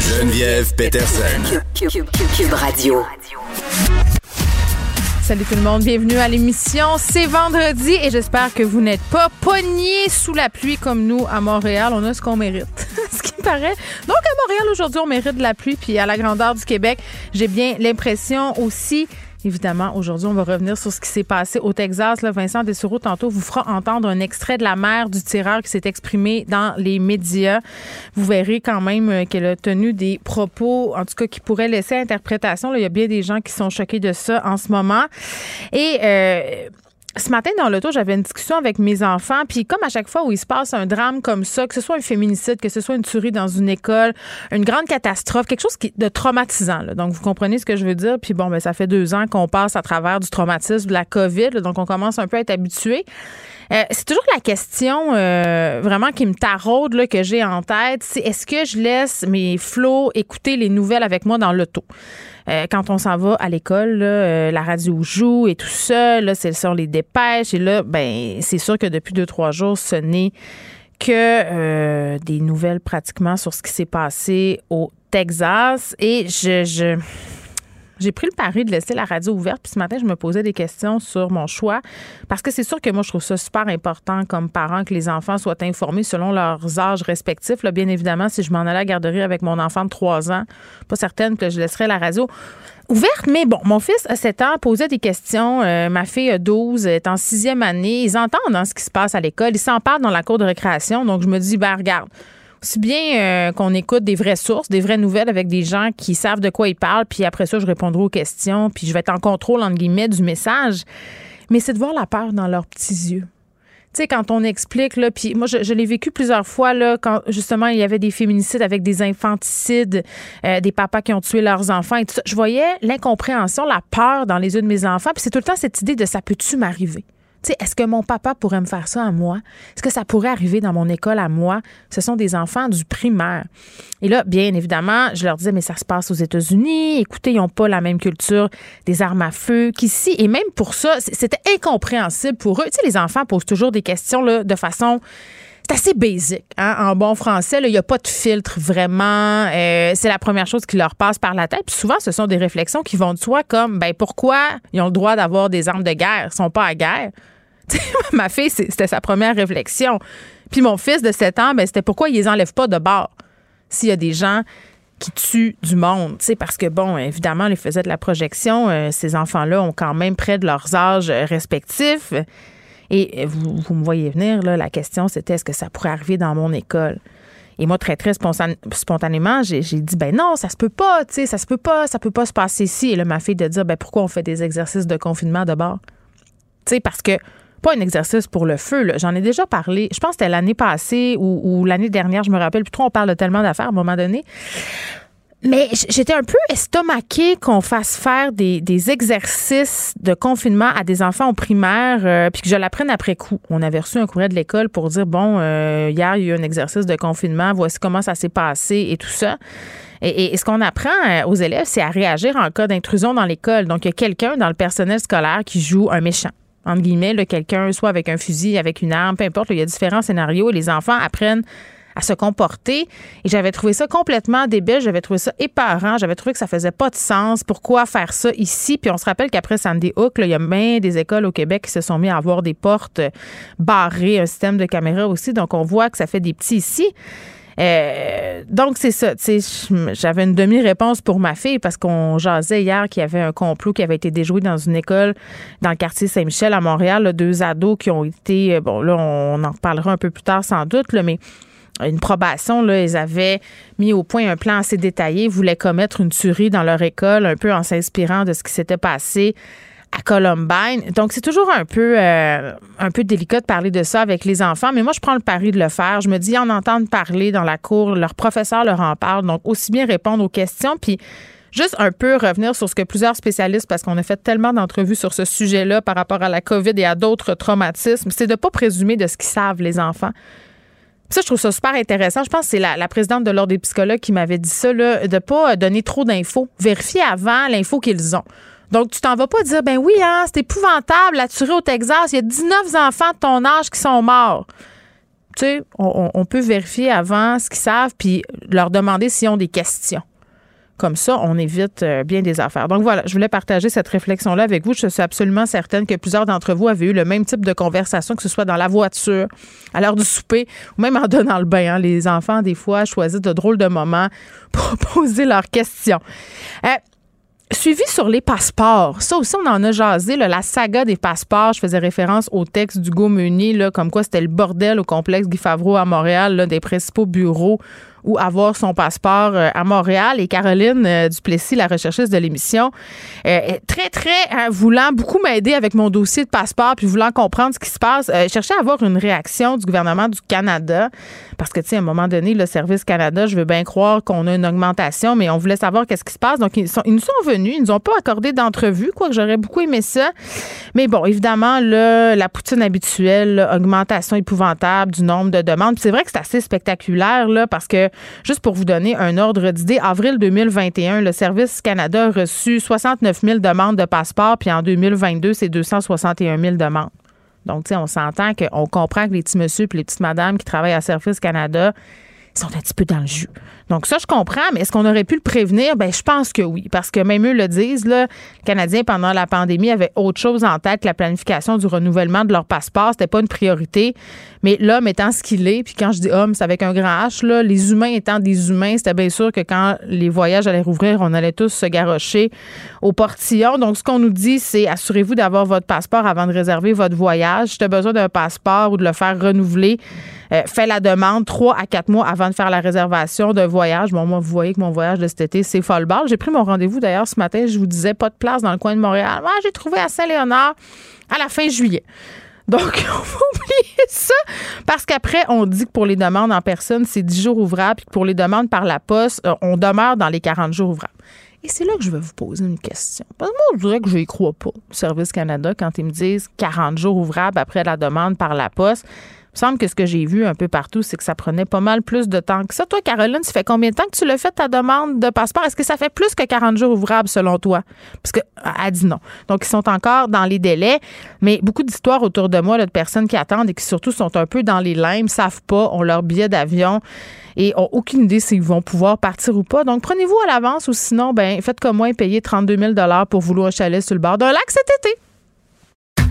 Geneviève Peterson. Cube, Radio. Salut tout le monde, bienvenue à l'émission. C'est vendredi et j'espère que vous n'êtes pas pognés sous la pluie comme nous à Montréal. On a ce qu'on mérite. ce qui paraît. Donc à Montréal aujourd'hui, on mérite de la pluie puis à la grandeur du Québec, j'ai bien l'impression aussi Évidemment, aujourd'hui, on va revenir sur ce qui s'est passé au Texas. Vincent Dessureau, tantôt, vous fera entendre un extrait de la mère du tireur qui s'est exprimé dans les médias. Vous verrez quand même euh, qu'elle a tenu des propos, en tout cas, qui pourraient laisser interprétation. Il y a bien des gens qui sont choqués de ça en ce moment. Et... Euh, ce matin, dans l'auto, j'avais une discussion avec mes enfants. Puis, comme à chaque fois où il se passe un drame comme ça, que ce soit un féminicide, que ce soit une tuerie dans une école, une grande catastrophe, quelque chose de traumatisant. Donc, vous comprenez ce que je veux dire. Puis, bon, ben, ça fait deux ans qu'on passe à travers du traumatisme de la COVID. donc, on commence un peu à être habitué. Euh, c'est toujours la question euh, vraiment qui me taraude, là, que j'ai en tête. C'est est-ce que je laisse mes flots écouter les nouvelles avec moi dans l'auto? Euh, quand on s'en va à l'école, euh, la radio joue et tout ça. Là, c'est sur les dépêches. Et là, ben, c'est sûr que depuis deux, trois jours, ce n'est que euh, des nouvelles pratiquement sur ce qui s'est passé au Texas. Et je, je j'ai pris le pari de laisser la radio ouverte. Puis ce matin, je me posais des questions sur mon choix. Parce que c'est sûr que moi, je trouve ça super important comme parent que les enfants soient informés selon leurs âges respectifs. Bien évidemment, si je m'en allais à la garderie avec mon enfant de 3 ans, pas certaine que je laisserais la radio ouverte, mais bon, mon fils a 7 ans, posait des questions. Euh, ma fille a 12, est en sixième année. Ils entendent dans ce qui se passe à l'école. Ils s'en parlent dans la cour de récréation. Donc, je me dis, ben regarde, aussi bien euh, qu'on écoute des vraies sources, des vraies nouvelles avec des gens qui savent de quoi ils parlent, puis après ça, je répondrai aux questions, puis je vais être en contrôle, entre guillemets, du message. Mais c'est de voir la peur dans leurs petits yeux. Tu sais, quand on explique, là, puis moi, je, l'ai vécu plusieurs fois, là, quand justement il y avait des féminicides avec des infanticides, euh, des papas qui ont tué leurs enfants et tout ça, je voyais l'incompréhension, la peur dans les yeux de mes enfants, puis c'est tout le temps cette idée de ça peut-tu m'arriver? Est-ce que mon papa pourrait me faire ça à moi? Est-ce que ça pourrait arriver dans mon école à moi? Ce sont des enfants du primaire. Et là, bien évidemment, je leur disais, mais ça se passe aux États-Unis. Écoutez, ils n'ont pas la même culture des armes à feu qu'ici. Et même pour ça, c'était incompréhensible pour eux. Tu sais, les enfants posent toujours des questions de façon c'est assez basique. Hein? En bon français, il n'y a pas de filtre vraiment. Euh, c'est la première chose qui leur passe par la tête. Puis souvent, ce sont des réflexions qui vont de soi comme ben pourquoi ils ont le droit d'avoir des armes de guerre? Ils sont pas à guerre? ma fille, c'était sa première réflexion. Puis mon fils de 7 ans, ben, c'était pourquoi ils les enlèvent pas de bord? S'il y a des gens qui tuent du monde. Parce que, bon, évidemment, les faisaient de la projection. Euh, ces enfants-là ont quand même près de leurs âges respectifs. Et vous, vous me voyez venir, là, la question, c'était est-ce que ça pourrait arriver dans mon école? Et moi, très, très spontanément, j'ai dit, ben non, ça se peut pas, tu sais, ça se peut pas, ça peut pas se passer ici. Et là, ma fille de dire, ben pourquoi on fait des exercices de confinement de bord? Tu sais, parce que pas un exercice pour le feu. J'en ai déjà parlé. Je pense que c'était l'année passée ou, l'année dernière, je me rappelle plus trop. On parle de tellement d'affaires à un moment donné. Mais j'étais un peu estomaquée qu'on fasse faire des, exercices de confinement à des enfants au primaire, euh, puis que je l'apprenne après coup. On avait reçu un courrier de l'école pour dire bon, euh, hier il y a eu un exercice de confinement, voici comment ça s'est passé et tout ça. Et, et ce qu'on apprend euh, aux élèves, c'est à réagir en cas d'intrusion dans l'école. Donc il y a quelqu'un dans le personnel scolaire qui joue un méchant entre guillemets, quelqu'un, soit avec un fusil, avec une arme, peu importe, il y a différents scénarios et les enfants apprennent à se comporter. Et j'avais trouvé ça complètement débile. J'avais trouvé ça éparant. J'avais trouvé que ça faisait pas de sens. Pourquoi faire ça ici? Puis on se rappelle qu'après Sandy Hook, il y a bien des écoles au Québec qui se sont mis à avoir des portes barrées, un système de caméra aussi. Donc on voit que ça fait des petits ici. Euh, donc, c'est ça. J'avais une demi-réponse pour ma fille parce qu'on jasait hier qu'il y avait un complot qui avait été déjoué dans une école dans le quartier Saint-Michel à Montréal. deux ados qui ont été, euh, bon, là, on en reparlera un peu plus tard sans doute, là, mais une probation, là, ils avaient mis au point un plan assez détaillé, voulaient commettre une tuerie dans leur école, un peu en s'inspirant de ce qui s'était passé à Columbine. Donc, c'est toujours un peu, euh, un peu délicat de parler de ça avec les enfants, mais moi, je prends le pari de le faire. Je me dis, en entendre parler dans la cour, leur professeur leur en parle, donc aussi bien répondre aux questions, puis Juste un peu revenir sur ce que plusieurs spécialistes, parce qu'on a fait tellement d'entrevues sur ce sujet-là par rapport à la COVID et à d'autres traumatismes, c'est de ne pas présumer de ce qu'ils savent, les enfants. Ça, je trouve ça super intéressant. Je pense que c'est la, présidente de l'Ordre des psychologues qui m'avait dit ça, là, de ne pas donner trop d'infos. Vérifier avant l'info qu'ils ont. Donc, tu t'en vas pas dire, ben oui, hein, c'est épouvantable, la tuerie au Texas, il y a 19 enfants de ton âge qui sont morts. Tu sais, on, peut vérifier avant ce qu'ils savent, puis leur demander s'ils ont des questions. Comme ça, on évite euh, bien des affaires. Donc voilà, je voulais partager cette réflexion-là avec vous. Je suis absolument certaine que plusieurs d'entre vous avaient eu le même type de conversation, que ce soit dans la voiture, à l'heure du souper, ou même en donnant le bain. Hein. Les enfants, des fois, choisissent de drôles de moments pour poser leurs questions. Euh, Suivi sur les passeports. Ça aussi, on en a jasé. la saga des passeports. Je faisais référence au texte du Meunier, là, comme quoi c'était le bordel au complexe Guy Favreau à Montréal, l'un des principaux bureaux ou avoir son passeport euh, à Montréal. Et Caroline euh, Duplessis, la recherchiste de l'émission, euh, est très, très hein, voulant beaucoup m'aider avec mon dossier de passeport, puis voulant comprendre ce qui se passe, cherchait à avoir une réaction du gouvernement du Canada. Parce que, tu sais, à un moment donné, le Service Canada, je veux bien croire qu'on a une augmentation, mais on voulait savoir qu'est-ce qui se passe. Donc, ils, sont, nous sont venus, ils nous ont pas accordé d'entrevue, quoi que j'aurais beaucoup aimé ça. Mais bon, évidemment, là, la poutine habituelle, augmentation épouvantable du nombre de demandes. C'est vrai que c'est assez spectaculaire, là, parce que Juste pour vous donner un ordre d'idée, avril 2021, le Service Canada a reçu 69 000 demandes de passeport, puis en 2022, c'est 261 000 demandes. Donc, tu sais, on s'entend qu'on comprend que les petits messieurs et les petites madames qui travaillent à Service Canada, sont un peu dans. Donc ça, je comprends, mais est-ce qu'on aurait pu le prévenir? Ben, je pense que oui, parce que même eux le disent, les Canadiens, pendant la pandémie, avaient autre chose en tête que la planification du renouvellement de leur passeport. C'était pas une priorité. Mais l'homme étant ce qu'il est, puis quand je dis homme, c'est avec un grand H, les humains étant des humains, c'était bien sûr que quand les voyages allaient rouvrir, on allait tous se garrocher au portillon. Donc, ce qu'on nous dit, c'est assurez-vous d'avoir votre passeport avant de réserver votre voyage. Si tu as besoin d'un passeport ou de le faire renouveler, euh, fais la demande trois à quatre mois avant de faire la réservation d'un voyage. Bon, moi, vous voyez que mon voyage de cet été, c'est folle. J'ai pris mon rendez-vous d'ailleurs ce matin. Je vous disais pas de place dans le coin de Montréal. Moi, j'ai trouvé à Saint-Léonard à la fin juillet. Donc, on va oublier ça parce qu'après, on dit que pour les demandes en personne, c'est 10 jours ouvrables, puis pour les demandes par la poste, euh, on demeure dans les 40 jours ouvrables. Et c'est là que je vais vous poser une question. Moi, je dirais que je n'y crois pas, Service Canada, quand ils me disent 40 jours ouvrables après la demande par la poste. Il me semble que ce que j'ai vu un peu partout, c'est que ça prenait pas mal plus de temps que ça. Toi, Caroline, ça fait combien de temps que tu l'as fait ta demande de passeport? Est-ce que ça fait plus que 40 jours ouvrables selon toi? Parce que a dit non. Donc, ils sont encore dans les délais. Mais beaucoup d'histoires autour de moi de personnes qui attendent et qui surtout sont un peu dans les limbes, savent pas, ont leur billet d'avion et ont aucune idée s'ils vont pouvoir partir ou pas. Donc, prenez-vous à l'avance ou sinon, ben, faites comme moi et payez 32 000 pour vous louer un chalet sur le bord d'un lac cet été.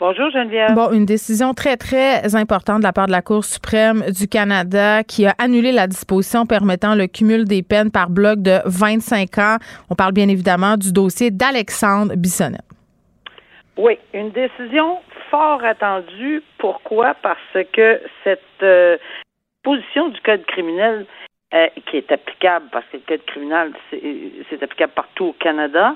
Bonjour Geneviève. Bon, une décision très, très importante de la part de la Cour suprême du Canada qui a annulé la disposition permettant le cumul des peines par bloc de 25 ans. On parle bien évidemment du dossier d'Alexandre Bissonnette. Oui, une décision fort attendue. Pourquoi? Parce que cette euh, position du Code criminel euh, qui est applicable, parce que le Code criminel, c'est applicable partout au Canada,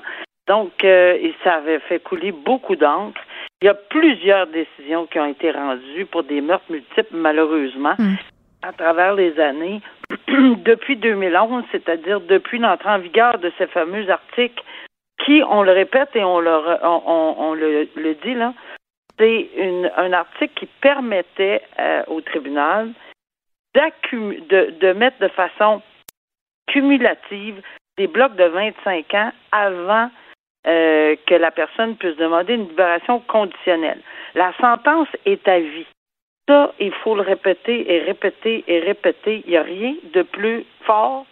donc, euh, ça avait fait couler beaucoup d'encre. Il y a plusieurs décisions qui ont été rendues pour des meurtres multiples, malheureusement, hmm. à travers les années. depuis 2011, c'est-à-dire depuis l'entrée en vigueur de ces fameux articles qui, on le répète et on le, on, le, dit là, c'est un article qui permettait euh, au tribunal de, de mettre de façon cumulative des blocs de 25 ans avant euh, que la personne puisse demander une libération conditionnelle. La sentence est à vie. Ça, il faut le répéter et répéter et répéter. Il n'y a rien de plus fort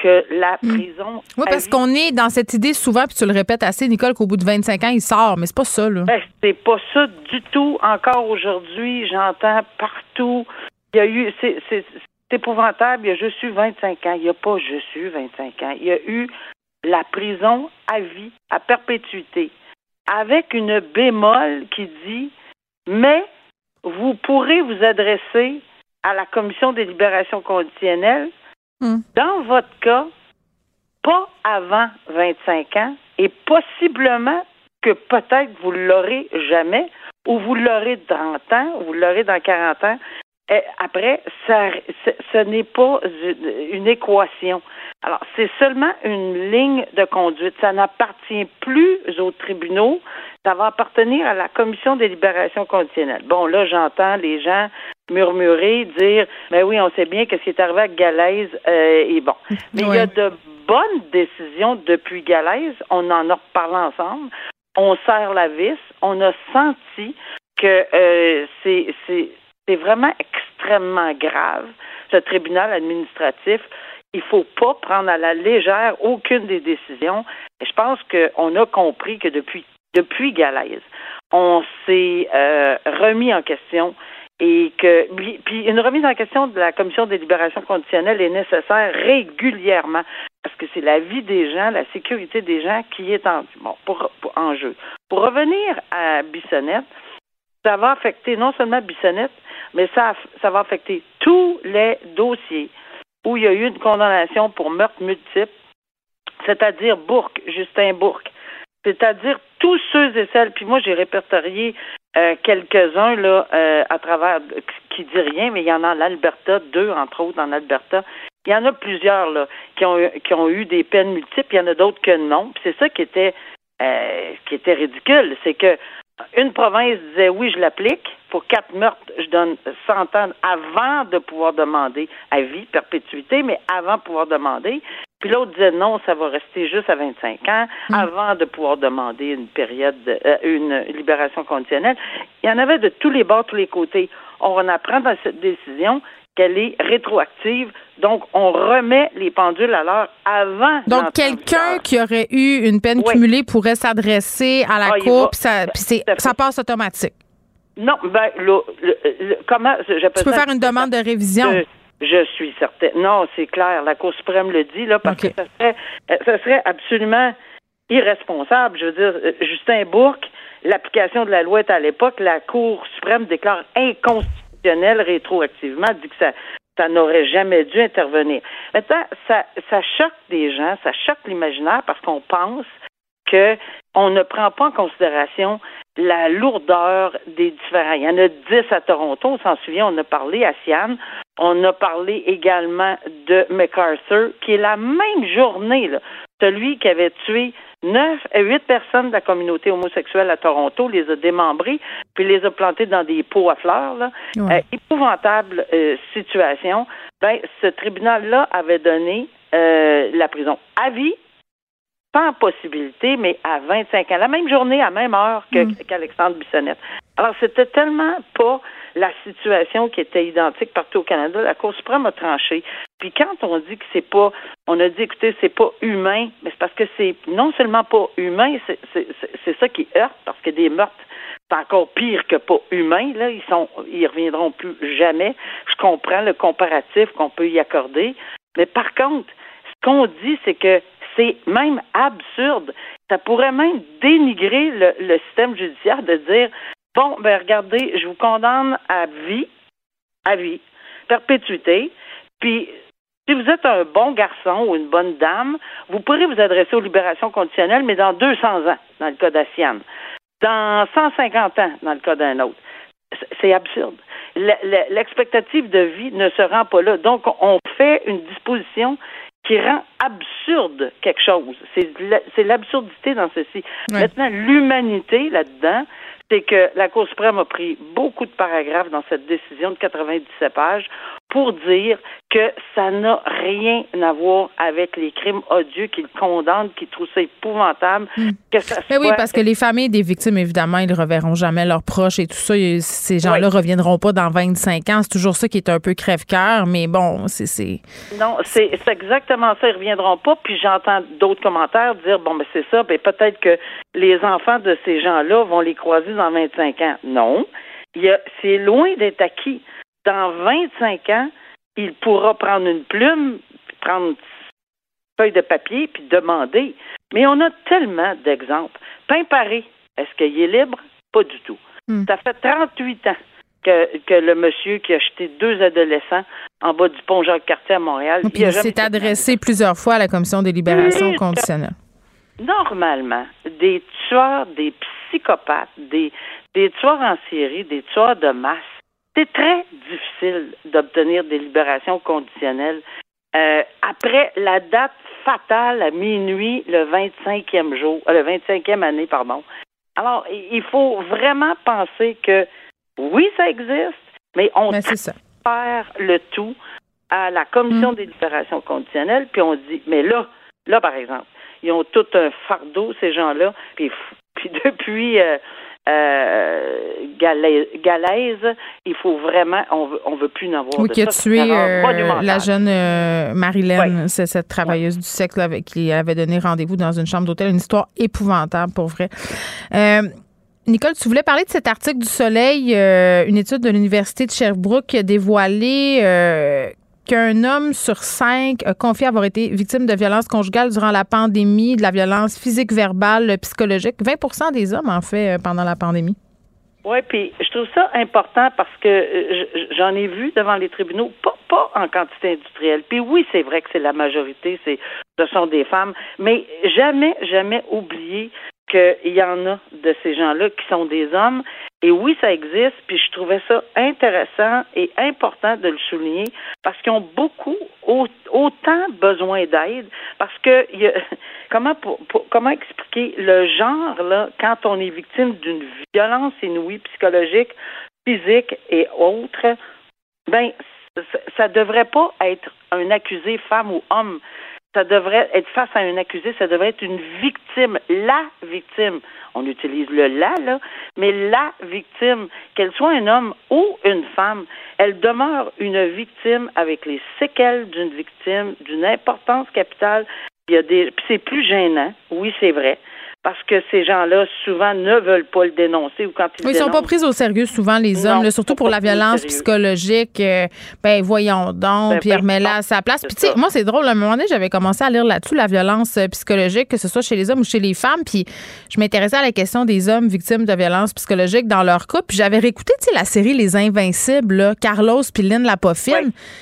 que la Mm. prison. Oui, parce qu'on est dans cette idée souvent, puis tu le répètes assez, Nicole, qu'au bout de 25 ans, il sort, mais c'est pas ça, là. Ben, c'est pas ça du tout. Encore aujourd'hui, j'entends partout. Il y a eu, c'est épouvantable. Il y a juste eu 25 ans. Il n'y a pas juste eu 25 ans. Il y a eu la prison à vie, à perpétuité, avec une bémol qui dit, mais vous pourrez vous adresser à la commission des libérations conditionnelles Hmm. dans votre cas, pas avant 25 ans et possiblement que peut-être vous l'aurez jamais ou vous l'aurez dans 30 ans ou vous l'aurez dans 40 ans. Et après, ça, ce, n'est pas une, équation. Alors, c'est seulement une ligne de conduite. Ça n'appartient plus aux tribunaux. Ça va appartenir à la commission des libérations conditionnelles. Bon, là, j'entends les gens murmurer, dire, mais oui, on sait bien que ce qui est arrivé à Galaise euh, est bon. Mais il y a de bonnes décisions depuis Galaise. On en a reparlé ensemble. On serre la vis. On a senti que euh, c'est c'est vraiment extrêmement grave ce tribunal administratif. Il faut pas prendre à la légère aucune des décisions. Et je pense qu'on a compris que depuis depuis Galaise, on s'est euh, remis en question et que puis une remise en question de la commission des libérations conditionnelles est nécessaire régulièrement parce que c'est la vie des gens, la sécurité des gens qui est en en jeu. Pour revenir à Bissonnette, ça va affecter non seulement Bissonnette, mais ça ça va affecter tous les dossiers où il y a eu une condamnation pour meurtre multiple, c'est-à-dire Bourque, Justin Bourque, c'est-à-dire tous ceux et celles, puis moi j'ai répertorié euh, quelques-uns là euh, à travers qui dit rien, mais il y en a en Alberta, deux entre autres en Alberta. Il y en a plusieurs là qui ont qui ont eu des peines multiples, il y en a d'autres que non. Puis c'est ça qui était euh, qui était ridicule, c'est que une province disait oui, je l'applique. Pour quatre meurtres, je donne 100 ans avant de pouvoir demander à vie, perpétuité, mais avant de pouvoir demander. Puis l'autre disait non, ça va rester juste à 25 ans avant de pouvoir demander une période, de- euh, une libération conditionnelle. Il y en avait de tous les bords, tous les côtés. On apprend dans cette décision qu'elle est rétroactive, donc on remet les pendules à l'heure avant. Donc, quelqu'un qui aurait eu une peine Oui. cumulée pourrait s'adresser à la Ah, cour, puis ça, passe automatique. Non, ben là, le- le- comment Tu peux faire une demande de révision. Euh, je suis certaine. Non, c'est clair. La Cour suprême le dit, là, parce que ça serait, euh, ça serait absolument irresponsable. Je veux dire, euh, Justin Bourque, l'application de la loi est à l'époque, la Cour suprême déclare rétroactivement, dit que ça, n'aurait jamais dû intervenir. Maintenant, ça, ça choque des gens, ça choque l'imaginaire parce qu'on pense que on ne prend pas en considération la lourdeur des différents. Il y en a 10 à Toronto, on s'en souvient, on a parlé à Sian, on a parlé également de MacArthur, qui est la même journée, là, celui qui avait tué neuf à huit personnes de la communauté homosexuelle à Toronto, les a démembrés, puis les a plantés dans des pots à fleurs. Là. Ouais. Euh, épouvantable euh, situation. Ben, ce tribunal-là avait donné euh, la prison à vie, sans possibilité, mais à 25 ans. La même journée, à la même heure Mm. qu'Alexandre Bissonnette. Alors, c'était tellement pas la situation qui était identique partout au Canada. La Cour suprême a tranché. Puis quand on dit que c'est pas, on a dit, écoutez, c'est pas humain, mais c'est parce que c'est non seulement pas humain, c'est, c'est, c'est- c'est ça qui heurte, parce que des meurtres, c'est encore pire que pas humain. Là, ils sont, ils reviendront plus jamais. Je comprends le comparatif qu'on peut y accorder, mais par contre, ce qu'on dit, c'est que c'est même absurde. Ça pourrait même dénigrer le, système judiciaire de dire bon, ben regardez, je vous condamne à vie, à vie, perpétuité, puis si vous êtes un bon garçon ou une bonne dame, vous pourrez vous adresser aux libérations conditionnelles, mais dans 200 ans, dans le cas d'Assiane, dans 150 ans, dans le cas d'un autre. C'est- absurde. Le- le- L'expectative de vie ne se rend pas là. Donc, on fait une disposition qui rend absurde quelque chose. C'est la- c'est l'absurdité dans ceci. Maintenant, l'humanité là-dedans, c'est que la Cour suprême a pris beaucoup de paragraphes dans cette décision de 97 pages pour dire que ça n'a rien à voir avec les crimes odieux qu'ils condamnent, qu'ils trouvent ça épouvantable. Que ça Mais oui, parce que les familles des victimes, évidemment, ils ne reverront jamais leurs proches et tout ça. Ces gens-là Oui. reviendront pas dans 25 ans. C'est toujours ça qui est un peu crève-cœur. Mais bon, c'est. Non, c'est exactement ça. Ils reviendront pas. Puis j'entends d'autres commentaires dire bon, ben c'est ça. Ben peut-être que les enfants de ces gens-là vont les croiser dans 25 ans. Non, c'est loin d'être acquis. Dans 25 ans, il pourra prendre une plume, prendre une feuille de papier, puis demander. Mais on a tellement d'exemples. Pain-paré, est-ce qu'il est libre? Pas du tout. Hmm. Ça fait 38 ans que, que le monsieur qui a jeté deux adolescents en bas du pont Jacques-Cartier à Montréal, Puis il s'est adressé plusieurs fois à la commission des libérations conditionnelles. normalement, des tueurs, des psychopathes, des, des tueurs en série, des tueurs de masse, c'est très difficile d'obtenir des libérations conditionnelles. Euh, après la date fatale à minuit, le 25e jour, euh, le 25e année, pardon. Alors, il faut vraiment penser que oui, ça existe, mais on ça. faire le tout à la commission des libérations conditionnelles, puis on dit, mais là, là, par exemple, ils ont tout un fardeau, ces gens-là, puis depuis euh, euh, Galaise, Galaise, il faut vraiment, on veut, on veut plus en avoir Oui, de qui a ça. Tué euh, la jeune euh, Marilyn, c'est cette travailleuse du sexe avec qui avait donné rendez-vous dans une chambre d'hôtel. Une histoire épouvantable, pour vrai. Euh, Nicole, tu voulais parler de cet article du Soleil, euh, une étude de l'Université de Sherbrooke qui a dévoilé qu'un homme sur cinq a confié avoir été victime de violence conjugale durant la pandémie, de la violence physique, verbale, psychologique. 20% des hommes, en fait, euh, pendant la pandémie. Oui, puis je trouve ça important parce que euh, j'en ai vu devant les tribunaux, pas, pas en quantité industrielle. Puis oui, c'est vrai que c'est la majorité, c'est ce sont des femmes, mais jamais, jamais oublier qu'il y en a de ces gens-là qui sont des hommes. Et oui, ça existe, puis je trouvais ça intéressant et important de le souligner parce qu'ils ont beaucoup, au- autant besoin d'aide, parce que comment pour- comment expliquer le genre là quand on est victime d'une violence inouïe psychologique, physique et autres, ben ça devrait pas être un accusé femme ou homme. Ça devrait être face à un accusé, ça devrait être une victime, la victime. On utilise le la là, mais la victime, qu'elle soit un homme ou une femme, elle demeure une victime avec les séquelles d'une victime, d'une importance capitale. Il y a des, c'est plus gênant, oui c'est vrai, parce que ces gens-là souvent ne veulent pas le dénoncer ou quand ils Oui, ils sont pas pris au sérieux souvent les Non, hommes, là, surtout pour la violence psychologique. euh, ben voyons donc, Ben, puis ben, remets-la à sa place. Puis tu sais, moi c'est drôle. À un moment donné, j'avais commencé à lire là-dessus la violence euh, psychologique, que ce soit chez les hommes ou chez les femmes. Puis je m'intéressais à la question des hommes victimes de violence psychologique dans leur couple. Puis j'avais réécouté, tu sais, la série Les Invincibles, là, Carlos puis Lynn la Poffine.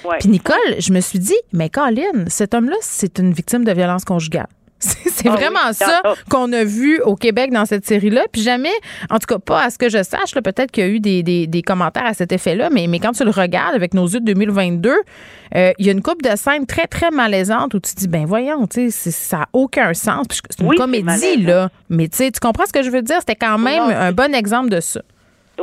Ouais, ouais. Puis Nicole, je me suis dit, mais Colin, cet homme-là, c'est une victime de violence conjugale. C'est Ah vraiment ça qu'on a vu au Québec dans cette série-là. Puis jamais, en tout cas pas à ce que je sache, peut-être qu'il y a eu des, des- des commentaires à cet effet-là, mais, mais quand tu le regardes avec nos yeux de 2022, euh, il y a une coupe de scènes très, très malaisantes où tu te dis, ben voyons, ça n'a aucun sens. C'est une Oui, comédie, là. Mais tu comprends ce que je veux dire? C'était quand même Non, un bon exemple de ça.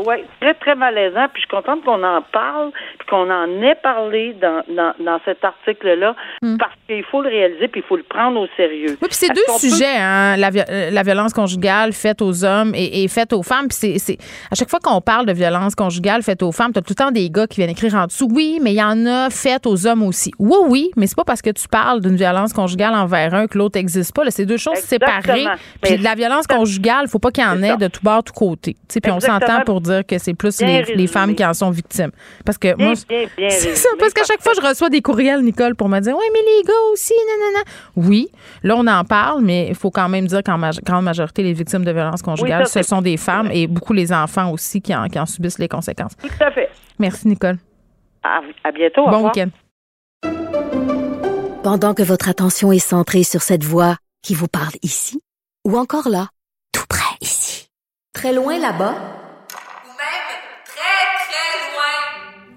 Oui, très, très malaisant. Puis je suis contente qu'on en parle, puis qu'on en ait parlé dans, dans, dans cet article-là, parce qu'il faut le réaliser, puis il faut le prendre au sérieux. Hmm. Oui, puis c'est deux peut- sujets, hein, la, euh, la violence conjugale faite aux hommes et, et faite aux femmes. Puis c'est, à chaque fois qu'on parle de violence conjugale faite aux femmes, t'as tout le temps des gars qui viennent écrire en dessous. Oui, mais il y en a faites aux hommes aussi. Oui, oui, mais c'est pas parce que tu parles d'une violence conjugale envers un que l'autre n'existe pas. C'est deux choses Exactement. séparées. Puis de la violence conjugale, faut pas qu'il y en ait de tout bord, tout côté. Tu sais, Puis on s'entend pour dire que c'est plus les, femmes qui en sont victimes. Parce que Bien, moi, bien, bien c'est ça, parce qu'à chaque fois, je reçois des courriels, Nicole, pour me dire Oui, mais les gars aussi, nanana. Oui, là, on en parle, mais il faut quand même dire qu'en grande majorité, les victimes de violences conjugales, ce sont des femmes et beaucoup les enfants aussi qui en, qui en subissent les conséquences. Tout à fait. Merci, Nicole. À, à bientôt. bon week-end. Pendant que votre attention est centrée sur cette voix qui vous parle ici, ou encore là, tout près ici, très loin là-bas, Ou même très, très loin.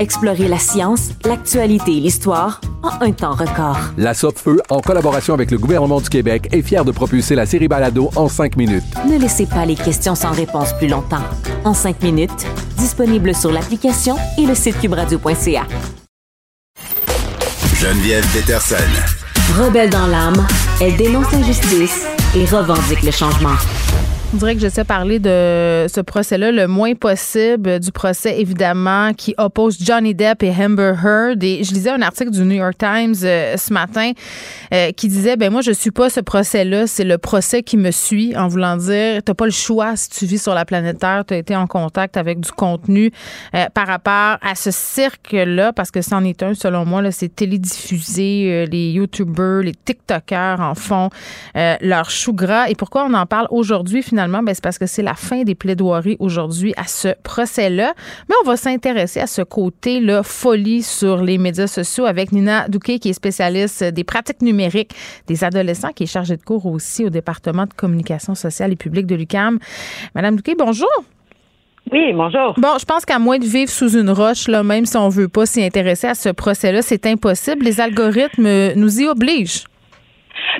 Explorez la science, l'actualité et l'histoire en un temps record. La Feu, en collaboration avec le gouvernement du Québec, est fière de propulser la série Balado en cinq minutes. Ne laissez pas les questions sans réponse plus longtemps. En cinq minutes, disponible sur l'application et le site cubradio.ca. Geneviève Peterson. Rebelle dans l'âme, elle dénonce l'injustice et revendique le changement. On dirait que j'essaie de parler de ce procès-là le moins possible, du procès évidemment qui oppose Johnny Depp et Amber Heard. Et je lisais un article du New York Times euh, ce matin euh, qui disait ben moi je suis pas ce procès-là, c'est le procès qui me suit en voulant dire t'as pas le choix si tu vis sur la planète Terre, tu as été en contact avec du contenu euh, par rapport à ce cirque-là parce que c'en est un selon moi c'est télédiffusé, les YouTubers, les TikTokers en font leur chou gras. Et pourquoi on en parle aujourd'hui finalement? Finalement, ben, c'est parce que c'est la fin des plaidoiries aujourd'hui à ce procès-là. Mais on va s'intéresser à ce côté-là, folie sur les médias sociaux avec Nina Douquet, qui est spécialiste des pratiques numériques des adolescents, qui est chargée de cours aussi au département de communication sociale et publique de l'UCAM. Madame Douquet, bonjour. Oui, bonjour. Bon, je pense qu'à moins de vivre sous une roche, là, même si on veut pas s'y intéresser à ce procès-là, c'est impossible. Les algorithmes nous y obligent.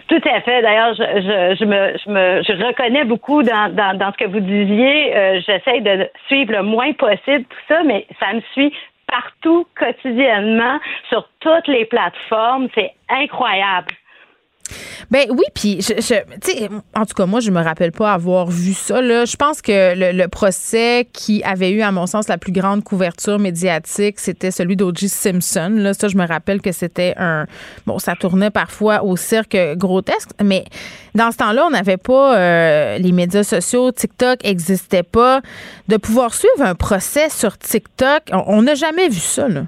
Tout à fait. D'ailleurs, je, je, je, me, je, me, je reconnais beaucoup dans, dans, ce que vous disiez. Euh, J'essaie de suivre le moins possible tout ça, mais ça me suit partout, quotidiennement, sur toutes les plateformes. C'est incroyable. Ben oui, puis je, je en tout cas moi je me rappelle pas avoir vu ça là. Je pense que le, procès qui avait eu à mon sens la plus grande couverture médiatique, c'était celui d'O.J. Simpson. Là, ça je me rappelle que c'était un bon, ça tournait parfois au cirque grotesque, mais dans ce temps-là, on n'avait pas euh, les médias sociaux, TikTok n'existait pas. De pouvoir suivre un procès sur TikTok, on n'a jamais vu ça là.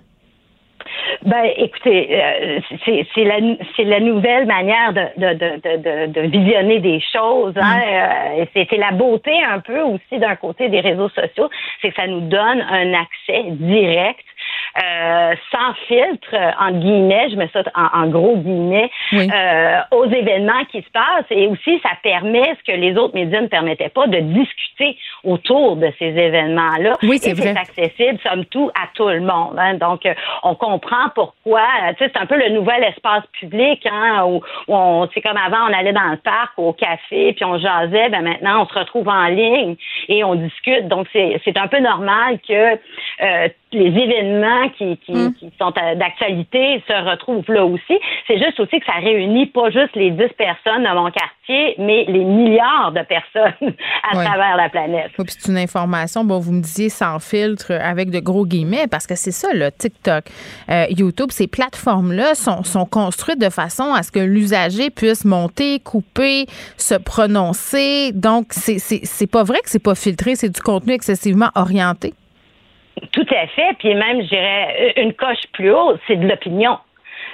Ben, écoutez, euh, c'est la, la nouvelle manière de, de, de, de, visionner des choses. Hein? Mm. Euh, la beauté un peu aussi d'un côté des réseaux sociaux, c'est que ça nous donne un accès direct euh, sans filtre, en guillemets, je mets ça en, gros guillemets, euh, aux événements qui se passent. Et aussi, ça permet ce que les autres médias ne permettaient pas, de discuter autour de ces événements-là. Oui, c'est vrai. C'est accessible, somme tout, à tout le monde. Hein. Donc, euh, on comprend pourquoi. Tu sais, c'est un peu le nouvel espace public, hein, où, on, c'est comme avant, on allait dans le parc, au café, puis on jasait. Ben maintenant, on se retrouve en ligne et on discute. Donc, c'est, c'est un peu normal que euh, les événements qui, qui, mm. qui sont d'actualité se retrouvent là aussi. C'est juste aussi que ça réunit pas juste les 10 personnes de mon quartier, mais les milliards de personnes à travers la planète. Oui, c'est une information, bon, vous me disiez sans filtre avec de gros guillemets, parce que c'est ça, le TikTok, euh, YouTube, ces plateformes-là sont, sont construites de façon à ce que l'usager puisse monter, couper, se prononcer. Donc, c'est pas vrai que c'est pas filtré, c'est du contenu excessivement orienté? Tout à fait. Puis même, je dirais, une coche plus haut, c'est de l'opinion.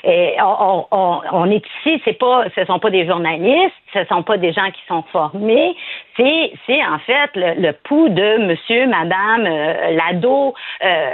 Et on, on, on, est ici, c'est pas, ce sont pas des journalistes, ce sont pas des gens qui sont formés, c'est, en fait le, le pouls de Monsieur, Madame euh, Lado euh,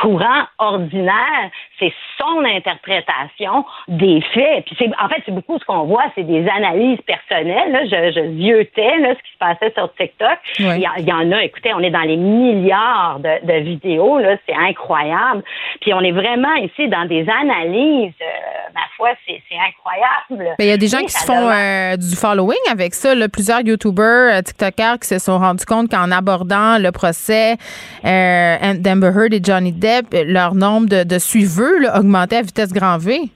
courant, ordinaire, c'est son interprétation des faits. Puis c'est, en fait, c'est beaucoup ce qu'on voit, c'est des analyses personnelles. Là. Je, je vieutais là, ce qui se passait sur TikTok. Il, y, en a, écoutez, on est dans les milliards de, de vidéos, là, c'est incroyable. Puis on est vraiment ici dans des analyses, euh, ma foi, c'est, c'est incroyable. il y a des gens qui se font euh, du following avec ça. Là. Plusieurs YouTubers, euh, TikTokers qui se sont rendus compte qu'en abordant le procès d'Amber Heard et Johnny Depp, leur nombre de, suiveurs là, augmentait à vitesse grand V?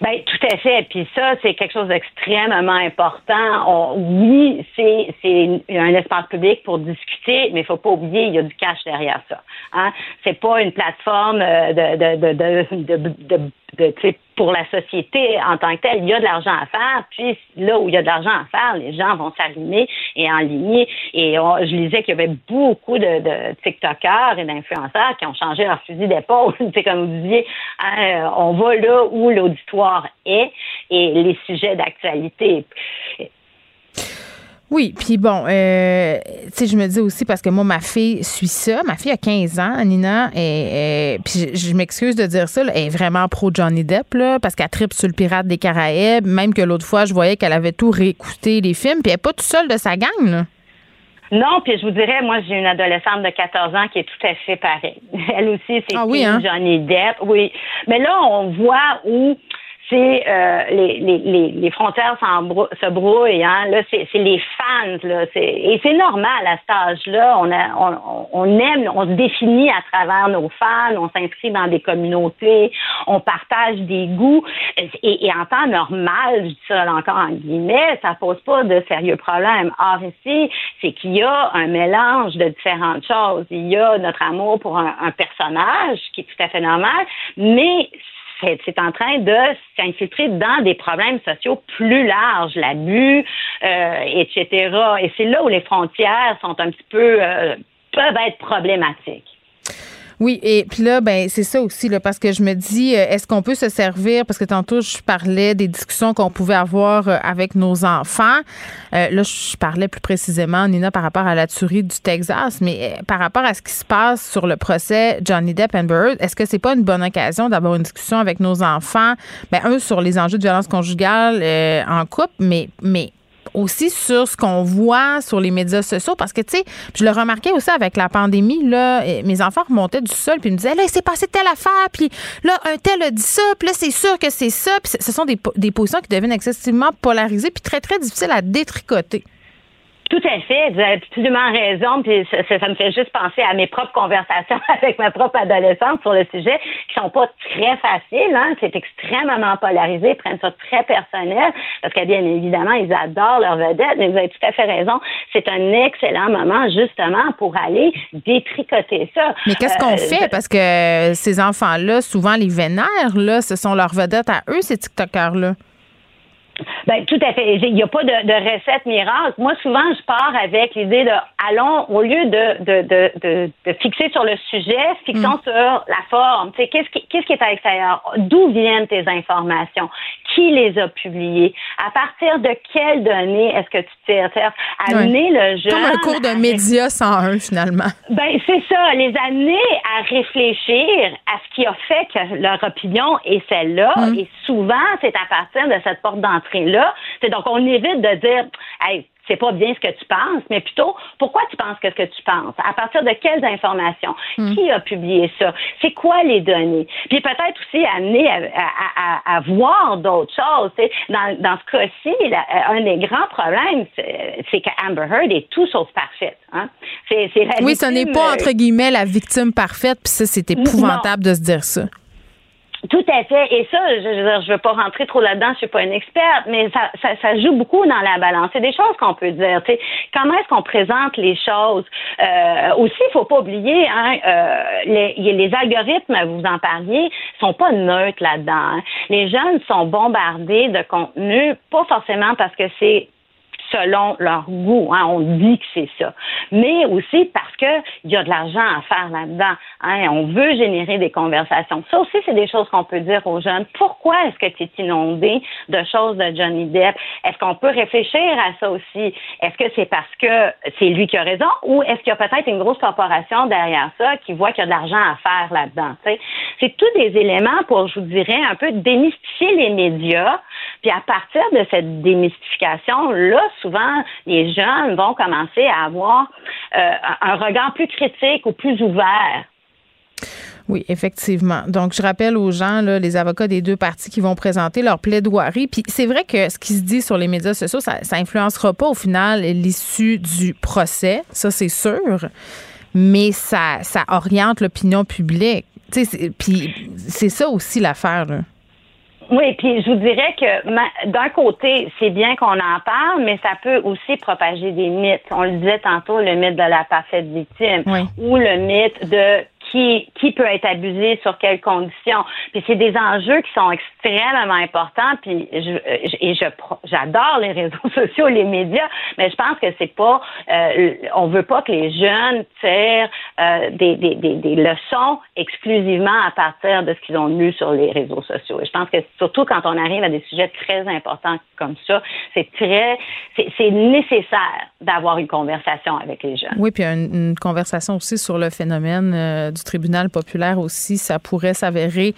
Ben, tout à fait. Puis ça, c'est quelque chose d'extrêmement important. oui, c'est, c'est un espace public pour discuter, mais il faut pas oublier, il y a du cash derrière ça. Hein? C'est pas une plateforme euh, de, de, de, de, de pour la société en tant que telle, il y a de l'argent à faire. Puis là où il y a de l'argent à faire, les gens vont s'allumer et enligner. Et je lisais qu'il y avait beaucoup de, de TikTokers et d'influenceurs qui ont changé leur fusil d'épaule. C'est comme vous disiez, hein, on va là où l'auditoire l'histoire est et les sujets d'actualité. Oui, puis bon, euh, tu sais, je me dis aussi parce que moi, ma fille suit ça. Ma fille a 15 ans, Nina, et, puis je, m'excuse de dire ça, elle est vraiment pro Johnny Depp, là, parce qu'elle tripe sur le pirate des Caraïbes. Même que l'autre fois, je voyais qu'elle avait tout réécouté les films, puis elle n'est pas toute seule de sa gang, là. Non, puis je vous dirais, moi, j'ai une adolescente de 14 ans qui est tout à fait pareille. Elle aussi, c'est ah oui, hein? Johnny Depp. Oui. Mais là, on voit où c'est euh, les, les, les, frontières se brouillent. Hein? Là, c'est les fans. Là, et c'est normal à cet âge-là. On, on, on, aime, on se définit à travers nos fans, on s'inscrit dans des communautés, on partage des goûts. Et, et en temps normal, je dis ça encore en guillemets, ça pose pas de sérieux problèmes. Or ici, c'est qu'il y a un mélange de différentes choses. Il y a notre amour pour un, un personnage qui est tout à fait normal, mais c'est en train de s'infiltrer dans des problèmes sociaux plus larges, l'abus, euh, etc. Et c'est là où les frontières sont un petit peu euh, peuvent être problématiques. Oui, et puis là, ben c'est ça aussi, parce que je me dis, euh, est-ce qu'on peut se servir, parce que tantôt, je parlais des discussions qu'on pouvait avoir euh, avec nos enfants. Euh, là, je parlais plus précisément, Nina, par rapport à la tuerie du Texas, mais par rapport à ce qui se passe sur le procès Johnny Depp and Bird, est-ce que c'est pas une bonne occasion d'avoir une discussion avec nos enfants, ben, un, sur les enjeux de violence conjugale en couple, mais, mais aussi sur ce qu'on voit sur les médias sociaux parce que, tu sais, je le remarquais aussi avec la pandémie, là, mes enfants remontaient du sol puis me disaient, là, il s'est passé telle affaire, puis là, un tel a dit ça, puis là, c'est sûr que c'est ça. Puis ce sont des, des positions qui deviennent excessivement polarisées puis très, très difficiles à détricoter. Tout à fait, vous avez absolument raison. Puis ça, ça, me fait juste penser à mes propres conversations avec ma propre adolescente sur le sujet, qui sont pas très faciles. Hein? C'est extrêmement polarisé, ils prennent ça très personnel, parce que bien évidemment, ils adorent leur vedette. Mais vous avez tout à fait raison. C'est un excellent moment justement pour aller détricoter ça. Mais qu'est-ce qu'on euh, fait? Parce que ces enfants-là, souvent les vénèrent. Là, ce sont leurs vedettes à eux, ces TikTokers-là. Ben, tout à fait. Il n'y a pas de, de, recette miracle. Moi, souvent, je pars avec l'idée de allons, au lieu de, de, de, de fixer sur le sujet, fixons mm. sur la forme. Qu'est-ce qui, qu'est-ce qui est à l'extérieur? D'où viennent tes informations? Qui les a publiées? À partir de quelles données est-ce que tu tires? Amener le jeune. Comme un cours de médias 101, finalement. Ben, c'est ça. Les amener à réfléchir à ce qui a fait que leur opinion est celle-là. Mm. Et souvent, c'est à partir de cette porte d'entrée là. C'est donc on évite de dire, hey, c'est pas bien ce que tu penses, mais plutôt pourquoi tu penses que ce que tu penses? À partir de quelles informations? Hmm. Qui a publié ça? C'est quoi les données? Puis peut-être aussi amener à, à, voir d'autres choses. Dans, dans ce cas-ci, un des grands problèmes, c'est qu'Amber Heard est tout sauf parfaite. Hein? oui, ce n'est pas entre guillemets la victime parfaite, puis ça, c'est épouvantable de se dire ça. Tout à fait. Et ça, je ne veux pas rentrer trop là-dedans, je suis pas une experte, mais ça, ça, ça joue beaucoup dans la balance. C'est des choses qu'on peut dire. Comment est-ce qu'on présente les choses? Euh, aussi, il faut pas oublier, hein, euh, les, les algorithmes, vous en parliez, sont pas neutres là-dedans. Hein. Les jeunes sont bombardés de contenu, pas forcément parce que c'est selon leur goût. Hein. On dit que c'est ça. Mais aussi parce qu'il y a de l'argent à faire là-dedans. Hein. On veut générer des conversations. Ça aussi, c'est des choses qu'on peut dire aux jeunes. Pourquoi est-ce que tu es inondé de choses de Johnny Depp? Est-ce qu'on peut réfléchir à ça aussi? Est-ce que c'est parce que c'est lui qui a raison ou est-ce qu'il y a peut-être une grosse corporation derrière ça qui voit qu'il y a de l'argent à faire là-dedans? C'est tous des éléments pour, je vous dirais, un peu démystifier les médias. Puis à partir de cette démystification, là, souvent, les jeunes vont commencer à avoir euh, un regard plus critique ou plus ouvert. Oui, effectivement. Donc, je rappelle aux gens, les avocats des deux parties qui vont présenter leur plaidoirie. Puis c'est vrai que ce qui se dit sur les médias sociaux, ça, ça influencera pas au final l'issue du procès, ça c'est sûr, mais ça, ça oriente l'opinion publique. Puis c'est ça aussi l'affaire. Oui, puis je vous dirais que d'un côté, c'est bien qu'on en parle, mais ça peut aussi propager des mythes. On le disait tantôt, le mythe de la parfaite victime ou le mythe de qui, peut être abusé, sur quelles conditions. Puis c'est des enjeux qui sont extrêmement importants. Puis et j'adore les réseaux sociaux, les médias, mais je pense que c'est pas, euh, on veut pas que les jeunes tirent euh, des, des, des, des, leçons exclusivement à partir de ce qu'ils ont lu sur les réseaux sociaux. Et je pense que surtout quand on arrive à des sujets très importants comme ça, c'est très, c'est nécessaire d'avoir une conversation avec les jeunes. Oui, puis une, une conversation aussi sur le phénomène euh, du tribunal populaire aussi, ça pourrait s'avérer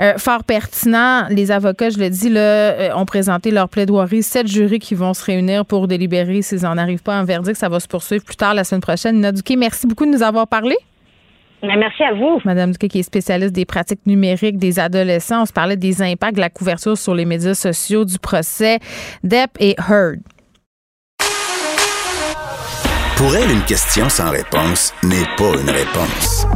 euh, fort pertinent. Les avocats, je le dis, là, euh, ont présenté leur plaidoirie. Sept jurys qui vont se réunir pour délibérer s'ils n'en arrivent pas à un verdict. Ça va se poursuivre plus tard la semaine prochaine. Nina Duquet, merci beaucoup de nous avoir parlé. Merci à vous. Madame Duquet, qui est spécialiste des pratiques numériques des adolescents. On se parlait des impacts de la couverture sur les médias sociaux du procès Depp et Heard. Pour elle, une question sans réponse n'est pas une réponse.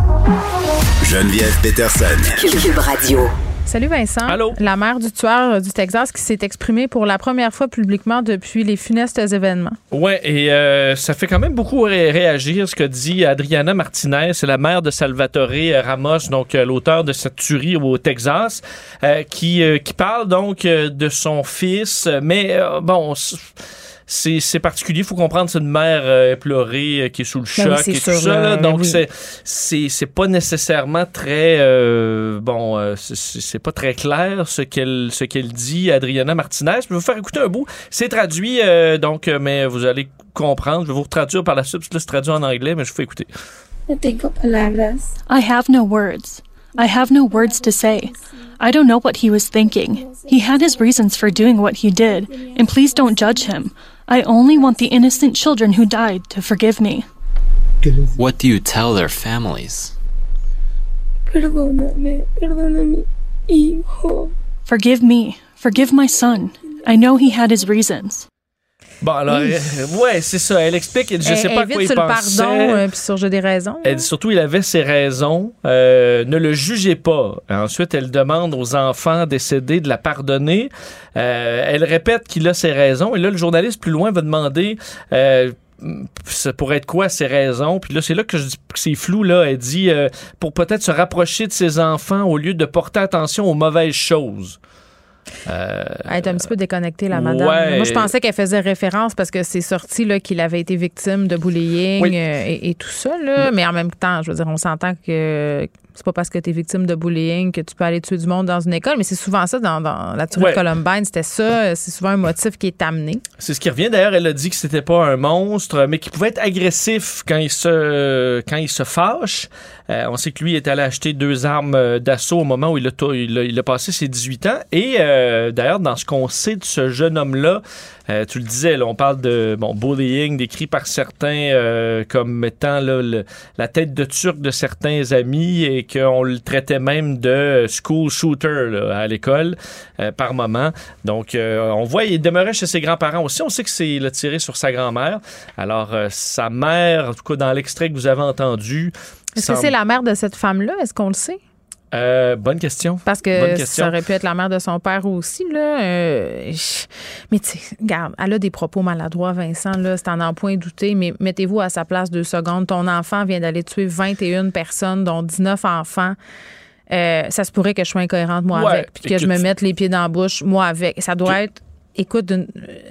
Geneviève Peterson. Cube Radio. Salut Vincent. Allô? La mère du tueur du Texas qui s'est exprimée pour la première fois publiquement depuis les funestes événements. Ouais, et euh, ça fait quand même beaucoup ré- réagir ce que dit Adriana Martinez, c'est la mère de Salvatore Ramos, donc euh, l'auteur de cette tuerie au Texas, euh, qui, euh, qui parle donc euh, de son fils, mais euh, bon. C'est, particulier, il faut comprendre, c'est une mère euh, éplorée euh, qui est sous le choc c'est et sûr, tout ça. là, ben donc oui. c'est, pas nécessairement très euh, bon, euh, c'est, pas très clair ce qu'elle ce qu'elle dit, Adriana Martinez. Je vais vous faire écouter un bout. C'est traduit, euh, donc, euh, mais vous allez comprendre. Je vais vous traduire par la suite, parce que là, c'est traduit en anglais, mais je vous fais écouter. I have no words. I have no words to say. I don't know what he was thinking. He had his reasons for doing what he did, and please don't judge him. I only want the innocent children who died to forgive me. What do you tell their families? Perdóname, perdóname, hijo. Forgive me. Forgive my son. I know he had his reasons. Bon, alors, Oui. euh, ouais, c'est ça. Elle explique, elle- je sais pas quoi il sur le pensait. pardon, euh, puis sur j'ai des raisons. Elle dit surtout il avait ses raisons. Euh, ne le jugez pas. Ensuite, elle demande aux enfants décédés de la pardonner. Euh, elle répète qu'il a ses raisons. Et là, le journaliste plus loin va demander. Euh, ça pourrait être quoi ses raisons? Puis là, c'est là que je dis que c'est flou. Là. Elle dit euh, pour peut-être se rapprocher de ses enfants au lieu de porter attention aux mauvaises choses. Euh, Elle est un petit peu déconnectée, la madame. Ouais. Moi, je pensais qu'elle faisait référence parce que c'est sorti qu'il avait été victime de bullying Oui. euh, et, et tout ça. Là. Mais en même temps, je veux dire, on s'entend que c'est pas parce que tu es victime de bullying que tu peux aller tuer du monde dans une école. Mais c'est souvent ça dans, dans la tuerie Ouais. de Columbine. C'était ça. C'est souvent un motif qui est amené. C'est ce qui revient. D'ailleurs, elle a dit que c'était pas un monstre, mais qu'il pouvait être agressif quand il se, quand il se fâche. Euh, on sait que lui est allé acheter deux armes euh, d'assaut au moment où il a, to- il a, il a passé ses 18 ans. Et euh, d'ailleurs, dans ce qu'on sait de ce jeune homme-là, euh, tu le disais, là, on parle de bon, bullying décrit par certains euh, comme étant là, le- la tête de turc de certains amis et qu'on le traitait même de school shooter là, à l'école euh, par moment. Donc, on voit, il demeurait chez ses grands-parents aussi. On sait que c'est tiré sur sa grand-mère. Alors, sa mère, en tout cas dans l'extrait que vous avez entendu. Est-ce que c'est la mère de cette femme-là? Est-ce qu'on le sait? Euh, bonne question. Parce que question. ça aurait pu être la mère de son père aussi. Là. Euh, mais tu sais, regarde, elle a des propos maladroits, Vincent. Là, c'est en en point douter, mais mettez-vous à sa place deux secondes. Ton enfant vient d'aller tuer 21 personnes, dont 19 enfants. Euh, ça se pourrait que je sois incohérente, moi, Ouais, avec. Puis que je me tu- mette les pieds dans la bouche, moi, avec. Ça doit être. Écoute,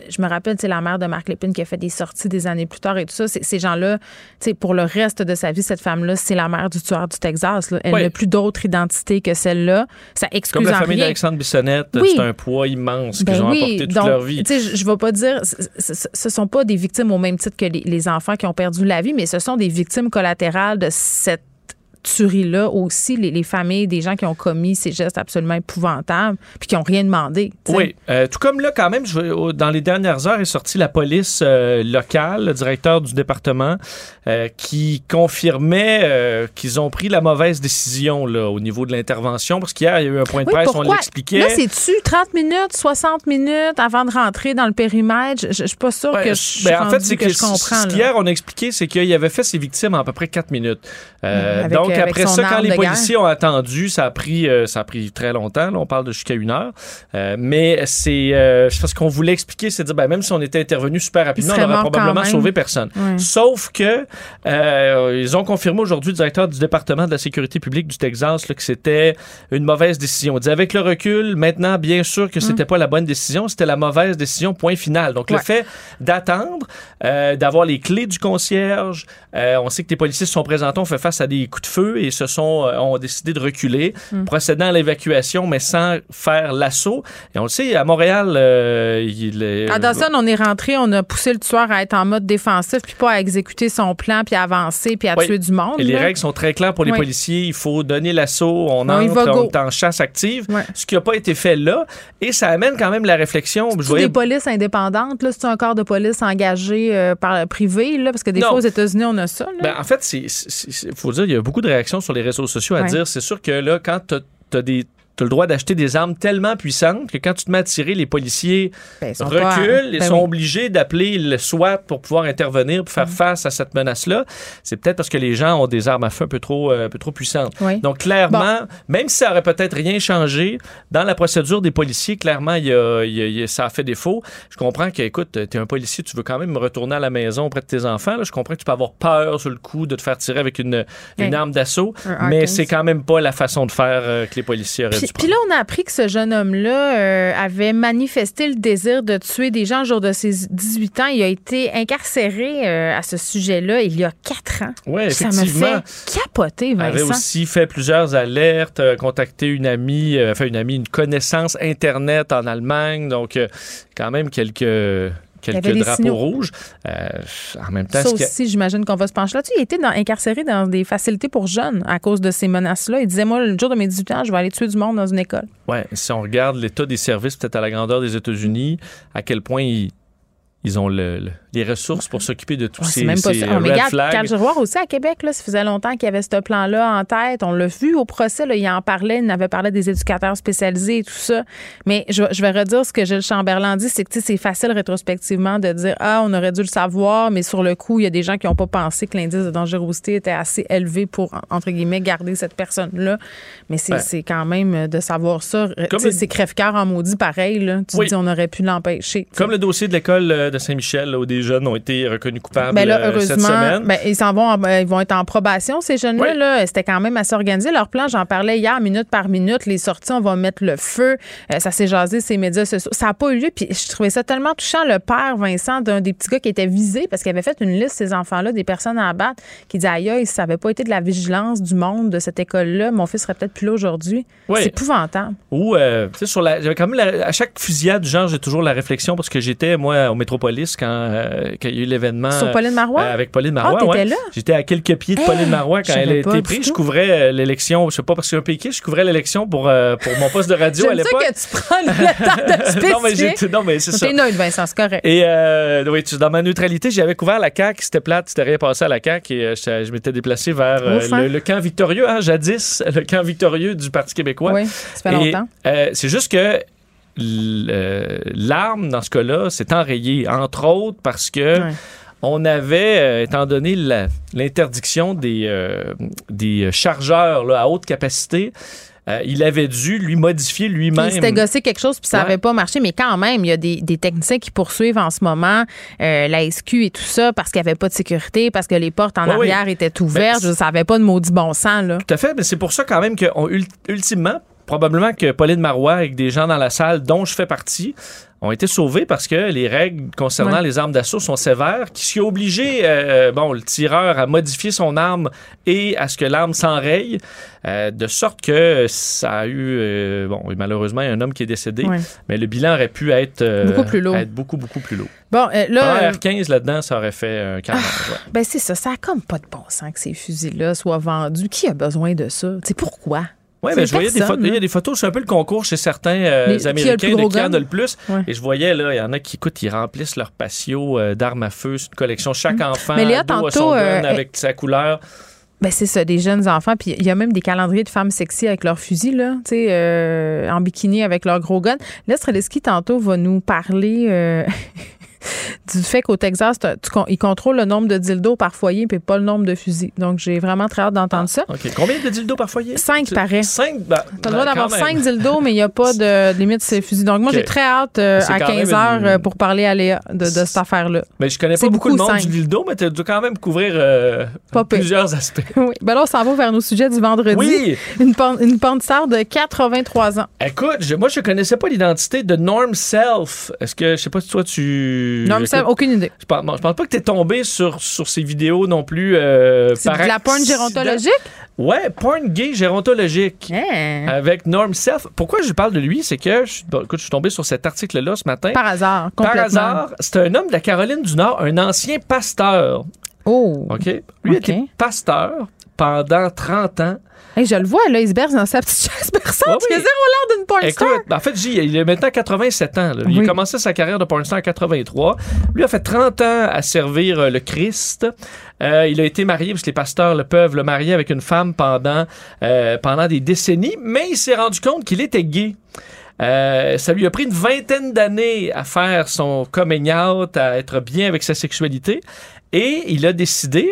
je me rappelle, c'est la mère de Marc Lépine qui a fait des sorties des années plus tard et tout ça. Ces gens-là, tu sais, pour le reste de sa vie, cette femme-là, c'est la mère du tueur du Texas. là. Elle n'a plus d'autre identité que celle-là. Ça excuse Comme la famille d'Alexandre Bissonnette, Oui. c'est un poids immense Ben qu'ils ont oui, apporté toute donc, leur vie. tu sais, Je je vais pas dire, ce- sont pas des victimes au même titre que les, les enfants qui ont perdu la vie, mais ce sont des victimes collatérales de cette tuerie-là aussi, les, les familles des gens qui ont commis ces gestes absolument épouvantables puis qui ont rien demandé. Oui, euh, tout comme là, quand même, je, dans les dernières heures est sorti la police euh, locale, le directeur du département, euh, qui confirmait qu'ils ont pris la mauvaise décision là, au niveau de l'intervention, parce qu'hier, il y a eu un point de Oui, presse, on pourquoi? l'expliquait. Là, c'est-tu 30 minutes, 60 minutes avant de rentrer dans le périmètre? Je, je suis pas sûre Ouais, que je ben, en fait, rendue c'est que, que, je comprends. ce qu'hier on a expliqué, c'est qu'il avait fait ses victimes en à peu près 4 minutes. Avec donc, donc, après ça, quand les de guerre. policiers ont attendu, ça a pris, euh, ça a pris très longtemps. Là, on parle de jusqu'à une heure. Euh, mais c'est euh, parce qu'on voulait expliquer, c'est dire, ben, même si on était intervenu super rapidement, on aurait probablement sauvé personne. Sauf que euh, ils ont confirmé aujourd'hui, le directeur du département de la sécurité publique du Texas, là, que c'était une mauvaise décision. Il dit, avec le recul, maintenant, bien sûr que c'était pas la bonne décision, c'était la mauvaise décision, point final. Donc, le Mm. Fait d'attendre, d'avoir les clés du concierge, on sait que les policiers se sont présentés, ont fait face à des coups de feu et se sont, euh, ont décidé de reculer, Mm. procédant à l'évacuation, mais sans faire l'assaut. Et on le sait, à Montréal, euh, il est... À Dawson, on est rentré, on a poussé le tueur à être en mode défensif, puis pas à exécuter son plan, puis à avancer, puis à Oui. tuer du monde. Et les règles sont très claires pour les Oui. policiers. Il faut donner l'assaut, on entre, on est en chasse active. Ce qui n'a pas été fait là. Et ça amène quand même la réflexion. Je voyais- des polices indépendantes, là, c'est un corps de police engagé euh, par privé, là, parce que des Non. fois aux États-Unis on a ça. là. Ben, en fait, il faut dire, il y a beaucoup de réactions sur les réseaux sociaux à Ouais. dire, c'est sûr que là, quand tu as des t'as le droit d'acheter des armes tellement puissantes que quand tu te mets à tirer, les policiers Ben, ils pas- reculent et ben sont oui. Mm. obligés d'appeler le SWAT pour pouvoir intervenir, pour faire face à cette menace-là. C'est peut-être parce que les gens ont des armes à feu un peu trop, euh, un peu trop puissantes. Oui. Donc, clairement, même si ça aurait peut-être rien changé, dans la procédure des policiers, clairement, y a- y a- il y a- ça a fait défaut. Je comprends que, écoute, tu es un policier, tu veux quand même retourner à la maison auprès de tes enfants. là. Je comprends que tu peux avoir peur sur le coup de te faire tirer avec une, une Oui. arme d'assaut, mais R15. c'est quand même pas la façon de faire euh, que les policiers auraient Puis, là, on a appris que ce jeune homme-là euh, avait manifesté le désir de tuer des gens au jour de ses 18 ans. Il a été incarcéré euh, à ce sujet-là il y a 4 ans. Ouais, Ça me effectivement. fait capoter, Il avait Vincent. aussi fait plusieurs alertes, euh, contacté une amie, enfin une amie, une connaissance Internet en Allemagne, donc euh, quand même quelques, quelques drapeaux rouges. Euh, en même temps, Ça aussi, j'imagine qu'on va se pencher là-dessus. Il était dans- incarcéré dans des facilités pour jeunes à cause de ces menaces-là. Il disait, moi, le jour de mes 18 ans, je vais aller tuer du monde dans une école. Ouais, si on regarde l'état des services, peut-être à la grandeur des États-Unis, à quel point ils, ils ont le- le- les ressources pour s'occuper de tous Ouais, ces, même pas ces, Ah, mais red regarde, flags. Carl Giroir aussi à Québec, là, ça faisait longtemps qu'il y avait ce plan-là en tête. On l'a vu au procès, là, il en parlait, il en avait parlé des éducateurs spécialisés et tout ça. Mais je, je vais redire ce que Gilles Chamberlain dit, c'est que c'est facile rétrospectivement de dire Ah, on aurait dû le savoir, mais sur le coup, il y a des gens qui n'ont pas pensé que l'indice de dangerosité était assez élevé pour, entre guillemets, garder cette personne-là. Mais c'est Ben. quand même de savoir ça. Le- c'est crève-cœur en maudit pareil. Là. Tu Oui. dis on aurait pu l'empêcher. Comme le dossier de l'école euh, de Saint-Michel, où des jeunes ont été reconnus coupables Ben là, euh, cette heureusement, semaine. ben, ils s'en vont, en- ben, ils vont être en probation, ces jeunes-là. Oui. là. C'était quand même assez organisé. Leur plan, j'en parlais hier, minute par minute. Les sorties, on va mettre le feu. Euh, ça s'est jasé, ces médias sociaux. Ça n'a pas eu lieu. Puis je trouvais ça tellement touchant. Le père, Vincent, d'un des petits gars qui était visé parce qu'il avait fait une liste, ces enfants-là, des personnes à abattre, qui disait aïe, ça n'avait pas été de la vigilance du monde de cette école-là, mon fils serait peut-être plus là aujourd'hui. Oui. C'est épouvantable. Ou, euh, tu sais, sur la, j'avais quand même la- à chaque fusillade du genre, j'ai toujours la réflexion parce que j'étais, moi, au Quand, euh, quand il y a eu l'événement. Sur Pauline Marois? euh, avec Pauline Marois. Ah, t'étais ouais. là? J'étais à quelques pieds de Hey, Pauline Marois quand elle a été prise. Je couvrais euh, l'élection, je sais pas, parce que je suis un péquiste, je couvrais l'élection pour, pour mon poste de radio à l'époque. que tu prends le temps de non, mais j'ai- non, mais c'est ça. T'es neutre, Vincent, c'est correct. Et oui, dans ma neutralité, j'avais couvert la CAQ, c'était plate, c'était rien passé à la CAQ et je, je m'étais déplacé vers hein? le, le camp victorieux, hein, jadis, le camp victorieux du Parti québécois. Oui, ça fait Et, longtemps. c'est juste que l'arme, dans ce cas-là, s'est enrayée, entre autres parce que Ouais. on avait, euh, étant donné l'interdiction des, euh, des chargeurs là, à haute capacité, euh, il avait dû lui modifier lui-même. il s'était gossé quelque chose, puis ça Ouais. n'avait pas marché. Mais quand même, il y a des, des techniciens qui poursuivent en ce moment euh, la SQ et tout ça parce qu'il n'y avait pas de sécurité, parce que les portes en Ouais, oui. arrière étaient ouvertes. Mais Je savais pas de maudit bon sens. Là. Tout à fait, mais c'est pour ça quand même qu'on ultimement, probablement que Pauline Marois avec des gens dans la salle dont je fais partie ont été sauvés parce que les règles concernant Ouais. les armes d'assaut sont sévères, qui ont obligé euh, bon, le tireur à modifier son arme et à ce que l'arme s'enraye, euh, de sorte que ça a eu, euh, bon, malheureusement, il y a un homme qui est décédé, Ouais. mais le bilan aurait pu être, euh, Beaucoup plus lourd. être beaucoup, beaucoup plus lourd. Bon, euh, là, Un euh, R15 là-dedans, ça aurait fait un ouais. ben c'est ça. Ça a comme pas de bon sens que ces fusils-là soient vendus. Qui a besoin de ça? C'est pourquoi? Oui, mais je voyais des photos. Il y là. a des photos, c'est un peu le concours chez certains euh, Les- qui a le Américains de gros qui en a le plus. Ouais. Et je voyais, là, il y en a qui, écoute, ils remplissent leur patio euh, d'armes à feu. C'est une collection. Chaque enfant Mm. Mais Léa, tantôt, son gun euh, avec sa couleur. Ben c'est ça, des jeunes enfants. Puis il y a même des calendriers de femmes sexy avec leurs fusils, là, tu sais, euh, en bikini avec leur gros gun. Là, Streliski, tantôt, va nous parler euh, du fait qu'au Texas, tu ils contrôlent le nombre de dildos par foyer puis pas le nombre de fusils. Donc, j'ai vraiment très hâte d'entendre ça. OK. Combien de dildos par foyer? Cinq, paraît. Cinq? Ben, T'as le droit ben, d'avoir quand même. cinq dildos, mais il n'y a pas de limite ces fusils. Donc, moi, j'ai très hâte euh, à quand 15 même heures une- euh, pour parler à Léa de, de cette affaire-là. Mais je connais pas beaucoup de beaucoup, monde cinq. du dildo, mais tu dois quand même couvrir euh, plusieurs aspects. Oui. Ben là, on s'en va vers nos sujets du vendredi. Oui. Une, une de 83 ans. Écoute, je- moi, je connaissais pas l'identité de Norm Self. Est-ce que, je sais pas si toi, tu... Non, mais ça, aucune idée. Je pense, bon, je pense pas que t'es tombé sur, sur ces vidéos non plus. euh, C'est de la porn gérontologique? Ouais, porn gay gérontologique. Hein? Avec Norm Self. Pourquoi je parle de lui? C'est que, je, bon, écoute, je suis tombé sur cet article-là ce matin. Par hasard, Par hasard, c'est un homme de la Caroline du Nord, un ancien pasteur. Oh. OK? Lui OK. était pasteur pendant 30 ans. Hey, je le vois, là, il se berce dans sa petite chaise berçante. Ouais, Il a zéro l'air d'une porn star. Écoute, en fait, J, il a maintenant 87 ans. là. Il a Oui. commencé sa carrière de pornstar en 83. Lui a fait 30 ans à servir euh, le Christ. Euh, il a été marié, parce que les pasteurs le peuvent le marier avec une femme pendant, euh, pendant des décennies, mais il s'est rendu compte qu'il était gay. Euh, ça lui a pris une vingtaine d'années à faire son coming out, à être bien avec sa sexualité. Et il a décidé,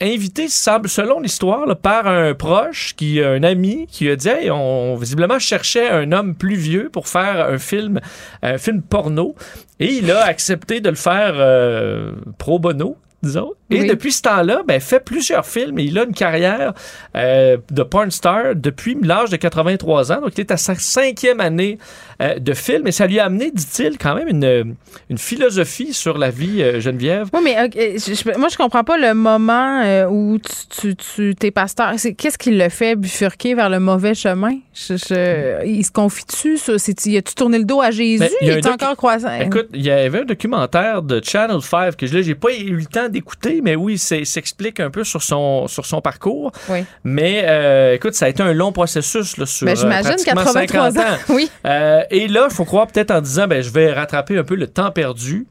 invité, selon l'histoire, par un proche, qui, un ami, qui a dit hey, on visiblement cherchait un homme plus vieux pour faire un film, un film porno. Et il a accepté de le faire euh, pro bono. Disons. Et Oui. depuis ce temps-là, ben, fait plusieurs films et il a une carrière euh, de porn star depuis l'âge de 83 ans. Donc, il est à sa cinquième année euh, de film et ça lui a amené, dit-il, quand même une, une philosophie sur la vie, euh, Geneviève. Oui, mais je- je- moi, je comprends pas le moment où tu, tu, tu t'es pasteur. C'est- Qu'est-ce qui le fait bifurquer vers le mauvais chemin? Je- il se confie-tu? ça? C'est- Y a-tu tourné le dos à Jésus? Ben, il il est docu- encore croissant? Écoute, il y avait un documentaire de Channel 5 que je- là, j'ai pas eu le temps d'écouter, mais oui, c'est- s'explique un peu sur son, sur son parcours. Oui. Mais euh, écoute, ça a été un long processus là, sur Ben, euh, j'imagine pratiquement 83 50 ans. Oui. Euh, et là, il faut croire peut-être en disant, ben, je vais rattraper un peu le temps perdu.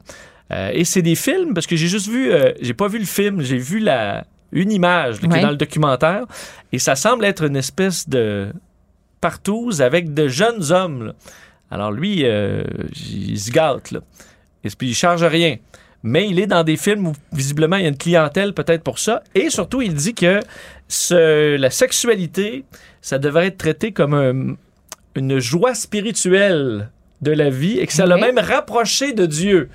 Euh, et c'est des films, parce que j'ai juste vu, j'ai pas vu le film, j'ai vu la, une image là, qui est dans le documentaire. Et ça semble être une espèce de partouze avec de jeunes hommes. là. Alors lui, il se gâte. Là. Et puis il charge rien. Mais il est dans des films où visiblement il y a une clientèle peut-être pour ça. Et surtout, il dit que ce- la sexualité, ça devrait être traité comme un- une joie spirituelle de la vie et que ça l'a même rapproché de Dieu.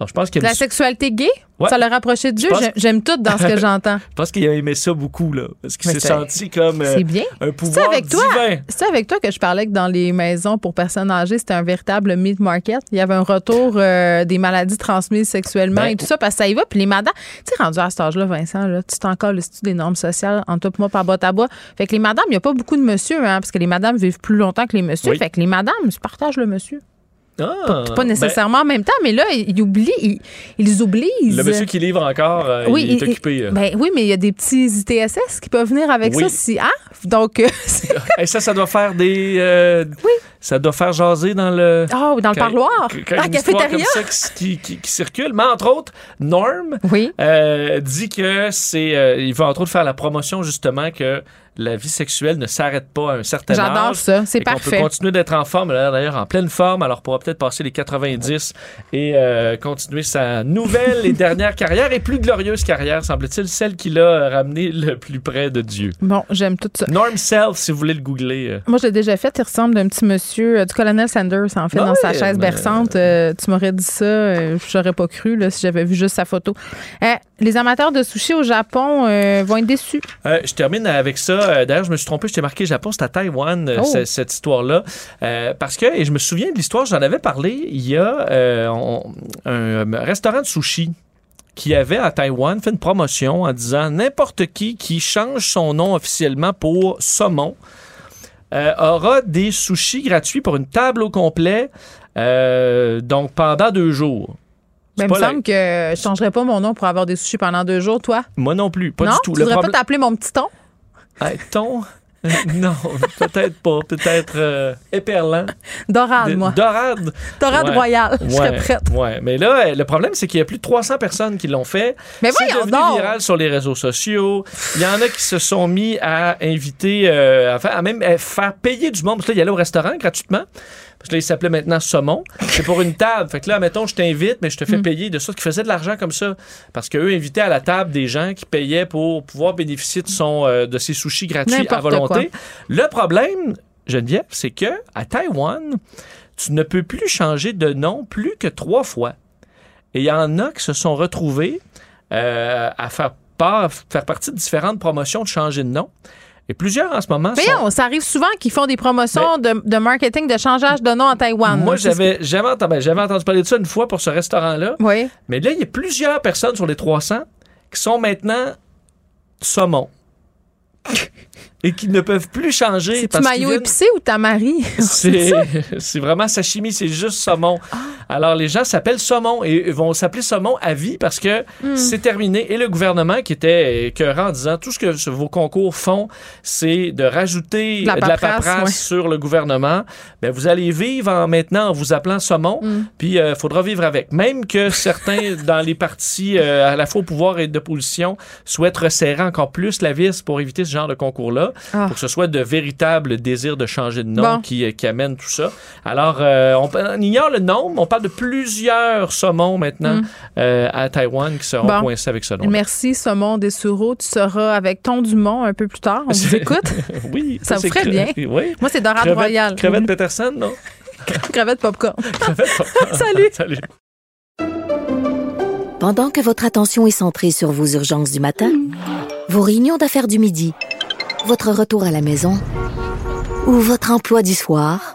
Alors, je pense La sexualité gay? Ouais. Ça l'a rapproché de Dieu? Je pense- J'aime- tout dans ce que j'entends. je pense qu'il a aimé ça beaucoup, là. Parce qu'il s'est senti comme euh, C'est bien. un C'est pouvoir avec toi, divin. c'est avec toi que je parlais que dans les maisons pour personnes âgées, c'était un véritable meat market. Il y avait un retour euh, des maladies transmises sexuellement Ben, et tout ça, parce que ça y va. Puis les madames, tu sais, rendu à cet âge-là, Vincent, là, tu t'es encore le des normes sociales en toi et moi par botte à bois? Fait que les madames, il n'y a pas beaucoup de monsieur, hein, parce que les madames vivent plus longtemps que les messieurs. Oui. Fait que les madames, ils partagent le monsieur. Ah, Pas nécessairement en même temps, mais là, ils, oublient, ils, ben, le monsieur qui livre encore, euh, Oui, il est il- occupé. euh. Ben oui, mais il y a des petits ITSS qui peuvent venir avec Oui. ça si ah donc euh, Et ça, ça doit faire des. euh, Ça doit faire jaser dans le. Ah, dans le Quand- parloir, quand cafétéria. comme ça qui, qui- qui circule. Mais entre autres, Norm Oui. euh, dit que c'est. euh, il veut entre autres faire la promotion justement que la vie sexuelle ne s'arrête pas à un certain âge. J'adore ça, c'est parfait. peut continuer d'être en forme. Elle a l'air d'ailleurs en pleine forme. Alors, pourra peut-être passer les 90 et euh, continuer sa nouvelle et dernière carrière et plus glorieuse carrière, semble-t-il, celle qui l'a ramené le plus près de Dieu. Bon, j'aime tout ça. Norm Self, si vous voulez le googler. Moi, je l'ai déjà fait. Il ressemble d'un petit monsieur, euh, du colonel Sanders, en fait, Ouais, dans sa chaise mais- berçante. Euh, tu m'aurais dit ça, j'aurais pas cru là, si j'avais vu juste sa photo. Les amateurs de sushi au Japon vont être déçus. Je termine avec ça. Euh, D'ailleurs, je me suis trompé, je t'ai marqué Japon, c'est à Taïwan, euh, Oh. ce- cette histoire-là. Euh, parce que, et je me souviens de l'histoire, j'en avais parlé, il y a euh, on- un restaurant de sushi qui avait à Taïwan fait une promotion en disant n'importe qui qui change son nom officiellement pour saumon euh, aura des sushis gratuits pour une table au complet, euh, donc pendant deux jours. Ben, il me la- semble que je changerais pas mon nom pour avoir des sushis pendant deux jours, toi. Moi non plus, pas non? du tout. Tu Le voudrais problème- pas t'appeler mon petit ton? Hey, ton? non, peut-être pas. Peut-être euh, éperlant. Dorade, De- moi. Dorade? Dorade Ouais. royale. Je serais Ouais, prête. Ouais, mais là, euh, le problème, c'est qu'il y a plus de 300 personnes qui l'ont fait. Mais c'est devenu donc! viral sur les réseaux sociaux. Il y en a qui se sont mis à inviter, euh, à, faire- à même à faire payer du monde. Parce que là, il y allait au restaurant gratuitement. Parce que là, il s'appelait maintenant saumon. C'est pour une table. Fait que là, mettons, je t'invite, mais je te fais Mm. payer de sorte qu'ils faisaient de l'argent comme ça. Parce qu'eux invitaient à la table des gens qui payaient pour pouvoir bénéficier de, son, euh, de ses sushis gratuits à volonté. quoi. Le problème, Geneviève, c'est que à Taïwan, tu ne peux plus changer de nom plus que trois fois. Et il y en a qui se sont retrouvés euh, à faire, part, faire partie de différentes promotions de changer de nom. Et plusieurs en ce moment sont- Voyons, ça arrive souvent qu'ils font des promotions de, de marketing de changeage de nom à Taïwan. Moi. C'est j'avais jamais entendu, ben, j'avais entendu parler de ça une fois pour ce restaurant-là. Oui. Mais là, il y a plusieurs personnes sur les 300 qui sont maintenant saumon. Et qui ne peuvent plus changer. Qu'ils maillot viennent- épicé ou tamari? C'est c'est vraiment sashimi, c'est juste saumon. Ah. Alors les gens s'appellent saumon et vont s'appeler saumon à vie parce que Hmm. c'est terminé. Et le gouvernement qui était écœurant en disant tout ce que vos concours font, c'est de rajouter De la de la paperasse, ouais. sur le gouvernement. Ben, vous allez vivre en, maintenant en vous appelant saumon, Hmm. puis il faudra vivre avec. Même que certains dans les partis euh, à la fois au pouvoir et d'opposition souhaitent resserrer encore plus la vis pour éviter ce genre de concours-là, Ah. pour que ce soit de véritables désirs de changer de nom Bon. qui, qui amènent tout ça. Alors, euh, on, on ignore le nombre, on parle de plusieurs saumons maintenant Mm. euh, à Taïwan qui seront Bon. coincés avec ce nom. Merci, Saumon Dessureau. Tu seras avec Ton Dumont un peu plus tard. On vous écoute. oui, Ça vous ferait cre- bien. Oui. Moi, c'est Dorade Crevette- Royale. Crevette Peterson, non? Crevette popcorn. Crevette popcorn. Salut. Salut. Pendant que votre attention est centrée sur vos urgences du matin, vos réunions d'affaires du midi, votre retour à la maison ou votre emploi du soir,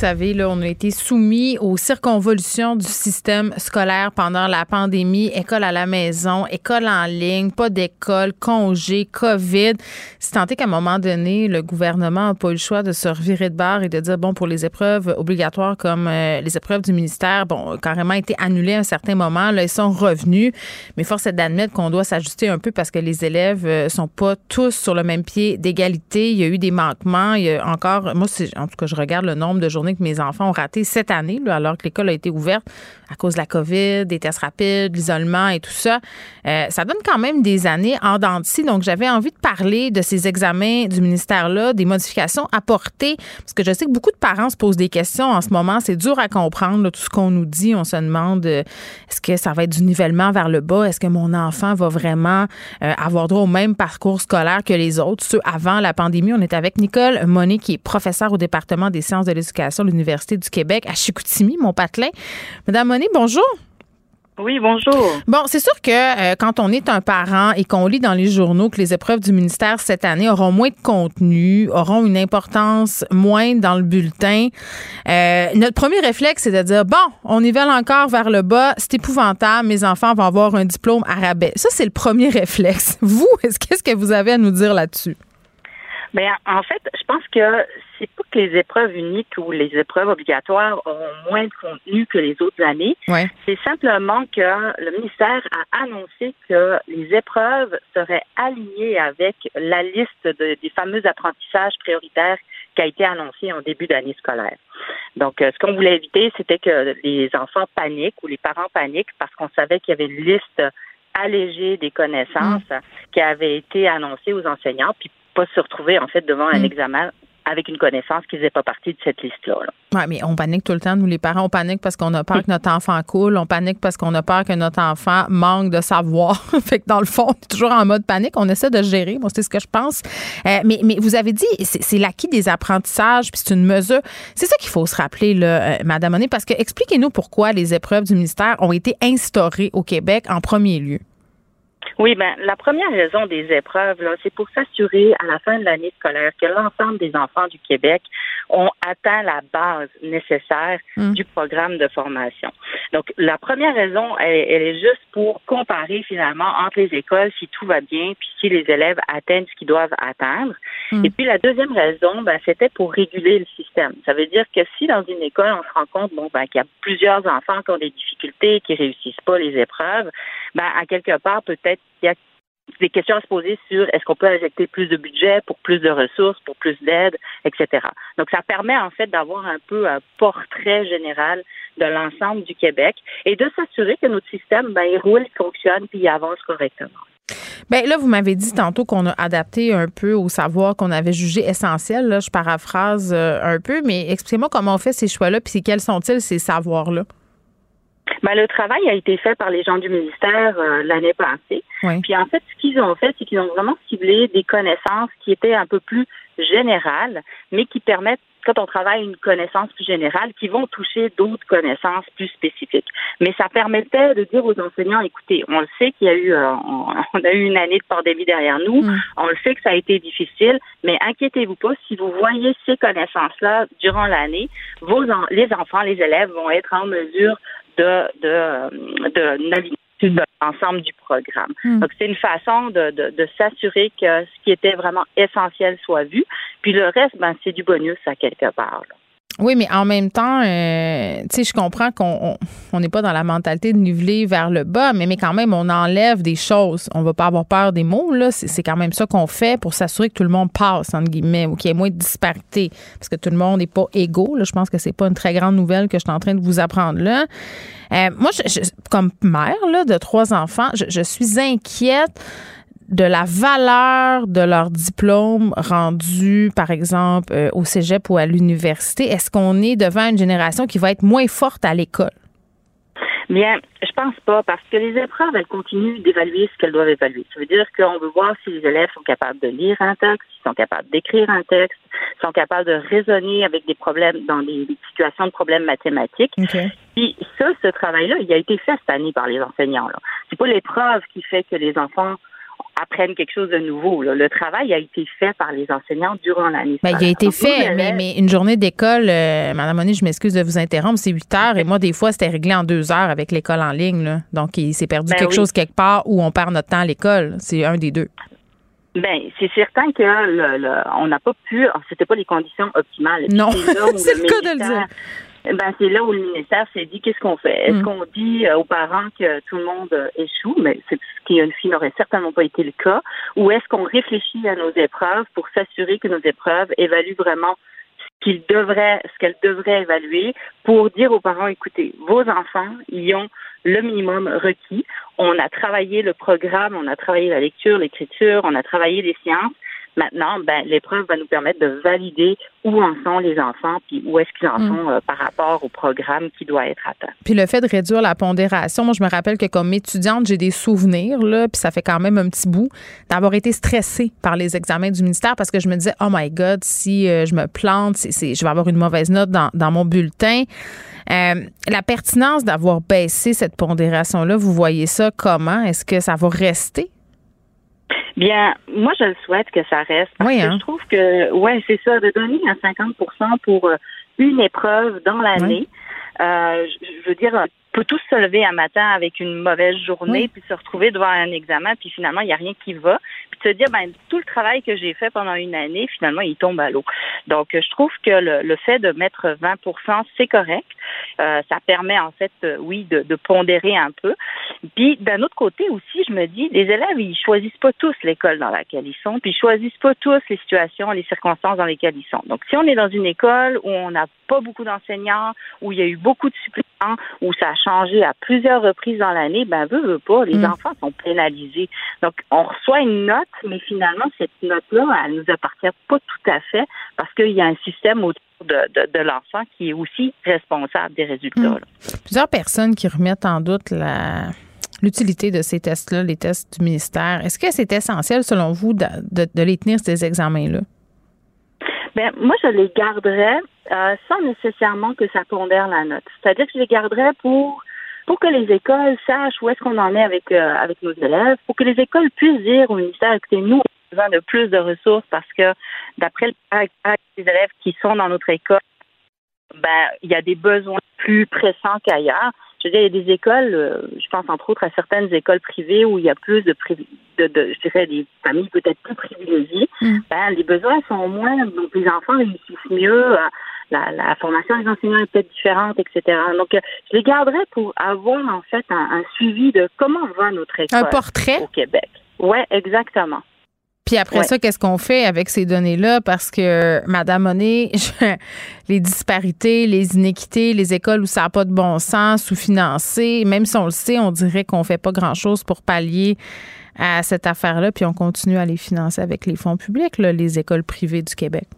Vous savez, on a été soumis aux circonvolutions du système scolaire pendant la pandémie. École à la maison, école en ligne, pas d'école, congé, COVID. C'est tenté qu'à un moment donné, le gouvernement n'a pas eu le choix de se revirer de barre et de dire, bon, pour les épreuves obligatoires comme euh, les épreuves du ministère, bon, carrément été annulées à un certain moment. Là, ils sont revenus. Mais force est d'admettre qu'on doit s'ajuster un peu parce que les élèves euh, sont pas tous sur le même pied d'égalité. Il y a eu des manquements. Il y a encore, moi, en tout cas, je regarde le nombre de journées que mes enfants ont raté cette année, alors que l'école a été ouverte à cause de la COVID, des tests rapides, l'isolement et tout ça. Euh, ça donne quand même des années en dents. Donc, j'avais envie de parler de ces examens du ministère-là, des modifications apportées, parce que je sais que beaucoup de parents se posent des questions en ce moment. C'est dur à comprendre, là, tout ce qu'on nous dit. On se demande, euh, est-ce que ça va être du nivellement vers le bas? Est-ce que mon enfant va vraiment euh, avoir droit au même parcours scolaire que les autres? Ceux avant la pandémie, on est avec Nicole Monet, qui est professeure au département des sciences de l'éducation de l'Université du Québec à Chicoutimi, mon patelin. Madame Monet, bonjour. Oui, bonjour. Bon, c'est sûr que euh, quand on est un parent et qu'on lit dans les journaux que les épreuves du ministère cette année auront moins de contenu, auront une importance moindre dans le bulletin, euh, notre premier réflexe, c'est de dire, bon, on nivelle encore vers le bas, c'est épouvantable, mes enfants vont avoir un diplôme à rabais. Ça, c'est le premier réflexe. Vous, est-ce qu'est-ce que vous avez à nous dire là-dessus? Bien, en fait, je pense que c'est pas que les épreuves uniques ou les épreuves obligatoires auront moins de contenu que les autres années. Ouais. C'est simplement que le ministère a annoncé que les épreuves seraient alignées avec la liste de- des fameux apprentissages prioritaires qui a été annoncée en début d'année scolaire. Donc, euh, ce qu'on voulait éviter, c'était que les enfants paniquent ou les parents paniquent parce qu'on savait qu'il y avait une liste allégée des connaissances qui avait été annoncée aux enseignants, puis pas se retrouver en fait devant un Mm. examen avec une connaissance qui faisait pas partie de cette liste-là. là. Oui, mais on panique tout le temps, nous les parents, on panique parce qu'on a peur que notre enfant coule, on panique parce qu'on a peur que notre enfant manque de savoir. fait que dans le fond, on est toujours en mode panique, on essaie de gérer, moi c'est ce que je pense. Euh, mais, mais vous avez dit, c'est l'acquis des apprentissages, puis c'est une mesure. C'est ça qu'il faut se rappeler, là, euh, Madame Monet, parce que expliquez-nous pourquoi les épreuves du ministère ont été instaurées au Québec en premier lieu. Oui, ben la première raison des épreuves, c'est pour s'assurer à la fin de l'année scolaire que l'ensemble des enfants du Québec ont atteint la base nécessaire Mm. du programme de formation. Donc, la première raison, elle, elle est juste pour comparer finalement entre les écoles si tout va bien, puis si les élèves atteignent ce qu'ils doivent atteindre. Mm. Et puis la deuxième raison, ben, c'était pour réguler le système. Ça veut dire que si dans une école on se rend compte, bon, ben, qu'il y a plusieurs enfants qui ont des difficultés, qui réussissent pas les épreuves, ben, à quelque part peut-être qu'il y a des questions à se poser sur est-ce qu'on peut injecter plus de budget pour plus de ressources, pour plus d'aide, etc. Donc, ça permet en fait d'avoir un peu un portrait général de l'ensemble du Québec et de s'assurer que notre système, ben, il roule, il fonctionne, puis il avance correctement. Ben là, vous m'avez dit tantôt qu'on a adapté un peu au savoir qu'on avait jugé essentiel. Là, je paraphrase euh, un peu, mais expliquez-moi comment on fait ces choix-là, puis quels sont-ils ces savoirs-là? Ben, le travail a été fait par les gens du ministère euh, l'année passée. Oui. Puis en fait, ce qu'ils ont fait, c'est qu'ils ont vraiment ciblé des connaissances qui étaient un peu plus générales, mais qui permettent, quand on travaille une connaissance plus générale, qui vont toucher d'autres connaissances plus spécifiques. Mais ça permettait de dire aux enseignants, écoutez, on le sait qu'il y a eu, euh, on, a eu une année de pandémie derrière nous, on le sait que ça a été difficile, mais inquiétez-vous pas, si vous voyez ces connaissances-là durant l'année, vos en- les enfants, les élèves vont être en mesure de, de, de l'ensemble du programme. Mm. Donc, c'est une façon de, de, de s'assurer que ce qui était vraiment essentiel soit vu. Puis le reste, ben, c'est du bonus à quelque part. là. Oui, mais en même temps, euh, tu sais, je comprends qu'on on- n'est pas dans la mentalité de niveler vers le bas, mais, mais quand même, on enlève des choses. On va pas avoir peur des mots, là. C'est c'est quand même ça qu'on fait pour s'assurer que tout le monde passe, entre guillemets, ou qu'il y ait moins de disparité. Parce que tout le monde n'est pas égaux. Là. Je pense que c'est pas une très grande nouvelle que je suis en train de vous apprendre là. Euh, moi, je- je- comme mère là, de trois enfants, je, je suis inquiète de la valeur de leur diplôme rendu, par exemple, euh, au cégep ou à l'université? Est-ce qu'on est devant une génération qui va être moins forte à l'école? Bien, je pense pas, parce que les épreuves, elles continuent d'évaluer ce qu'elles doivent évaluer. Ça veut dire qu'on veut voir si les élèves sont capables de lire un texte, s'ils sont capables d'écrire un texte, sont capables de raisonner avec des problèmes dans des, des situations de problèmes mathématiques. Puis ça, ce travail-là, il a été fait cette année par les enseignants. Là. C'est pas l'épreuve qui fait que les enfants apprennent quelque chose de nouveau. là. Le travail a été fait par les enseignants durant l'année. Ben, il a été Donc, fait, mais, mais une journée d'école, euh, Madame Monique, je m'excuse de vous interrompre, c'est 8 heures et moi, des fois, c'était réglé en deux heures avec l'école en ligne. là. Donc, il s'est perdu Ben quelque oui. chose quelque part où on perd notre temps à l'école. C'est un des deux. Ben, c'est certain que le, le- on n'a pas pu, c'était pas les conditions optimales. Non, c'est le cas de le ministère- Ben, c'est là où le ministère s'est dit qu'est-ce qu'on fait? Est-ce Mm. qu'on dit euh, aux parents que tout le monde euh, échoue, mais ce qui n'aurait certainement pas été le cas, ou est-ce qu'on réfléchit à nos épreuves pour s'assurer que nos épreuves évaluent vraiment ce qu'ils devraient, ce qu'elles devraient évaluer, pour dire aux parents écoutez, vos enfants, ils ont le minimum requis. On a travaillé le programme, on a travaillé la lecture, l'écriture, on a travaillé les sciences. Maintenant, ben, l'épreuve va nous permettre de valider où en sont les enfants, puis où est-ce qu'ils en Mm. sont euh, par rapport au programme qui doit être atteint. Puis le fait de réduire la pondération, moi, je me rappelle que comme étudiante, j'ai des souvenirs, là, puis ça fait quand même un petit bout, d'avoir été stressée par les examens du ministère parce que je me disais, oh my God, si euh, je me plante, je vais avoir une mauvaise note dans, dans mon bulletin. Euh, la pertinence d'avoir baissé cette pondération-là, vous voyez ça comment? Est-ce que ça va rester? Bien, moi, je le souhaite que ça reste. Parce Oui, que hein? je trouve que, ouais, c'est ça, de donner un 50% pour euh, une épreuve dans l'année. Euh, je, veux dire, on peut tous se lever un matin avec une mauvaise journée, Oui. puis se retrouver devant un examen, puis finalement, il n'y a rien qui va. Puis se dire, ben, tout le travail que j'ai fait pendant une année, finalement, il tombe à l'eau. Donc, je trouve que le, le fait de mettre 20% c'est correct. Euh, ça permet en fait, euh, oui, de, de pondérer un peu. Puis d'un autre côté aussi, je me dis, les élèves, ils choisissent pas tous l'école dans laquelle ils sont, puis ils choisissent pas tous les situations, les circonstances dans lesquelles ils sont. Donc si on est dans une école où on n'a pas beaucoup d'enseignants, où il y a eu beaucoup de suppléments, où ça a changé à plusieurs reprises dans l'année, ben veut, veut pas, les Mm. enfants sont pénalisés. Donc on reçoit une note, mais finalement cette note-là, elle nous appartient pas tout à fait parce qu'il y a un système autour de, de, de l'enfant qui est aussi responsable des résultats. Mm. là. Plusieurs personnes qui remettent en doute la l'utilité de ces tests-là, les tests du ministère. Est-ce que c'est essentiel, selon vous, de, de- de les tenir, ces examens-là? Ben, moi, je les garderais euh, sans nécessairement que ça pondère la note. C'est-à-dire que je les garderais pour pour que les écoles sachent où est-ce qu'on en est avec euh, avec nos élèves, pour que les écoles puissent dire au ministère, écoutez, nous, besoin de plus de ressources parce que d'après le des élèves qui sont dans notre école, ben, il y a des besoins plus pressants qu'ailleurs. Je veux dire, il y a des écoles, euh, je pense entre autres à certaines écoles privées où il y a plus de, de, de je dirais, des familles peut-être plus privilégiées. Ben, les besoins sont moins, donc les enfants réussissent mieux. euh, la, la formation des enseignants est peut-être différente, etc. Donc, euh, je les garderais pour avoir en fait un, un suivi de comment va notre école Un portrait? au Québec. Ouais, exactement. Puis après Ouais. ça, qu'est-ce qu'on fait avec ces données-là? Parce que, Madame Monet, les disparités, les inéquités, les écoles où ça n'a pas de bon sens, sous-financées, même si on le sait, on dirait qu'on fait pas grand-chose pour pallier à cette affaire-là, puis on continue à les financer avec les fonds publics, là, les écoles privées du Québec.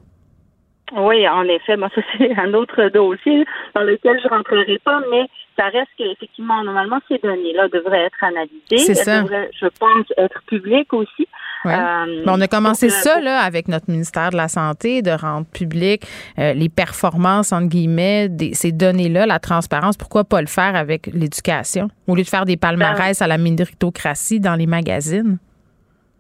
Oui, en effet, moi, ça c'est un autre dossier dans lequel je rentrerai pas, mais ça reste qu'effectivement, normalement, ces données-là devraient être analysées. C'est Elles ça. devraient, je pense, être publiques aussi. Ouais. Euh, Ben, on a commencé donc, euh, ça là, avec notre ministère de la Santé, de rendre public euh, les performances, entre guillemets, des, ces données-là, la transparence. Pourquoi pas le faire avec l'éducation? Au lieu de faire des palmarès à la méritocratie dans les magazines.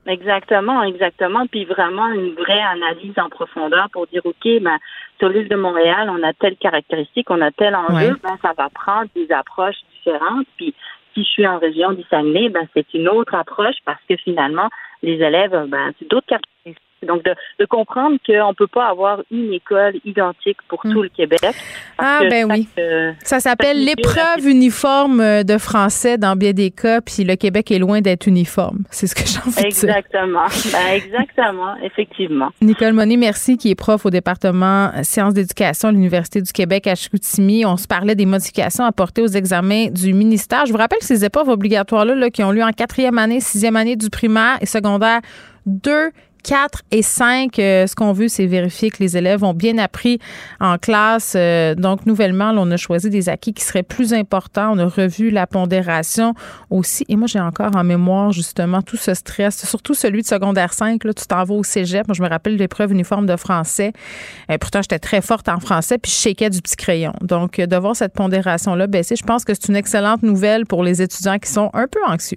Exactement, exactement. Puis vraiment une vraie analyse en profondeur pour dire, OK, ben, sur l'île de Montréal, on a telle caractéristique, on a tel enjeu, Ouais. ben, ça va prendre des approches différentes. Puis si je suis en région du ben, c'est une autre approche parce que finalement, les élèves, ben, d'autres caractéristiques. Donc, de, de comprendre qu'on ne peut pas avoir une école identique pour tout le Québec. Ah, ben chaque, oui. euh, Ça s'appelle l'épreuve uniforme euh, de français dans bien des cas, puis le Québec est loin d'être uniforme. C'est ce que dire. Exactement. Ben, exactement, effectivement. Nicole Monet, merci, qui est prof au département sciences d'éducation à l'Université du Québec à Chicoutimi. On se parlait des modifications apportées aux examens du ministère. Je vous rappelle que ces épreuves obligatoires-là, là, qui ont lieu en quatrième année, sixième année du primaire et secondaire 2, 4 et 5, euh, ce qu'on veut, c'est vérifier que les élèves ont bien appris en classe. Euh, donc, nouvellement, on a choisi des acquis qui seraient plus importants. On a revu la pondération aussi. Et moi, j'ai encore en mémoire, justement, tout ce stress, surtout celui de secondaire 5. Là, tu t'en vas au cégep. Moi, je me rappelle l'épreuve uniforme de français. Euh, pourtant, j'étais très forte en français, puis je shakeais du petit crayon. Donc, de voir cette pondération-là baisser, je pense que c'est une excellente nouvelle pour les étudiants qui sont un peu anxieux.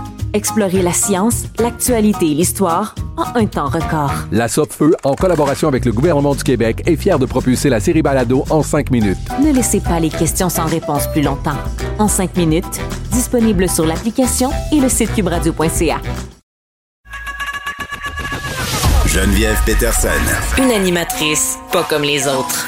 Explorez la science, l'actualité et l'histoire en un temps record. La Feu, en collaboration avec le gouvernement du Québec, est fière de propulser la série Balado en cinq minutes. Ne laissez pas les questions sans réponse plus longtemps. En cinq minutes, disponible sur l'application et le site cubradio.ca. Geneviève Peterson. Une animatrice pas comme les autres.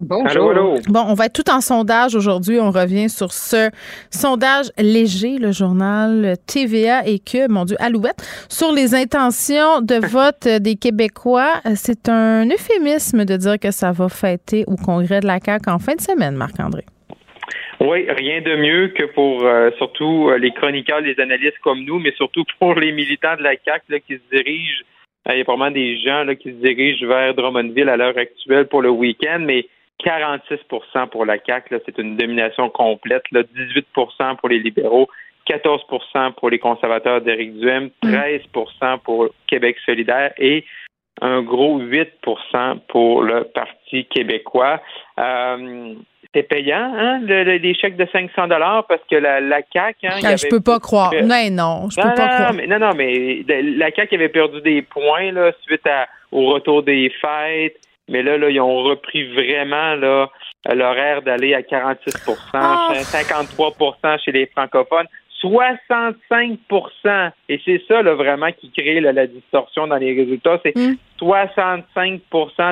Bonjour. Allô, allô? Bon, on va être tout en sondage aujourd'hui. On revient sur ce sondage léger, le journal TVA et que, mon Dieu, Alouette, sur les intentions de vote des Québécois. C'est un euphémisme de dire que ça va fêter au congrès de la CAQ en fin de semaine, Marc-André. Oui, rien de mieux que pour euh, surtout euh, les chroniqueurs, les analystes comme nous, mais surtout pour les militants de la CAQ là, qui se dirigent. Euh, il y a probablement des gens là, qui se dirigent vers Drummondville à l'heure actuelle pour le week-end, mais 46% pour la CAQ, c'est une domination complète. Là, 18% pour les libéraux, 14% pour les conservateurs d'Éric Duhem, 13% pour Québec solidaire et un gros 8% pour le Parti québécois. Euh, c'est payant, hein, le, les chèques de 500 dollars parce que la, la CAQ... Hein, ah, je peux pas croire. Non, non, je peux pas croire. Mais, non, non, mais la CAQ avait perdu des points là, suite à, au retour des fêtes. Mais là, là, ils ont repris vraiment là l'horaire d'aller à 46% 53% chez les francophones. 65% Et c'est ça là, vraiment qui crée la distorsion dans les résultats. C'est 65%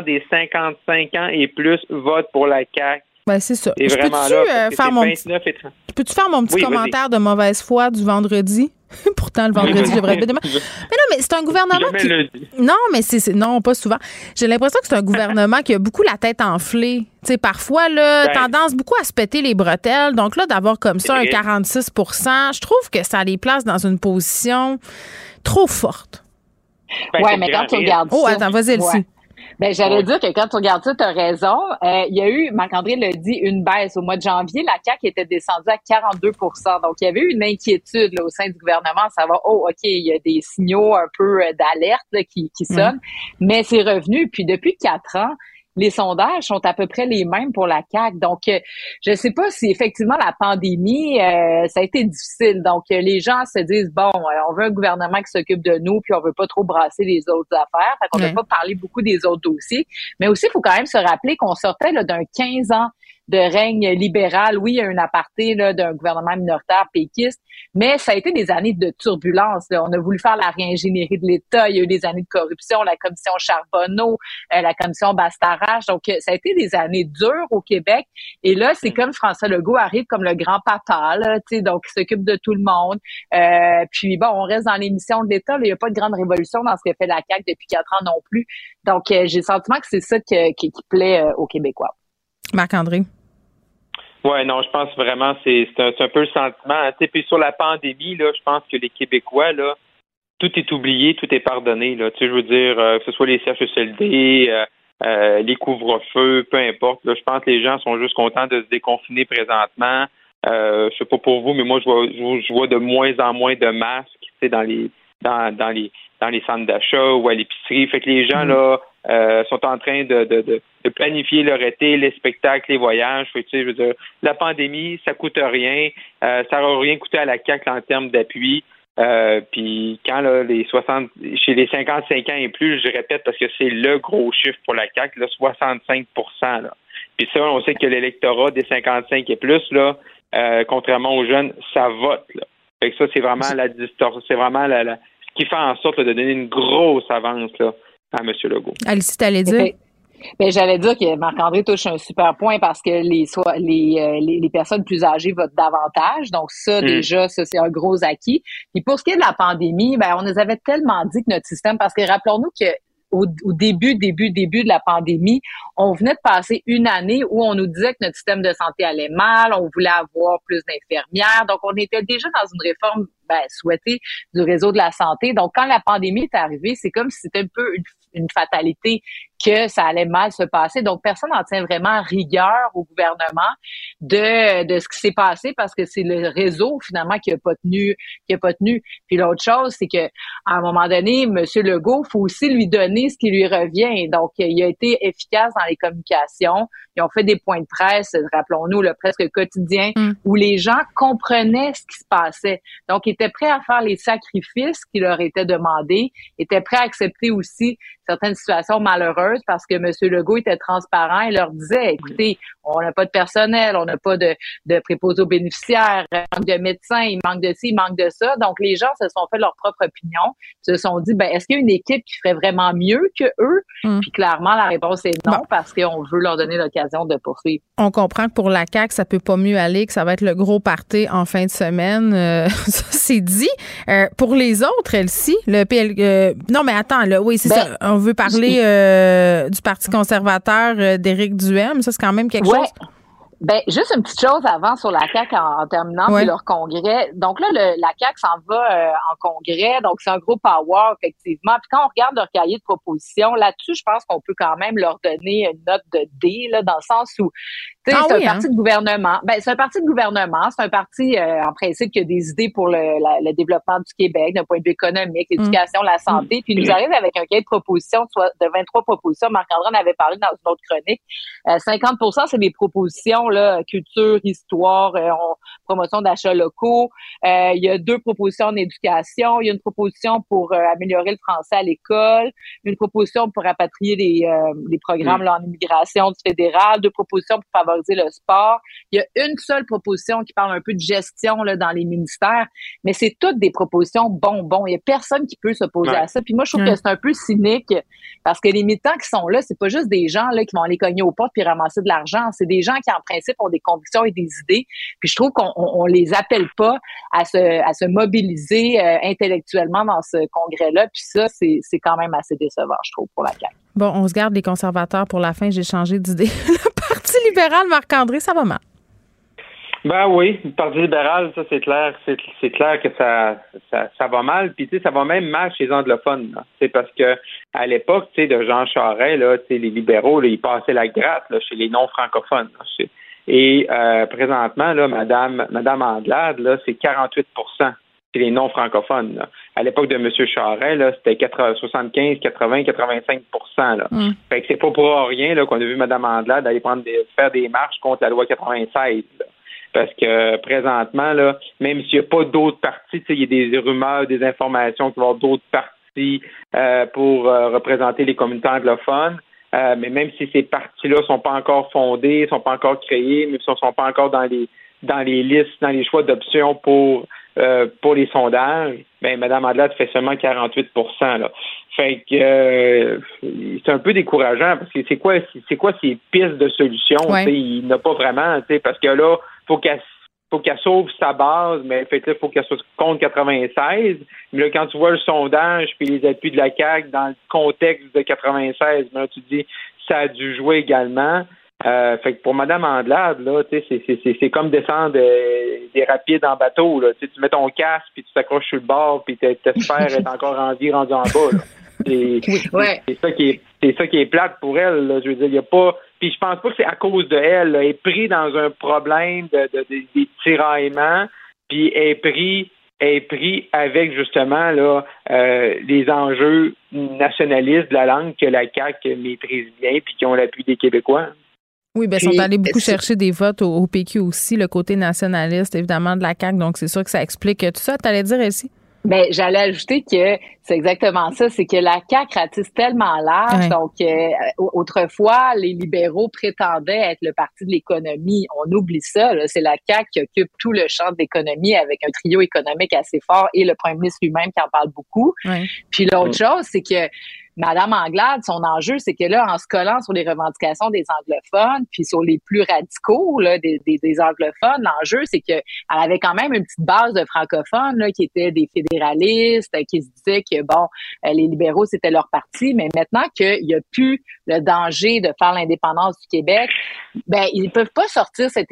hmm. des 55 ans et plus votent pour la CAQ. Ben, c'est ça. Et vraiment peux-tu là, euh, faire mon peux-tu faire mon petit commentaire de mauvaise foi du vendredi? Pourtant, le vendredi, je devrais demain. Mais non, mais c'est un gouvernement qui... Non, mais c'est non, pas souvent. J'ai l'impression que c'est un gouvernement qui a beaucoup la tête enflée. Tu sais, parfois, là, Ben. tendance beaucoup à se péter les bretelles. Donc là, d'avoir comme ça un 46% je trouve que ça les place dans une position trop forte. Ben, ouais, mais quand tu regardes Oh, attends, vas-y, Elsie. Ouais. Ben, j'allais dire que quand tu regardes ça, tu as raison. Euh, il y a eu, Marc-André l'a dit, une baisse. Au mois de janvier, la CAQ était descendue à 42% Donc, il y avait eu une inquiétude là, au sein du gouvernement à savoir, oh, OK, il y a des signaux un peu euh, d'alerte qui, qui sonnent. Mais c'est revenu. Puis depuis quatre ans, les sondages sont à peu près les mêmes pour la CAQ. Donc, euh, je ne sais pas si effectivement la pandémie, euh, ça a été difficile. Donc, euh, les gens se disent, bon, euh, on veut un gouvernement qui s'occupe de nous, puis on veut pas trop brasser les autres affaires. Fait qu'on Ouais. n'a pas parlé beaucoup des autres dossiers. Mais aussi, il faut quand même se rappeler qu'on sortait là, d'un 15 ans de règne libéral. Oui, il y a un aparté d'un gouvernement minoritaire péquiste, mais ça a été des années de turbulence. là. On a voulu faire la réingénierie de l'État. Il y a eu des années de corruption, la commission Charbonneau, euh, la commission Bastarache. Donc, euh, ça a été des années dures au Québec. Et là, c'est comme François Legault arrive comme le grand papa, là, donc il s'occupe de tout le monde. Euh, puis bon, on reste dans l'émission de l'État. Il n'y a pas de grande révolution dans ce que fait la CAQ depuis quatre ans non plus. Donc, euh, j'ai le sentiment que c'est ça que- qui, qui plaît euh, aux Québécois. Marc-André. Ouais, non, je pense vraiment c'est c'est un, peu le sentiment. hein. Puis sur la pandémie, là, je pense que les Québécois, là, tout est oublié, tout est pardonné. Là. Tu sais, je veux dire, euh, que ce soit les CHSLD, euh, euh, les couvre-feux, peu importe. Là, je pense que les gens sont juste contents de se déconfiner présentement. Euh, je sais pas pour vous, mais moi, je vois, je vois- je vois de moins en moins de masques tu sais, dans les dans, dans les dans les centres d'achat ou à l'épicerie. Fait que les gens là euh, sont en train de, de, de, de planifier leur été, les spectacles, les voyages. Fait que, tu sais, je veux dire, la pandémie, ça coûte rien. Euh, ça n'aura rien coûté à la CAQ en termes d'appui. Euh, puis quand là, les 60 chez les 55 ans et plus, je répète parce que c'est le gros chiffre pour la CAQ, là, 65 là. Puis ça, on sait que l'électorat des 55 et plus, là, euh, contrairement aux jeunes, ça vote. Là. Fait que ça, c'est vraiment la distorsion, c'est vraiment la, qui fait en sorte là, de donner une grosse avance là, à M. Legault. Alice, t'allais dire? Ben, j'allais dire que Marc-André touche un super point parce que les, soit, les, euh, les, les personnes plus âgées votent davantage. Donc, ça, Mm. déjà, ça, c'est un gros acquis. Puis pour ce qui est de la pandémie, ben, on nous avait tellement dit que notre système, parce que rappelons-nous que au, début, début, début de la pandémie, on venait de passer une année où on nous disait que notre système de santé allait mal, on voulait avoir plus d'infirmières. Donc, on était déjà dans une réforme ben, souhaitée du réseau de la santé. Donc, quand la pandémie est arrivée, c'est comme si c'était un peu une fatalité que ça allait mal se passer. Donc, personne n'en tient vraiment rigueur au gouvernement de, de ce qui s'est passé parce que c'est le réseau, finalement, qui a pas tenu, qui a pas tenu. Puis l'autre chose, c'est que, à un moment donné, M. Legault, faut aussi lui donner ce qui lui revient. Donc, il a été efficace dans les communications. Ils ont fait des points de presse, rappelons-nous, le presque quotidien, où les gens comprenaient ce qui se passait. Donc, ils étaient prêts à faire les sacrifices qui leur étaient demandés, étaient prêts à accepter aussi certaines situations malheureuses parce que M. Legault était transparent et leur disait, écoutez, on n'a pas de personnel, on n'a pas de, de préposés aux bénéficiaires, il manque de médecins, il manque de ci, il manque de ça. Donc, les gens se sont fait leur propre opinion, se sont dit, ben, est-ce qu'il y a une équipe qui ferait vraiment mieux que eux? Puis clairement, la réponse est non, parce qu'on veut leur donner l'occasion de poursuivre. On comprend que pour la CAQ, ça peut pas mieux aller, que ça va être le gros party en fin de semaine. Euh, ça, c'est dit. Euh, pour les autres, Elsie, le PL... euh, non, mais attends, là, oui, c'est Ben, ça. On veut parler euh, du Parti conservateur euh, d'Éric Duhem. Ça, c'est quand même quelque Ouais. chose? Ben, juste une petite chose avant sur la CAQ en, en terminant, Ouais. puis leur congrès. Donc là, le- la CAQ s'en va euh, en congrès, donc c'est un gros power, effectivement. Puis quand on regarde leur cahier de propositions, là-dessus, je pense qu'on peut quand même leur donner une note de D, là, dans le sens où, Ah c'est oui, un hein? parti de gouvernement. Ben, c'est un parti de gouvernement, c'est un parti, euh, en principe, qui a des idées pour le, la- le développement du Québec, d'un point de vue économique, l'éducation, la santé, puis il nous arrive avec un cahier de propositions soit de 23 propositions. Marc-André en avait parlé dans une autre chronique. Euh, 50% c'est des propositions, là, culture, histoire, euh, on- promotion d'achats locaux. Euh, il y a deux propositions en éducation. Il y a une proposition pour améliorer le français à l'école, une proposition pour rapatrier les, euh, les programmes là, en immigration du fédéral, deux propositions pour favoriser le sport. Il y a une seule proposition qui parle un peu de gestion là, dans les ministères, mais c'est toutes des propositions bonbons. Il y a personne qui peut s'opposer Ouais. à ça. Puis moi, je trouve Ouais. que c'est un peu cynique parce que les militants qui sont là, c'est pas juste des gens là qui vont aller cogner aux portes puis ramasser de l'argent. C'est des gens qui, en principe, ont des convictions et des idées. Puis je trouve qu'on on, on les appelle pas à se, à se mobiliser euh, intellectuellement dans ce congrès-là. Puis ça, c'est c'est quand même assez décevant, je trouve, pour la CAQ. Bon, on se garde les conservateurs pour la fin. J'ai changé d'idée. libéral, Marc-André, ça va mal. Ben oui, le Parti libéral, ça c'est clair, c'est, clair que ça, ça, ça va mal. Puis tu sais, ça va même mal chez les anglophones. C'est parce que à l'époque, tu sais, de Jean Charest, là, tu sais, les libéraux, ils passaient la gratte chez les non francophones. Et euh, présentement, là, Madame, Madame là, c'est 48 chez les non francophones. là. À l'époque de M. Charest, là, c'était 80, 75, 80, 85 là. Fait que c'est pas pour rien là, qu'on a vu Mme Andelade aller prendre des, faire des marches contre la loi 96. là. Parce que présentement, là, même s'il n'y a pas d'autres partis, il y a des rumeurs, des informations qu'il va y avoir d'autres partis euh, pour euh, représenter les communautés anglophones. Euh, mais même si ces partis-là sont pas encore fondés, sont pas encore créés, mais ne sont pas encore dans les dans les listes, dans les choix d'options pour euh, pour les sondages, ben Mme Andelade fait seulement 48 là. Fait que euh, c'est un peu décourageant parce que c'est quoi c'est quoi ces pistes de solutions? Ouais. Il n'a pas vraiment, tu sais, parce que là, faut qu'elle faut qu'elle sauve sa base, mais fait là, faut qu'elle soit contre 96. Mais là, quand tu vois le sondage puis les appuis de la CAQ dans le contexte de 96, ben là, tu te dis ça a dû jouer également. Euh, fait que pour Mme Andelade, là, tu sais, c'est- c'est- c'est c'est comme descendre euh, des rapides en bateau. Là. Tu sais, tu mets ton casque puis tu t'accroches sur le bord puis t'es- t'espères être encore en vie rendu en bas. là. C'est Ouais. ça qui est c'est ça qui est plate pour elle. là. Je veux dire, il y a pas. Puis je pense pas que c'est à cause de elle. là. Elle est prise dans un problème de, de- de- des tiraillements, puis elle est pris est pris avec justement là euh, les enjeux nationalistes de la langue que la CAQ maîtrise bien puis qui ont l'appui des Québécois. Oui, ben, ils sont allés beaucoup chercher des votes au, au PQ aussi, le côté nationaliste, évidemment, de la CAQ. Donc, c'est sûr que ça explique tout ça. T'allais dire, Elsie? Ben, j'allais ajouter que c'est exactement ça, c'est que la CAQ ratisse tellement large. Ouais. Donc, euh, au- autrefois, les libéraux prétendaient être le parti de l'économie. On oublie ça. là. C'est la CAQ qui occupe tout le champ de l'économie avec un trio économique assez fort et le premier ministre lui-même qui en parle beaucoup. Ouais. Puis l'autre chose, c'est que Madame Anglade, son enjeu, c'est que là, en se collant sur les revendications des anglophones, puis sur les plus radicaux là, des, des, des anglophones, l'enjeu, c'est que elle avait quand même une petite base de francophones là, qui étaient des fédéralistes, qui se disaient que bon, euh, les libéraux c'était leur parti, mais maintenant qu'il y a plus le danger de faire l'indépendance du Québec, ben ils peuvent pas sortir cet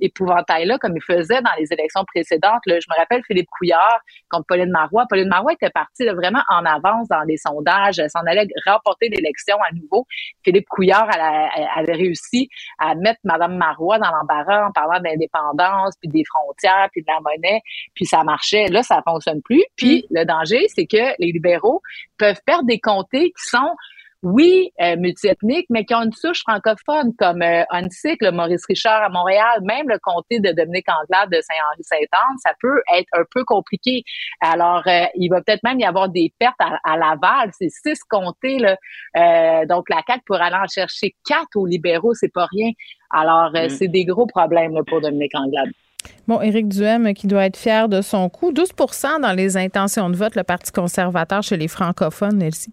épouvantail-là comme ils faisaient dans les élections précédentes. Je me rappelle Philippe Couillard contre Pauline Marois. Pauline Marois était partie vraiment en avance dans les sondages, s'en allait remporter l'élection à nouveau. Philippe Couillard elle a- elle avait réussi à mettre Madame Marois dans l'embarras en parlant d'indépendance, puis des frontières, puis de la monnaie, puis ça marchait. Là, ça fonctionne plus. Puis le danger, c'est que les libéraux peuvent perdre des comtés qui sont oui, euh, multiethniques, mais qui ont une souche francophone, comme euh, le Maurice Richard à Montréal, même le comté de Dominique Anglade de Saint-Henri-Saint-Anne, ça peut être un peu compliqué. Alors, euh, il va peut-être même y avoir des pertes à, à Laval. C'est six comtés, là. Euh, donc, la CAQ pourrait aller en chercher quatre aux libéraux, c'est pas rien. Alors, euh, Mm. c'est des gros problèmes là, pour Dominique Anglade. Bon, Éric Duhem qui doit être fier de son coup. 12% dans les intentions de vote, le Parti conservateur chez les francophones, Elsie.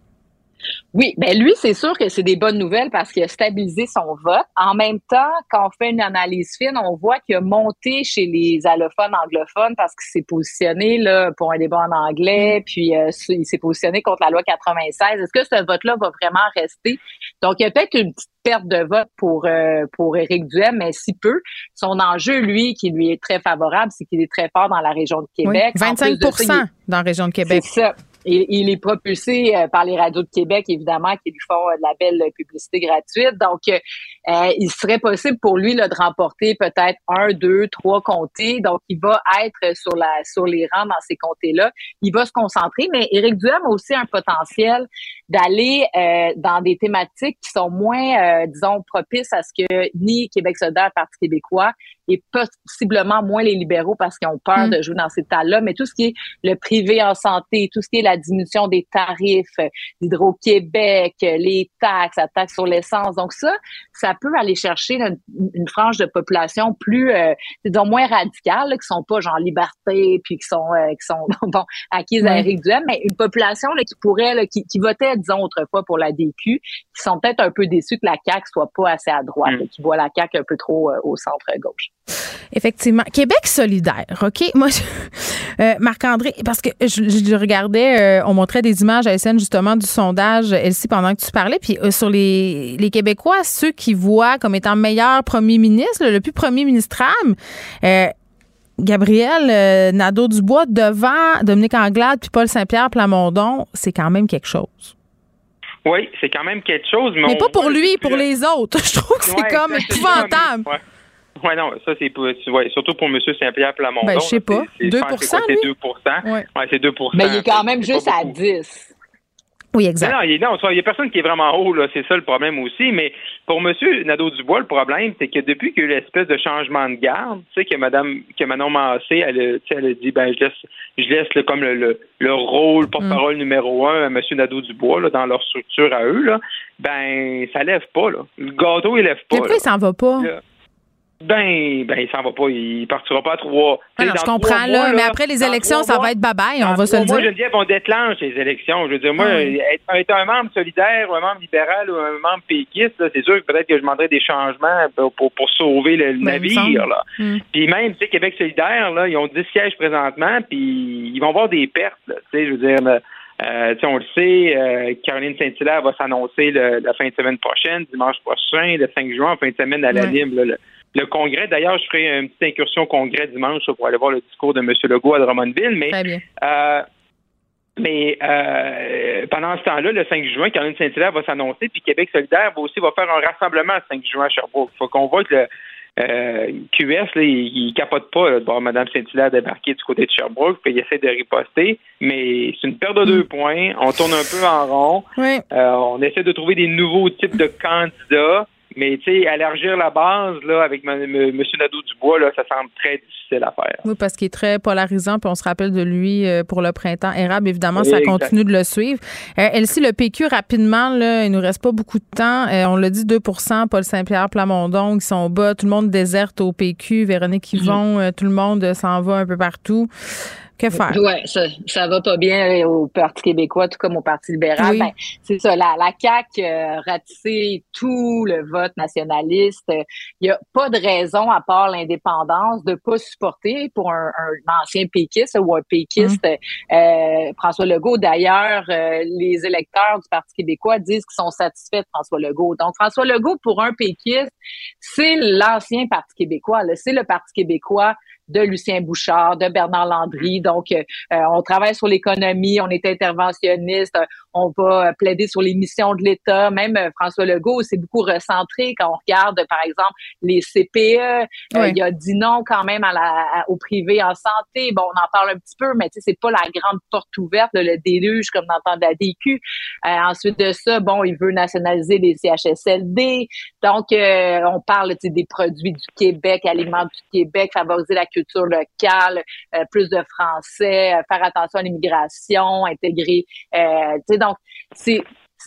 Oui, ben lui, c'est sûr que c'est des bonnes nouvelles parce qu'il a stabilisé son vote. En même temps, quand on fait une analyse fine, on voit qu'il a monté chez les allophones anglophones parce qu'il s'est positionné là pour un débat en anglais, puis euh, il s'est positionné contre la loi 96. Est-ce que ce vote-là va vraiment rester? Donc, il y a peut-être une petite perte de vote pour euh, pour Éric Duhem, mais si peu. Son enjeu, lui, qui lui est très favorable, c'est qu'il est très fort dans la région de Québec. En 25 plus de ça, dans la région de Québec. c'est ça. Il, est propulsé euh, par les radios de Québec, évidemment, qui lui font euh, de la belle publicité gratuite. Donc, euh, il serait possible pour lui de remporter peut-être un, deux, trois comtés. Donc, il va être sur la sur les rangs dans ces comtés-là. Il va se concentrer, mais Éric Duhem a aussi un potentiel d'aller euh, dans des thématiques qui sont moins, euh, disons, propices à ce que ni Québec solidaire, Parti québécois, et possiblement moins les libéraux parce qu'ils ont peur Mm. de jouer dans ces tas-là, mais tout ce qui est le privé en santé, tout ce qui est la diminution des tarifs, euh, d'Hydro-Québec, euh, les taxes, la taxe sur l'essence. Donc ça, ça peut aller chercher une, une frange de population plus, euh, disons, moins radicale, là, qui sont pas genre liberté, puis qui sont, euh, qui sont bon, acquises à. Éric Duhem, mais une population là, qui pourrait, là, qui, qui votait, disons, autrefois pour la DQ, qui sont peut-être un peu déçus que la CAQ soit pas assez à droite, là, qui voient la CAQ un peu trop euh, au centre-gauche. Effectivement. Québec solidaire, OK? Moi, je- euh, Marc-André, parce que je, je regardais, euh, on montrait des images à SN justement du sondage, Elsie, pendant que tu parlais, puis euh, sur les, les Québécois, ceux qui voient comme étant meilleur premier ministre, le plus premier ministrable, euh, Gabriel euh, Nadeau-Dubois devant Dominique Anglade puis Paul Saint-Pierre Plamondon, c'est quand même quelque chose. Oui, c'est quand même quelque chose. Mais, Mais pas pour lui, pour le- les autres. Je trouve que c'est Ouais, comme épouvantable. mais- Ouais. Non, ça, c'est pour- ouais, surtout pour M. Saint-Pierre Plamondon. Ben, je sais là, pas. c'est- c'est- 2 je pense que c'est quoi, lui? C'est 2 Ouais. C'est 2 Mais il est quand même c'est juste à beaucoup. 10. Oui, Non, non, il n'y a personne qui est vraiment haut, là. C'est ça le problème aussi. Mais pour M. Nadeau-Dubois, le problème, c'est que depuis qu'il y a eu l'espèce de changement de garde, tu sais, que Mme, que Manon Massé, elle, elle a dit, ben, je laisse, je laisse le- comme le, le, le rôle porte-parole numéro un à M. Nadeau-Dubois, là, dans leur structure à eux, là. Ben, ça lève pas, là. Le gâteau, il lève pas. Là. il s'en va pas? Là. Ben, ben, il s'en va pas. Il partira pas à trois. Ah sais, non, je comprends, là, mois, mais après les élections, ça mois- va être bye-bye, on va se le dire. Geneviève, on déclenche les élections. Je veux dire, moi, Ah être, être un membre solidaire ou un membre libéral ou un membre péquiste, c'est sûr que peut-être que je demanderais des changements pour, pour, pour sauver le, Ben, navire. Là. Hmm. Puis même, tu sais, Québec solidaire, là, ils ont 10 sièges présentement, puis ils vont avoir des pertes. Tu sais, je veux dire, là, euh, on le sait, euh, Caroline Saint-Hilaire va s'annoncer la fin de semaine prochaine, dimanche prochain, le 5 juin, en fin de semaine à la Ouais. Lime. là, le, le congrès, d'ailleurs, je ferai une petite incursion au congrès dimanche pour aller voir le discours de M. Legault à Drummondville. Mais, Très bien. euh, mais euh, pendant ce temps-là, le 5 juin, Caroline Saint-Hilaire va s'annoncer, puis Québec solidaire va aussi va faire un rassemblement le 5 juin à Sherbrooke. faut qu'on voit que le euh, QS, là, il, il capote pas là, de voir Mme Saint-Hilaire débarquer du côté de Sherbrooke, puis il essaie de riposter, mais c'est une perte de deux points. On tourne un peu en rond. Oui. Euh, on essaie de trouver des nouveaux types de candidats, mais tu sais, élargir la base là, avec M. Nadeau-Dubois, là, ça semble très difficile à faire. Oui, parce qu'il est très polarisant, puis on se rappelle de lui euh, pour le printemps érable. Évidemment, Oui, ça continue de le suivre. Euh, Elsie, le PQ, rapidement, là, il nous reste pas beaucoup de temps. Euh, on l'a dit, 2% Paul Saint-Pierre, Plamondon, qui sont bas. Tout le monde déserte au PQ. Véronique Yvon, euh, tout le monde euh, s'en va un peu partout. Que faire? Ouais, ça, ça va pas bien euh, au Parti québécois, tout comme au Parti libéral. Oui. Ben, c'est ça, la, la CAQ euh, ratissé tout le vote nationaliste. Il y a pas de raison, à part l'indépendance, de pas supporter pour un, un ancien péquiste ou un péquiste euh, François Legault. D'ailleurs, euh, les électeurs du Parti québécois disent qu'ils sont satisfaits de François Legault. Donc, François Legault, pour un péquiste, c'est l'ancien Parti québécois. là. C'est le Parti québécois de Lucien Bouchard, de Bernard Landry. Donc, euh, on travaille sur l'économie, on est interventionniste, on va plaider sur les missions de l'État. Même François Legault s'est beaucoup recentré quand on regarde, par exemple, les CPE. il a dit non quand même à la, au privé en santé. Bon, on en parle un petit peu, mais tu sais, c'est pas la grande porte ouverte, le déluge comme le temps de la DQ. ensuite de ça, bon, il veut nationaliser les CHSLD. Donc, on parle des produits du Québec, aliments du Québec, favoriser la culture locale, euh, plus de français, euh, faire attention à l'immigration, intégrer. Euh, donc, c'est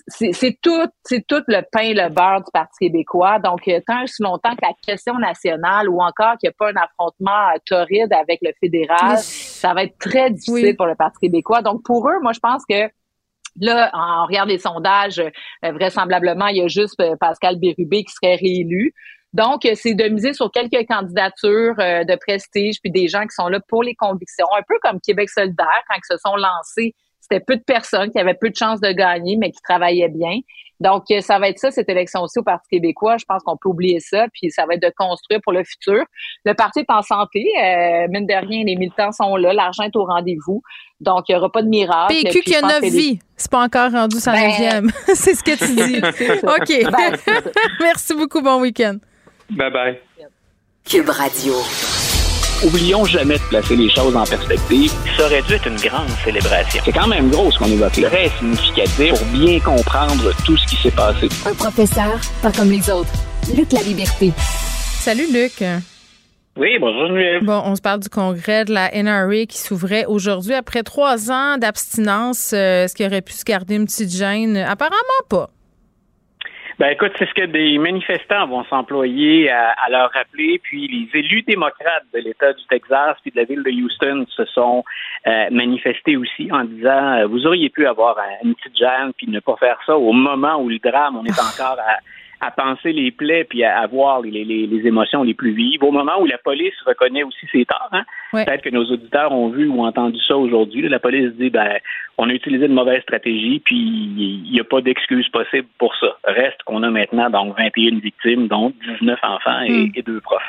c'est tout, c'est tout le pain, le beurre du Parti québécois. Donc, tant aussi longtemps que la question nationale ou encore qu'il n'y a pas un affrontement torride avec le fédéral, ça va être très difficile pour le Parti québécois. Donc, pour eux, moi, je pense que Là, on regarde les sondages, vraisemblablement, il y a juste Pascal Bérubé qui serait réélu. Donc, euh, c'est de miser sur quelques candidatures euh, de prestige, puis des gens qui sont là pour les convictions, un peu comme Québec solidaire, quand ils se sont lancés, c'était peu de personnes qui avaient peu de chances de gagner, mais qui travaillaient bien. Donc, euh, ça va être ça, cette élection aussi au Parti québécois. Je pense qu'on peut oublier ça, puis ça va être de construire pour le futur. Le parti est en santé. mine de rien, les militants sont là, l'argent est au rendez-vous. Donc, il n'y aura pas de miracle. PQ qui a neuf vies. C'est pas encore rendu sa ben... c'est ce que tu dis. OK. Ben, Merci beaucoup. Bon week-end. Bye bye. Cube Radio. Oublions jamais de placer les choses en perspective. Ça aurait dû être une grande célébration. C'est quand même gros ce qu'on évoque là. Très significatif pour bien comprendre tout ce qui s'est passé. Un professeur, pas comme les autres. Luc La Liberté. Salut Luc. Oui, bonjour. Bon, on se parle du congrès de la NRA qui s'ouvrait aujourd'hui après trois ans d'abstinence. Euh, est-ce qu'il aurait pu se garder une petite gêne? Apparemment pas. Ben écoute, c'est ce que des manifestants vont s'employer à, leur rappeler. Puis les élus démocrates de l'État du Texas puis de la ville de Houston se sont euh, manifestés aussi en disant euh, vous auriez pu avoir une petite gêne puis ne pas faire ça au moment où le drame, on est encore à à penser les plaies puis à, voir les, les, les, émotions les plus vives. Au moment où la police reconnaît aussi ses torts, hein? peut-être que nos auditeurs ont vu ou entendu ça aujourd'hui. La police dit ben on a utilisé une mauvaise stratégie puis il n'y a pas d'excuse possible pour ça. Reste qu'on a maintenant donc 21 victimes, dont 19 enfants hmm. et, deux profs.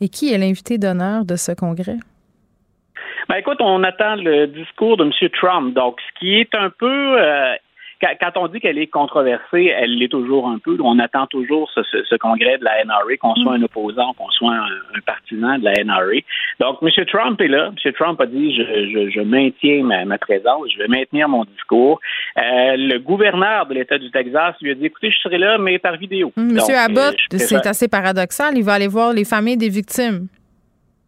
Et qui est l'invité d'honneur de ce congrès? Ben écoute, on attend le discours de M. Trump. Donc, ce qui est un peu euh, quand on dit qu'elle est controversée, elle l'est toujours un peu. On attend toujours ce, congrès de la NRA, qu'on soit un opposant, qu'on soit un, partisan de la NRA. Donc, M. Trump est là. M. Trump a dit je, maintiens ma, présence, je vais maintenir mon discours. Euh, le gouverneur de l'État du Texas lui a dit écoutez, je serai là, mais par vidéo. M. Abbott, euh, c'est assez paradoxal. Il va aller voir les familles des victimes.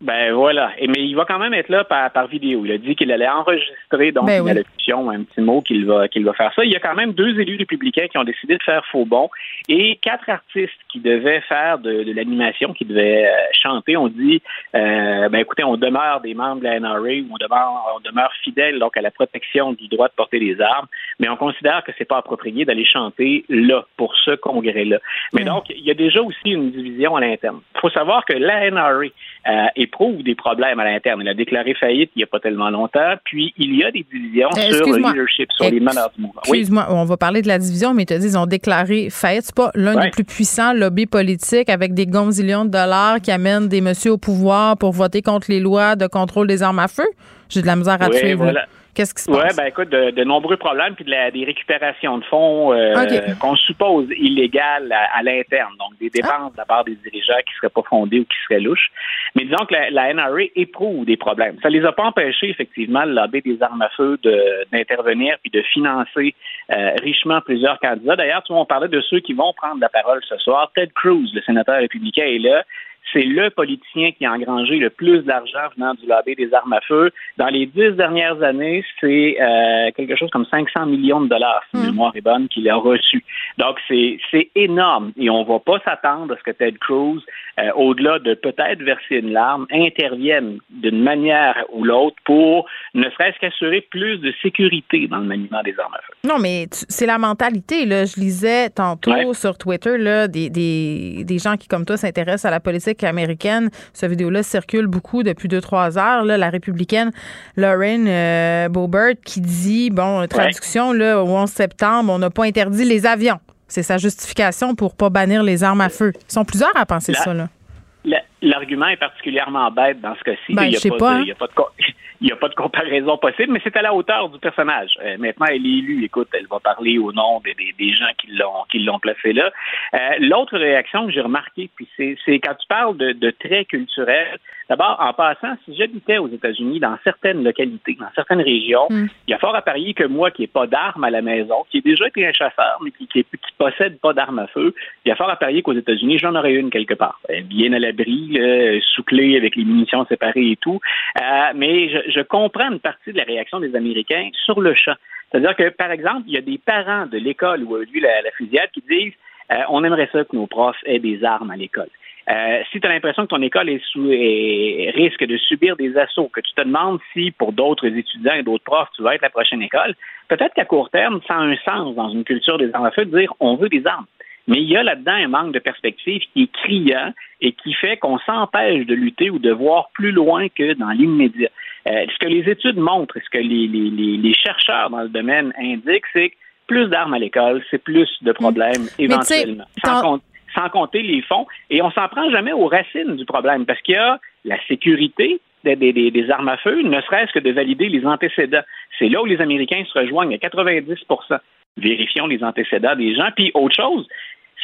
Ben voilà. Et, mais il va quand même être là par, par vidéo. Il a dit qu'il allait enregistrer donc ben une allocution, un petit mot qu'il va qu'il va faire ça. Il y a quand même deux élus républicains qui ont décidé de faire faux bon et quatre artistes qui devaient faire de, de l'animation, qui devaient euh, chanter. On dit euh, ben écoutez, on demeure des membres de la NRA ou on demeure on demeure fidèle donc à la protection du droit de porter les armes, mais on considère que c'est pas approprié d'aller chanter là pour ce congrès-là. Mais donc il y a déjà aussi une division à l'interne. Il faut savoir que la NRA euh, éprouve des problèmes à l'interne. Il a déclaré faillite il n'y a pas tellement longtemps. Puis, il y a des divisions euh, sur le leadership, sur les meneurs du mouvement. Excuse-moi, on va parler de la division, mais tu dis ils ont déclaré faillite. C'est pas l'un des plus puissants lobbies politiques avec des gonzillions de dollars qui amènent des messieurs au pouvoir pour voter contre les lois de contrôle des armes à feu? J'ai de la misère à oui. Voilà. Qu'est-ce qui se ouais, passe? ben écoute, de, nombreux problèmes puis de la, des récupérations de fonds euh, qu'on suppose illégales à, l'interne, donc des dépenses de la part des dirigeants qui seraient pas fondées ou qui seraient louches. Mais disons que la, la, NRA éprouve des problèmes. Ça les a pas empêchés effectivement le lobby des armes à feu d'intervenir puis de financer euh, richement plusieurs candidats. D'ailleurs, tu vois, on parlait de ceux qui vont prendre la parole ce soir. Ted Cruz, le sénateur républicain, est là c'est le politicien qui a engrangé le plus d'argent venant du lobby des armes à feu. Dans les dix dernières années, c'est euh, quelque chose comme 500 millions de dollars, si la hmm. mémoire est bonne, qu'il a reçu. Donc, c'est énorme et on ne va pas s'attendre à ce que Ted Cruz, euh, au-delà de peut-être verser une larme, intervienne d'une manière ou l'autre pour ne serait-ce qu'assurer plus de sécurité dans le maniement des armes à feu. Non, mais c'est la mentalité. Là. Je lisais tantôt sur Twitter là, des, des, des gens qui, comme toi, s'intéressent à la politique américaine. Cette vidéo-là circule beaucoup depuis deux, trois heures. Là, la républicaine Lauren euh, Boebert qui dit, bon, traduction, là, au 11 septembre, on n'a pas interdit les avions. C'est sa justification pour pas bannir les armes à feu. Ils sont plusieurs à penser ça, là. l'argument est particulièrement bête dans ce cas-ci. Ben, il n'y a, pas pas, hein. a pas de il y a pas de comparaison possible, mais c'est à la hauteur du personnage. Euh, maintenant, elle est élue. Écoute, elle va parler au nom des, des- gens qui l'ont qui l'ont placée là. Euh, L'autre réaction que j'ai remarquée, puis c'est c'est quand tu parles de, de traits culturels. D'abord, en passant, si j'habitais aux États-Unis, dans certaines localités, dans certaines régions, Mm. il y a fort à parier que moi, qui n'ai pas d'armes à la maison, qui ai déjà été un chasseur, mais qui, qui, qui possède pas d'armes à feu, il y a fort à parier qu'aux États-Unis, j'en aurais une quelque part. Euh, Bien à l'abri, sous clé, avec les munitions séparées et tout. Euh, mais je, je comprends une partie de la réaction des Américains sur le champ. C'est-à-dire que, par exemple, il y a des parents de l'école où a eu lieu la, la fusillade qui disent euh, on aimerait ça que nos profs aient des armes à l'école. Euh, si tu as l'impression que ton école est sous, est- risque de subir des assauts, que tu te demandes si pour d'autres étudiants et d'autres profs, tu vas être la prochaine école, peut-être qu'à court terme, ça a un sens dans une culture des armes à feu de dire on veut des armes. Mais il y a là-dedans un manque de perspective qui est criant et qui fait qu'on s'empêche de lutter ou de voir plus loin que dans l'immédiat. Euh, ce que les études montrent, ce que les, les- les- chercheurs dans le domaine indiquent, c'est que plus d'armes à l'école, c'est plus de problèmes éventuellement. Sans, quand- compte- sans compter les fonds. Et on s'en prend jamais aux racines du problème parce qu'il y a la sécurité des, armes à feu, ne serait-ce que de valider les antécédents. C'est là où les Américains se rejoignent à 90% Vérifions les antécédents des gens. Puis autre chose,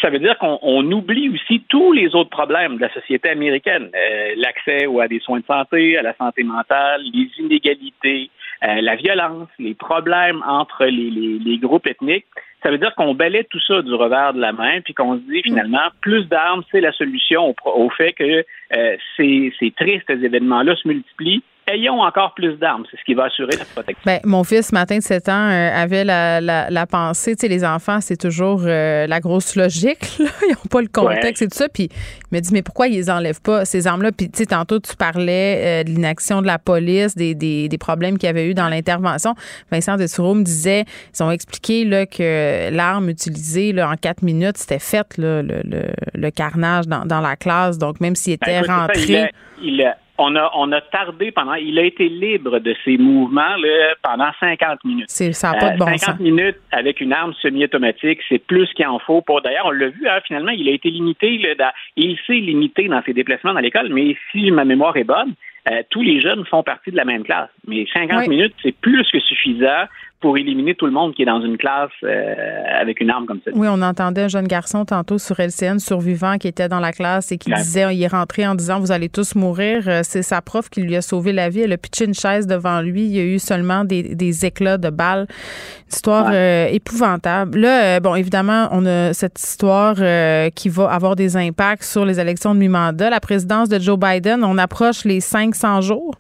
ça veut dire qu'on on oublie aussi tous les autres problèmes de la société américaine. Euh, L'accès à des soins de santé, à la santé mentale, les inégalités, euh, la violence, les problèmes entre les groupes ethniques. Ça veut dire qu'on balaie tout ça du revers de la main, puis qu'on se dit finalement, plus d'armes, c'est la solution au, au fait que euh, ces, ces tristes événements-là se multiplient. Ayons encore plus d'armes, c'est ce qui va assurer la protection. Ben, mon fils, ce matin de 7 ans, euh, avait la, la, la pensée, tu sais, les enfants, c'est toujours euh, la grosse logique, là. Ils n'ont pas le contexte Ouais. et tout ça. Puis il me dit, mais pourquoi ils les enlèvent pas, ces armes-là? Puis, tu sais, tantôt, tu parlais euh, de l'inaction de la police, des, des, des problèmes qu'il y avait eu dans l'intervention. Vincent Dessureau me disait, ils ont expliqué là, que l'arme utilisée là, en quatre minutes, c'était fait, là, le, le, le carnage dans, dans la classe. Donc, même s'il Ben, était ça, rentré. il a- il a- on, a, on a tardé pendant. Il a été libre de ses mouvements là, pendant 50 minutes. C'est- ça pas de bon 50 sens. minutes avec une arme semi-automatique, c'est plus qu'il en faut. Pour d'ailleurs, on l'a vu. hein, finalement, il a été limité. là, dans- il s'est limité dans ses déplacements dans l'école. Mais si ma mémoire est bonne, euh, tous les jeunes font partie de la même classe. Mais 50 Oui. minutes, c'est plus que suffisant pour éliminer tout le monde qui est dans une classe euh, avec une arme comme ça. Oui, on entendait un jeune garçon tantôt sur LCN, survivant, qui était dans la classe et qui Ouais. disait, il est rentré en disant, vous allez tous mourir. Euh, C'est sa prof qui lui a sauvé la vie. Elle a pitché une chaise devant lui. Il y a eu seulement des, des éclats de balles. Une histoire euh, épouvantable. Là, euh, bon, évidemment, on a cette histoire euh, qui va avoir des impacts sur les élections de mi-mandat. La présidence de Joe Biden, on approche les 500 jours.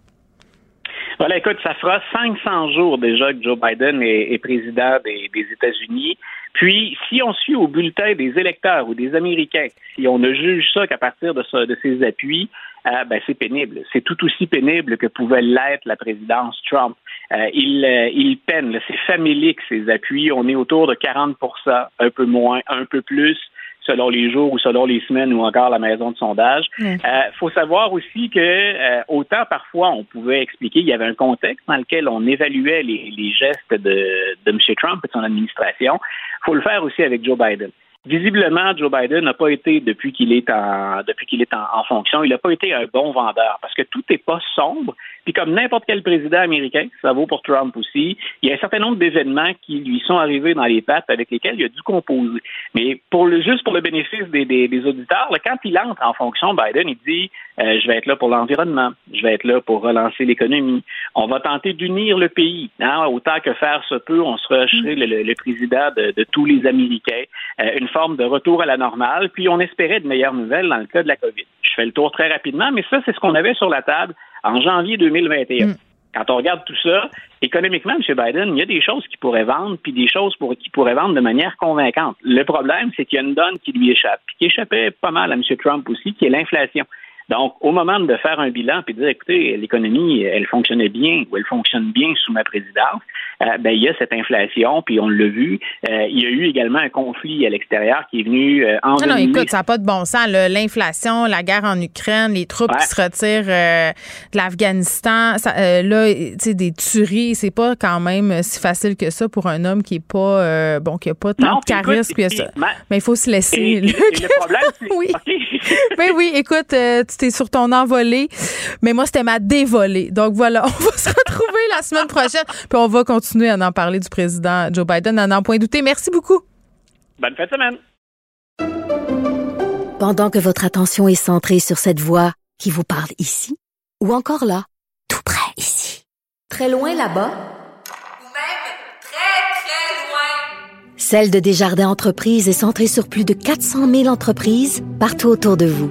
Voilà, écoute, ça fera 500 jours déjà que Joe Biden est, est président des, des États-Unis. Puis, si on suit au bulletin des électeurs ou des Américains, si on ne juge ça qu'à partir de, ça- de ses appuis, euh, ben, c'est pénible. C'est tout aussi pénible que pouvait l'être la présidence Trump. Euh, il, euh, il peine, c'est famélique ses appuis. On est autour de 40% un peu moins, un peu plus selon les jours ou selon les semaines ou encore la maison de sondage. Il faut savoir aussi que euh, autant parfois on pouvait expliquer, il y avait un contexte dans lequel on évaluait les, les gestes de, de M. Trump et de son administration. Il faut le faire aussi avec Joe Biden. Visiblement, Joe Biden n'a pas été, depuis qu'il est en depuis qu'il est en, fonction, il n'a pas été un bon vendeur parce que tout n'est pas sombre. Puis comme n'importe quel président américain, ça vaut pour Trump aussi, il y a un certain nombre d'événements qui lui sont arrivés dans les pattes avec lesquels il a dû composer. Mais pour le juste pour le bénéfice des, des, des auditeurs, là, quand il entre en fonction, Biden, il dit je vais être là pour l'environnement, je vais être là pour relancer l'économie. On va tenter d'unir le pays. Hein, autant que faire se peut, on sera serai le, le- le président de, de tous les Américains. Euh, une forme de retour à la normale. Puis on espérait de meilleures nouvelles dans le cas de la COVID. Je fais le tour très rapidement, mais ça, c'est ce qu'on avait sur la table en janvier 2021. Quand on regarde tout ça, économiquement, M. Biden, il y a des choses qui pourraient vendre, puis des choses pour, qui pourraient vendre de manière convaincante. Le problème, c'est qu'il y a une donne qui lui échappe, puis qui échappait pas mal à M. Trump aussi, qui est l'inflation. Donc, au moment de faire un bilan puis de dire, écoutez, l'économie, elle fonctionnait bien ou elle fonctionne bien sous ma présidence, euh, ben, il y a cette inflation, puis on l'a vu. Euh, il y a eu également un conflit à l'extérieur qui est venu euh, en. Non, non, écoute, ça n'a pas de bon sens. L'inflation, la guerre en Ukraine, les troupes qui se retirent de l'Afghanistan, là, tu sais, des tueries, c'est pas quand même si facile que ça pour un homme qui est pas, bon, qui a pas tant de charisme que ça. Mais il faut se laisser. le problème, oui. mais oui, écoute, tu t'es sur ton envolée, mais moi, c'était ma dévolée. Donc voilà, on va se retrouver la semaine prochaine, puis on va continuer à en parler du président Joe Biden, à n'en point douter. Merci beaucoup. Bonne fin de semaine. Pendant que votre attention est centrée sur cette voix qui vous parle ici, ou encore là, tout près ici, très loin là-bas, ou même très, très loin, Celle de Desjardins Entreprises est centrée sur plus de 400 000 entreprises partout autour de vous.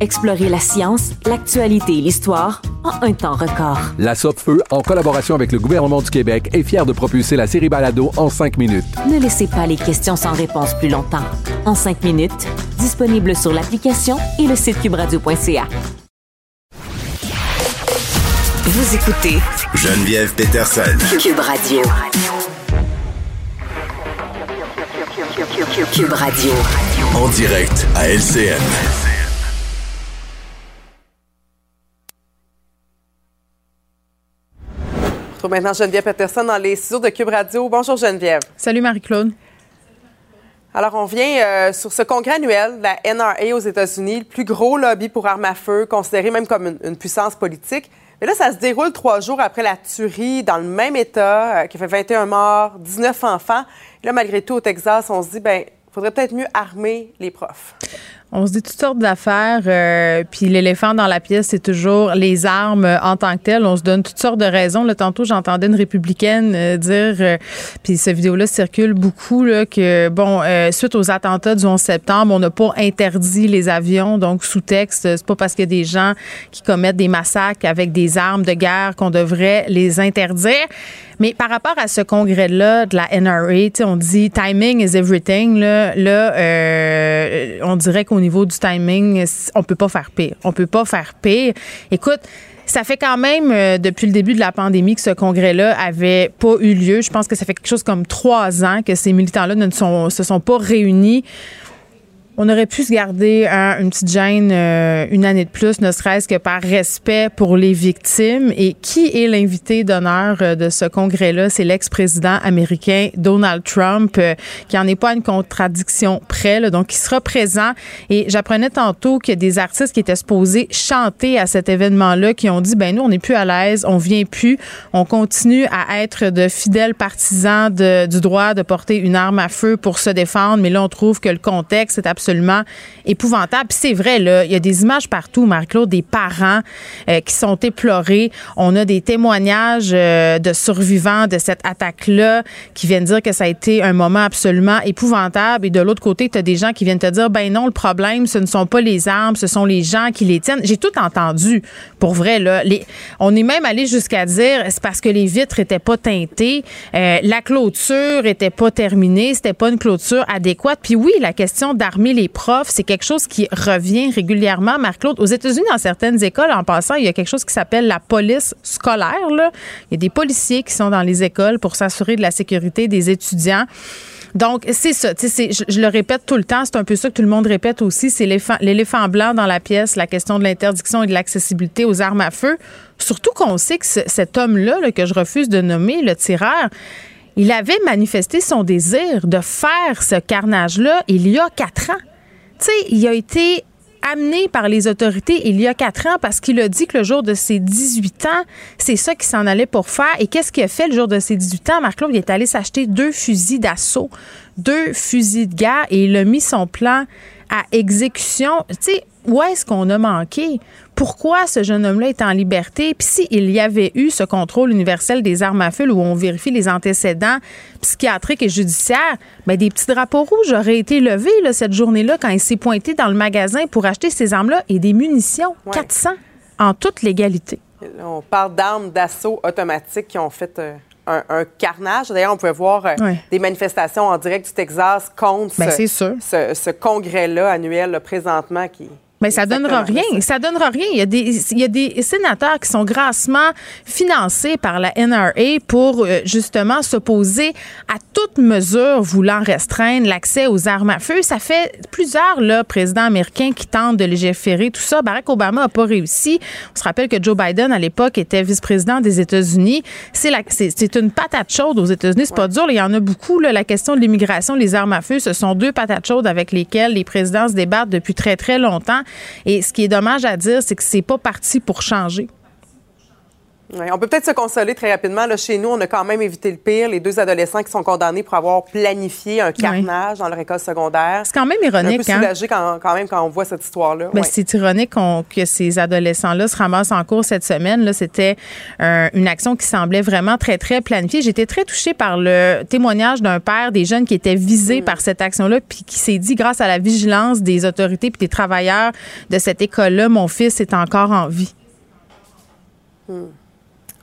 Explorez la science, l'actualité et l'histoire en un temps record. La Feu, en collaboration avec le gouvernement du Québec, est fière de propulser la série Balado en cinq minutes. Ne laissez pas les questions sans réponse plus longtemps. En cinq minutes, disponible sur l'application et le site cubradio.ca. Vous écoutez Geneviève Peterson. Cube Radio. Cube Radio. En direct à LCN. Retrouve maintenant Geneviève Peterson dans les studios de Cube Radio. Bonjour Geneviève. Salut Marie-Claude. Alors, on vient euh, sur ce congrès annuel de la NRA aux États-Unis, le plus gros lobby pour armes à feu, considéré même comme une, une puissance politique. Mais là, ça se déroule trois jours après la tuerie dans le même État, euh, qui fait 21 morts, 19 enfants. là, malgré tout, au Texas, on se dit, ben, faudrait peut-être mieux armer les profs. On se dit toutes sortes d'affaires, euh, puis l'éléphant dans la pièce, c'est toujours les armes en tant que telles. On se donne toutes sortes de raisons. Là, tantôt, j'entendais une républicaine euh, dire, euh, puis cette vidéo-là circule beaucoup, là, que, bon, suite aux attentats du 11 septembre, on n'a pas interdit les avions. Donc, sous texte, c'est pas parce qu'il y a des gens qui commettent des massacres avec des armes de guerre qu'on devrait les interdire. Mais par rapport à ce congrès-là de la NRA, on dit timing is everything. Là, euh, on dirait qu'au niveau du timing, on peut pas faire pire. On peut pas faire pire. Écoute, ça fait quand même euh, depuis le début de la pandémie que ce congrès-là avait pas eu lieu. Je pense que ça fait quelque chose comme trois ans que ces militants-là ne se sont pas réunis on aurait pu se garder hein, une petite gêne euh, une année de plus, ne serait-ce que par respect pour les victimes. Et qui est l'invité d'honneur euh, de ce congrès-là? C'est l'ex-président américain Donald Trump, euh, qui en est pas une contradiction près, là, donc il sera présent. Et j'apprenais tantôt a des artistes qui étaient supposés chanter à cet événement-là, qui ont dit, ben nous, on n'est plus à l'aise, on vient plus, on continue à être de fidèles partisans du droit de porter une arme à feu pour se défendre, mais là, on trouve que le contexte est absolument absolument épouvantable. C'est vrai, là, il y a des images partout, Marc-Claude, des parents euh, qui sont éplorés. On a des témoignages euh, de survivants de cette attaque-là qui viennent dire que ça a été un moment absolument épouvantable. Et de l'autre côté, tu as des gens qui viennent te dire, ben non, le problème, ce ne sont pas les armes, ce sont les gens qui les tiennent. J'ai tout entendu, pour vrai. Là. On est même allé jusqu'à dire, c'est parce que les vitres étaient pas teintées, euh, la clôture était pas terminée, c'était pas une clôture adéquate. Puis oui, la question d'armer les profs, c'est quelque chose qui revient régulièrement. Marc-Claude, aux États-Unis, dans certaines écoles, en passant, il y a quelque chose qui s'appelle la police scolaire. Il y a des policiers qui sont dans les écoles pour s'assurer de la sécurité des étudiants. Donc, c'est ça. Je, je le répète tout le temps. C'est un peu ça que tout le monde répète aussi. C'est l'éléphant blanc dans la pièce, la question de l'interdiction et de l'accessibilité aux armes à feu. Surtout qu'on sait que cet homme-là, là, que je refuse de nommer, le tireur, il avait manifesté son désir de faire ce carnage-là il y a quatre ans. Tu sais, il a été amené par les autorités il y a quatre ans parce qu'il a dit que le jour de ses 18 ans, c'est ça qu'il s'en allait pour faire. Et qu'est-ce qu'il a fait le jour de ses 18 ans? Marc-Claude, il est allé s'acheter deux fusils d'assaut, deux fusils de guerre et il a mis son plan à exécution. Tu sais, où est-ce qu'on a manqué? Pourquoi ce jeune homme-là est en liberté? Puis s'il y avait eu ce contrôle universel des armes à feu où on vérifie les antécédents psychiatriques et judiciaires, bien, des petits drapeaux rouges auraient été levés là, cette journée-là quand il s'est pointé dans le magasin pour acheter ces armes-là et des munitions, 400 en toute légalité. on parle d'armes d'assaut automatiques qui ont fait euh, un, carnage. D'ailleurs, on pouvait voir euh, des manifestations en direct du Texas contre ben, ce, ce, congrès-là annuel présentement qui, mais ça donnera rien. Ça. donnera rien. Il y, a des, il y a des sénateurs qui sont grassement financés par la NRA pour euh, justement s'opposer à toute mesure voulant restreindre l'accès aux armes à feu. Ça fait plusieurs là, présidents américains qui tentent de légiférer tout ça. Barack Obama n'a pas réussi. On se rappelle que Joe Biden, à l'époque, était vice-président des États-Unis. C'est, c'est, une patate chaude aux États-Unis. C'est pas dur. Il y en a beaucoup. Là. La question de l'immigration, les armes à feu, ce sont deux patates chaudes avec lesquelles les présidents se débattent depuis très, très longtemps. Et ce qui est dommage à dire, c'est que c'est pas parti pour changer on peut peut-être se consoler très rapidement. Là, chez nous, on a quand même évité le pire. Les deux adolescents qui sont condamnés pour avoir planifié un carnage dans leur école secondaire. C'est quand même ironique. Un peu soulagé quand, même quand on voit cette histoire-là. Ben, C'est ironique que ces adolescents-là se ramassent en cours cette semaine. C'était une action qui semblait vraiment très, très planifiée. J'étais très touchée par le témoignage d'un père des jeunes qui étaient visés mm. par cette action-là, puis qui s'est dit, grâce à la vigilance des autorités puis des travailleurs de cette école-là, mon fils est encore en vie. Mm.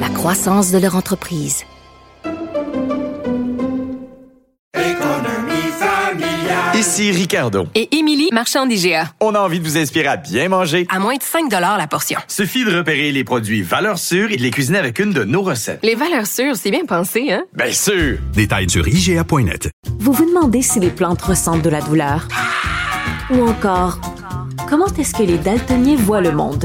la croissance de leur entreprise. Ici Ricardo. Et Émilie, marchand d'IGA. On a envie de vous inspirer à bien manger. À moins de 5 la portion. Suffit de repérer les produits valeurs sûres et de les cuisiner avec une de nos recettes. Les valeurs sûres, c'est bien pensé, hein? Bien sûr! Détails sur IGA.net. Vous vous demandez si les plantes ressentent de la douleur? Ou encore, comment est-ce que les daltoniens voient le monde?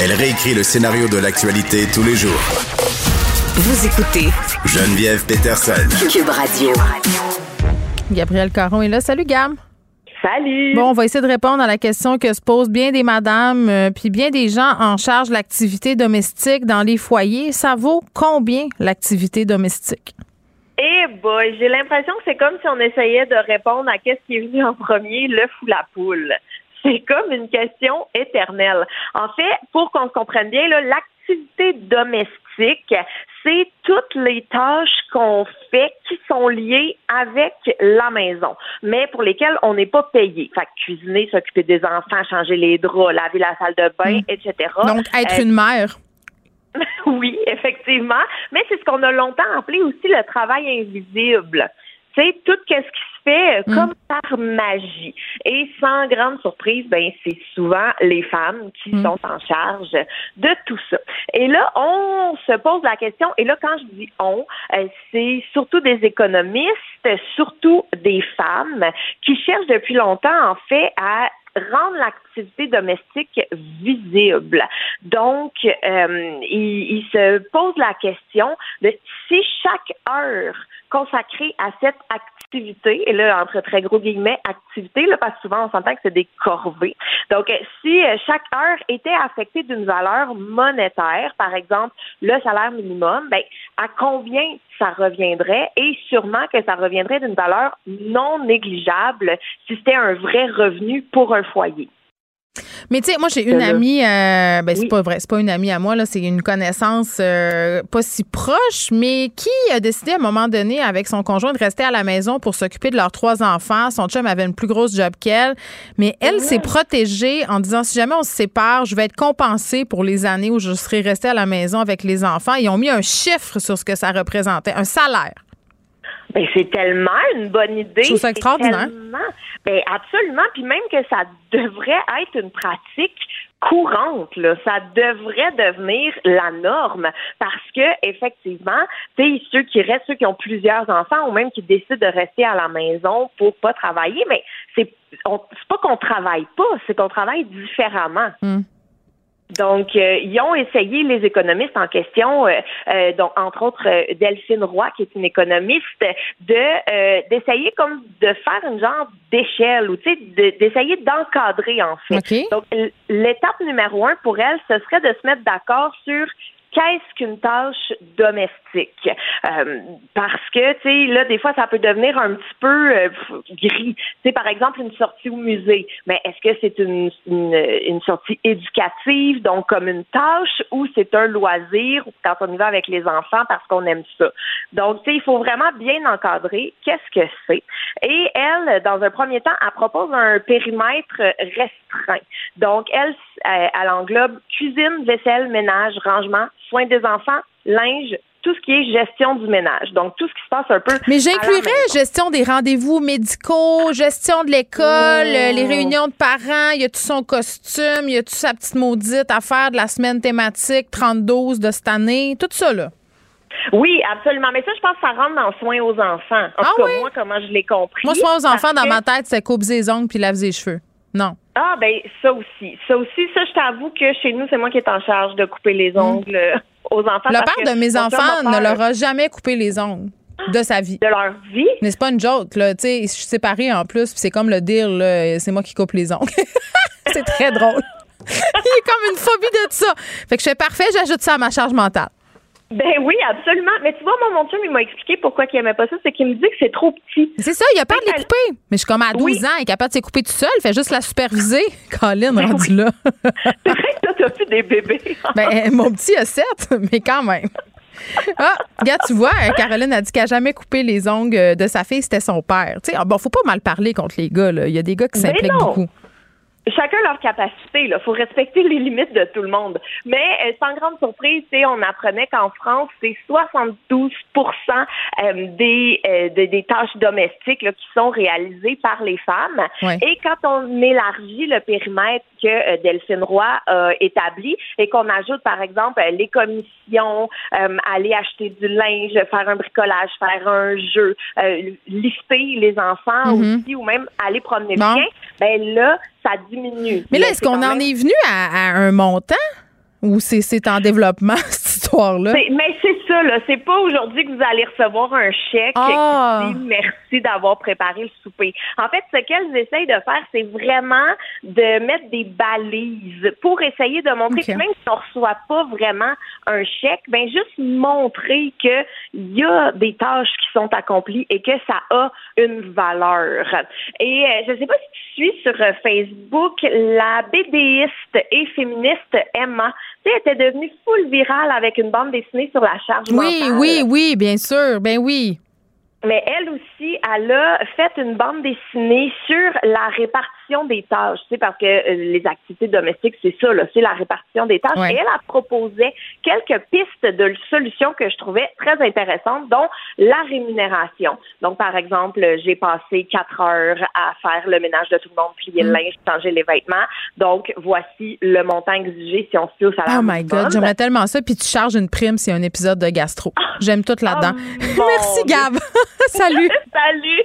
Elle réécrit le scénario de l'actualité tous les jours. Vous écoutez Geneviève Peterson. Cube Radio. Gabriel Caron est là. Salut, Gam. Salut. Bon, on va essayer de répondre à la question que se posent bien des madames euh, puis bien des gens en charge de l'activité domestique dans les foyers. Ça vaut combien l'activité domestique? Eh boy, j'ai l'impression que c'est comme si on essayait de répondre à qu'est-ce qui est venu en premier, l'œuf ou la poule c'est comme une question éternelle. En fait, pour qu'on se comprenne bien, l'activité domestique, c'est toutes les tâches qu'on fait qui sont liées avec la maison, mais pour lesquelles on n'est pas payé. Fait cuisiner, s'occuper des enfants, changer les draps, laver la salle de bain, hmm. etc. Donc, être une mère. oui, effectivement. Mais c'est ce qu'on a longtemps appelé aussi le travail invisible. C'est tout ce qui fait euh, mm. comme par magie. Et sans grande surprise, ben c'est souvent les femmes qui mm. sont en charge de tout ça. Et là, on se pose la question, et là, quand je dis on, euh, c'est surtout des économistes, surtout des femmes, qui cherchent depuis longtemps, en fait, à rendre l'activité domestique visible. Donc, euh, il, se pose la question de si chaque heure consacrée à cette activité, et là, entre très gros guillemets, activité, là, parce que souvent on s'entend que c'est des corvées. Donc, si euh, chaque heure était affectée d'une valeur monétaire, par exemple le salaire minimum, ben, à combien ça reviendrait? Et sûrement que ça reviendrait d'une valeur non négligeable si c'était un vrai revenu pour un foyer? Mais tu sais, moi, j'ai une amie, euh, ben, c'est pas vrai, c'est pas une amie à moi, là, c'est une connaissance euh, pas si proche, mais qui a décidé à un moment donné, avec son conjoint, de rester à la maison pour s'occuper de leurs trois enfants. Son chum avait une plus grosse job qu'elle, mais elle s'est protégée en disant si jamais on se sépare, je vais être compensée pour les années où je serai restée à la maison avec les enfants. Ils ont mis un chiffre sur ce que ça représentait, un salaire. Ben, c'est tellement une bonne idée. Je trouve ça extraordinaire. Ben, absolument. Puis même que ça devrait être une pratique courante, là. ça devrait devenir la norme parce que effectivement, tu ceux qui restent, ceux qui ont plusieurs enfants ou même qui décident de rester à la maison pour pas travailler, mais c'est pas qu'on travaille pas, c'est qu'on travaille différemment. Hmm. Donc, euh, ils ont essayé, les économistes en question, euh, euh, donc, entre autres Delphine Roy, qui est une économiste, de d'essayer comme de faire une genre d'échelle ou tu sais, d'essayer d'encadrer en fait. Donc, l'étape numéro un pour elle, ce serait de se mettre d'accord sur qu'est-ce qu'une tâche domestique? Euh, parce que, tu sais, là, des fois, ça peut devenir un petit peu euh, gris. Tu sais, par exemple, une sortie au musée. Mais est-ce que c'est une, une, sortie éducative, donc comme une tâche, ou c'est un loisir quand on y va avec les enfants parce qu'on aime ça? Donc, tu sais, il faut vraiment bien encadrer qu'est-ce que c'est. Et elle, dans un premier temps, elle propose un périmètre restreint. Donc, elle, elle englobe cuisine, vaisselle, ménage, rangement, soins des enfants, linge, tout ce qui est gestion du ménage. Donc, tout ce qui se passe un peu. Mais j'inclurais gestion des rendez-vous médicaux, gestion de l'école, les réunions de parents, il y a tout son costume, il y a tout sa petite maudite affaire de la semaine thématique 32 de cette année, tout ça, là. Oui, absolument. Mais ça, je pense que ça rentre dans soins aux enfants. En ah tout cas, moi, comment je l'ai compris. Moi, soins aux enfants, dans ma tête, c'est couper les ongles puis laver les cheveux. Non. Ah, ben, ça aussi. Ça aussi, ça, je t'avoue que chez nous, c'est moi qui est en charge de couper les hmm. ongles euh, aux enfants. Le père de mes enfants ne leur a jamais coupé les ongles de sa vie. De leur vie? Mais c'est pas une joke, là. Tu sais, je suis séparée en plus, c'est comme le dire, c'est moi qui coupe les ongles. c'est très drôle. Il est comme une phobie de ça. Fait que je fais parfait, j'ajoute ça à ma charge mentale. Ben oui, absolument. Mais tu vois, moi, mon chum, il m'a expliqué pourquoi il aimait pas ça. C'est qu'il me dit que c'est trop petit. C'est ça, il a peur de les couper. Mais je suis comme à 12 ans, il est capable de se couper tout seul. Il fait juste la superviser. Colin, ben rendu là. c'est vrai que toi, t'as plus des bébés? ben, mon petit a 7, mais quand même. Ah, regarde, tu vois, Caroline a dit qu'elle n'a jamais coupé les ongles de sa fille, c'était son père. Tu sais, ah, bon, faut pas mal parler contre les gars, là. Il y a des gars qui ben s'impliquent beaucoup chacun leur capacité. Il faut respecter les limites de tout le monde. Mais euh, sans grande surprise, on apprenait qu'en France, c'est 72 euh, des, euh, des tâches domestiques qui sont réalisées par les femmes. Et quand on élargit le périmètre que Delphine Roy a établi et qu'on ajoute, par exemple, les commissions, aller acheter du linge, faire un bricolage, faire un jeu, lister les enfants mm-hmm. aussi, ou même aller promener le chien, ben là, ça diminue. Mais là, est-ce qu'on en est venu à, un montant? Ou c'est en développement, cette histoire-là? Mais c'est ça, là. C'est pas aujourd'hui que vous allez recevoir un chèque ah! qui dit merci d'avoir préparé le souper. En fait, ce qu'elles essayent de faire, c'est vraiment de mettre des balises pour essayer de montrer que même si on reçoit pas vraiment un chèque, ben juste montrer qu'il y a des tâches qui sont accomplies et que ça a une valeur. Et euh, je sais pas si tu suis sur euh, Facebook la BDiste et féministe Emma sais, était devenue full virale avec une bande dessinée sur la charge oui, mentale. Oui, oui, oui, bien sûr. Ben oui. Mais elle aussi, elle a fait une bande dessinée sur la répartition des tâches, tu sais, parce que euh, les activités domestiques, c'est ça, c'est la répartition des tâches. Et elle a proposé quelques pistes de solutions que je trouvais très intéressantes, dont la rémunération. Donc, par exemple, j'ai passé quatre heures à faire le ménage de tout le monde, plier le mm. linge, changer les vêtements. Donc, voici le montant exigé si on se fie au salaire. Oh my God, j'aimerais tellement ça. Puis tu charges une prime a un épisode de gastro. J'aime tout là-dedans. Oh, Merci, Gab. Salut. Salut.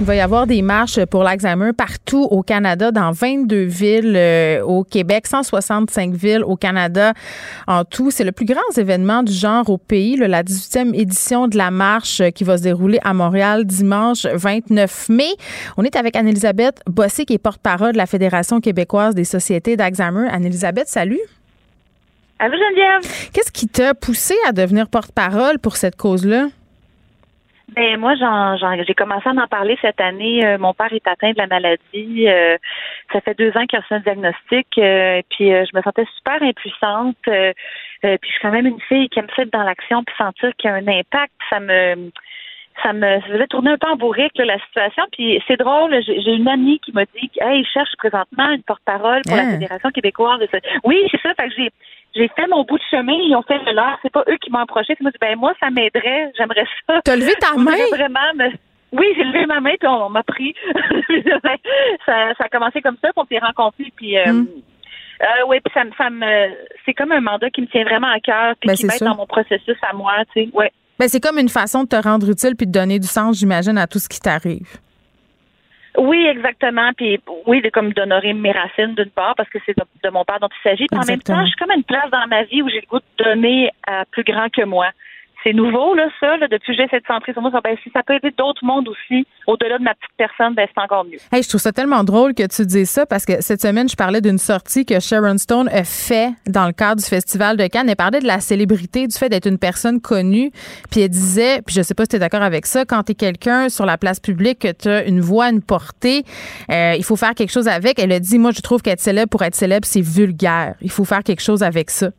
Il va y avoir des marches pour l'Alzheimer partout au Canada, dans 22 villes euh, au Québec, 165 villes au Canada en tout. C'est le plus grand événement du genre au pays, la 18e édition de la marche qui va se dérouler à Montréal dimanche 29 mai. On est avec Anne-Elisabeth Bossé, qui est porte-parole de la Fédération québécoise des sociétés d'Alzheimer. Anne-Elisabeth, salut. Allô, Geneviève? Qu'est-ce qui t'a poussé à devenir porte-parole pour cette cause-là? Ben moi, j'ai commencé à en parler cette année. Euh, mon père est atteint de la maladie. Euh, ça fait deux ans qu'il a reçu un diagnostic. euh, puis euh, je me sentais super impuissante. Euh, euh, puis je suis quand même une fille qui aime ça être dans l'action puis sentir qu'il y a un impact. Ça me ça me ça faisait tourner un peu en bourrique là, la situation. Puis c'est drôle, j'ai une amie qui m'a dit Hey, je cherche présentement une porte-parole pour la Ah. Fédération québécoise. de ce- Oui, c'est ça. Fait que j'ai j'ai fait mon bout de chemin, ils ont fait le leur. C'est pas eux qui m'ont approché. Moi, j'ai dit, ben moi, ça m'aiderait. J'aimerais ça. T'as levé ta main? Vraiment me- Oui, j'ai levé ma main, puis on, on m'a pris. ça, ça a commencé comme ça, puis on s'est rencontrés, puis... Euh, Hmm. euh, oui, puis ça, me- ça me, c'est comme un mandat qui me tient vraiment à cœur, puis Ben, qui m'aide dans mon processus à moi, tu sais. Ouais. Ben, c'est comme une façon de te rendre utile puis de donner du sens, j'imagine, à tout ce qui t'arrive. Oui, exactement. Puis oui, comme d'honorer mes racines d'une part parce que c'est de, de mon père dont il s'agit. Puis en même temps, je suis comme à une place dans ma vie où j'ai le goût de donner à plus grand que moi. C'est nouveau là, ça. Là, depuis que j'essaie de centrer sur moi, ben, si ça peut aider d'autres mondes aussi, au-delà de ma petite personne, ben c'est encore mieux. Hey, je trouve ça tellement drôle que tu dises ça parce que cette semaine, je parlais d'une sortie que Sharon Stone a fait dans le cadre du Festival de Cannes. Elle parlait de la célébrité, du fait d'être une personne connue. Puis elle disait, puis je sais pas si tu es d'accord avec ça, quand tu es quelqu'un sur la place publique, que tu as une voix, une portée, euh, il faut faire quelque chose avec. Elle a dit, moi, je trouve qu'être célèbre pour être célèbre, c'est vulgaire. Il faut faire quelque chose avec ça.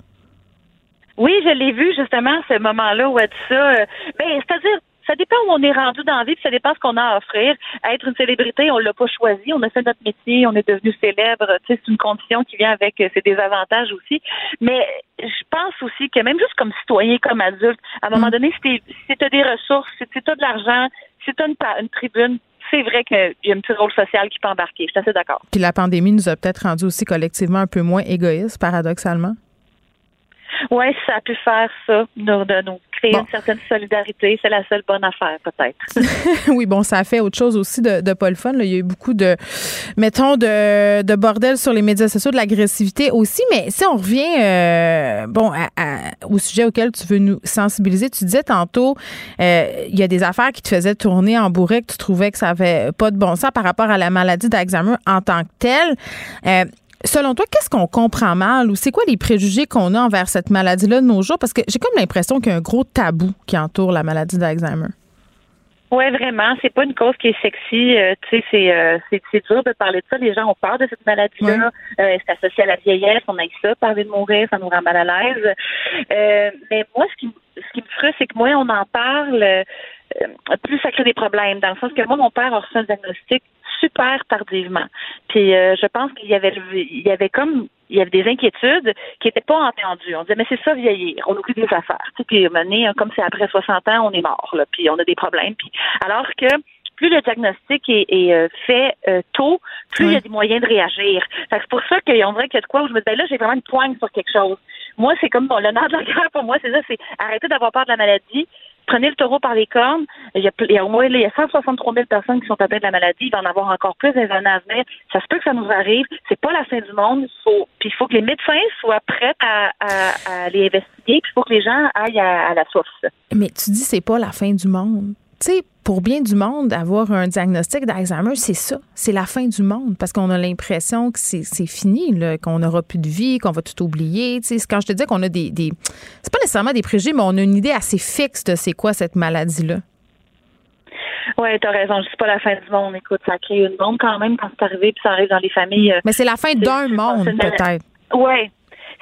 Oui, je l'ai vu justement ce moment-là où elle dit ça. Euh, Ben, c'est-à-dire, ça dépend où on est rendu dans la vie, puis ça dépend ce qu'on a à offrir. Être une célébrité, on l'a pas choisi, on a fait notre métier, on est devenu célèbre. Tu sais, c'est une condition qui vient avec euh, ses désavantages aussi. Mais je pense aussi que même juste comme citoyen, comme adulte, à un moment donné, si tu as des ressources, si tu as de l'argent, si tu as une, pa- une tribune, c'est vrai qu'il y a un petit rôle social qui peut embarquer. Je suis assez d'accord. Puis la pandémie nous a peut-être rendu aussi collectivement un peu moins égoïstes, paradoxalement. Oui, ça a pu faire ça, nous, de nous créer une certaine solidarité. C'est la seule bonne affaire, peut-être. oui, bon, ça a fait autre chose aussi de, de pas le fun. là. Il y a eu beaucoup de, mettons, de, de bordel sur les médias sociaux, de l'agressivité aussi. Mais si on revient, euh, bon, à- à- au sujet auquel tu veux nous sensibiliser, tu disais tantôt, euh, il y a des affaires qui te faisaient tourner en bourrée, que tu trouvais que ça avait pas de bon sens par rapport à la maladie d'Alzheimer en tant que telle. Euh, Selon toi, qu'est-ce qu'on comprend mal ou c'est quoi les préjugés qu'on a envers cette maladie-là de nos jours? Parce que j'ai comme l'impression qu'il y a un gros tabou qui entoure la maladie d'Alzheimer. Oui, vraiment. C'est pas une cause qui est sexy. euh, tu sais, c'est, euh, c'est, c'est dur de parler de ça. Les gens ont peur de cette maladie-là. Euh, c'est associé à la vieillesse. On a ça, parler de mourir, ça nous rend mal à l'aise. Euh, mais moi, ce qui, me- ce qui me frustre, c'est que moins on en parle, euh, plus ça crée des problèmes. Dans le sens que moi, mon père a reçu un diagnostic super tardivement. Puis euh, je pense qu'il y avait il y avait comme il y avait des inquiétudes qui n'étaient pas entendues. On disait mais c'est ça vieillir, on oublie des affaires. Tu sais, puis à un moment donné, hein, comme c'est après 60 ans, on est mort là, puis on a des problèmes. Puis alors que plus le diagnostic est, est, euh, fait euh, tôt, plus il y a des moyens de réagir. C'est pour ça qu'on dirait qu'il y a de quoi où je me dis, ben là, j'ai vraiment une poigne sur quelque chose. Moi, c'est comme bon, le nerf de la guerre pour moi, c'est ça, c'est arrêter d'avoir peur de la maladie, prenez le taureau par les cornes. Il y a, il y a au moins il y a 163 000 personnes qui sont atteintes de la maladie. Il va en avoir encore plus dans les années à venir. Ça se peut que ça nous arrive. C'est pas la fin du monde. Faut, puis il faut que les médecins soient prêts à les investiguer. Puis il faut que les gens aillent à, à la source. Mais tu dis c'est pas la fin du monde. Tu sais, pour bien du monde, avoir un diagnostic d'Alzheimer, c'est ça. C'est la fin du monde parce qu'on a l'impression que c'est fini, qu'on n'aura plus de vie, qu'on va tout oublier. Tu sais, quand je te dis qu'on a des. des c'est pas nécessairement des préjugés, mais on a une idée assez fixe de c'est quoi cette maladie-là. Oui, t'as raison. C'est pas la fin du monde. Écoute, ça crée une bombe quand même quand c'est arrivé, puis ça arrive dans les familles. euh, Mais c'est la fin d'un monde, peut-être. Oui.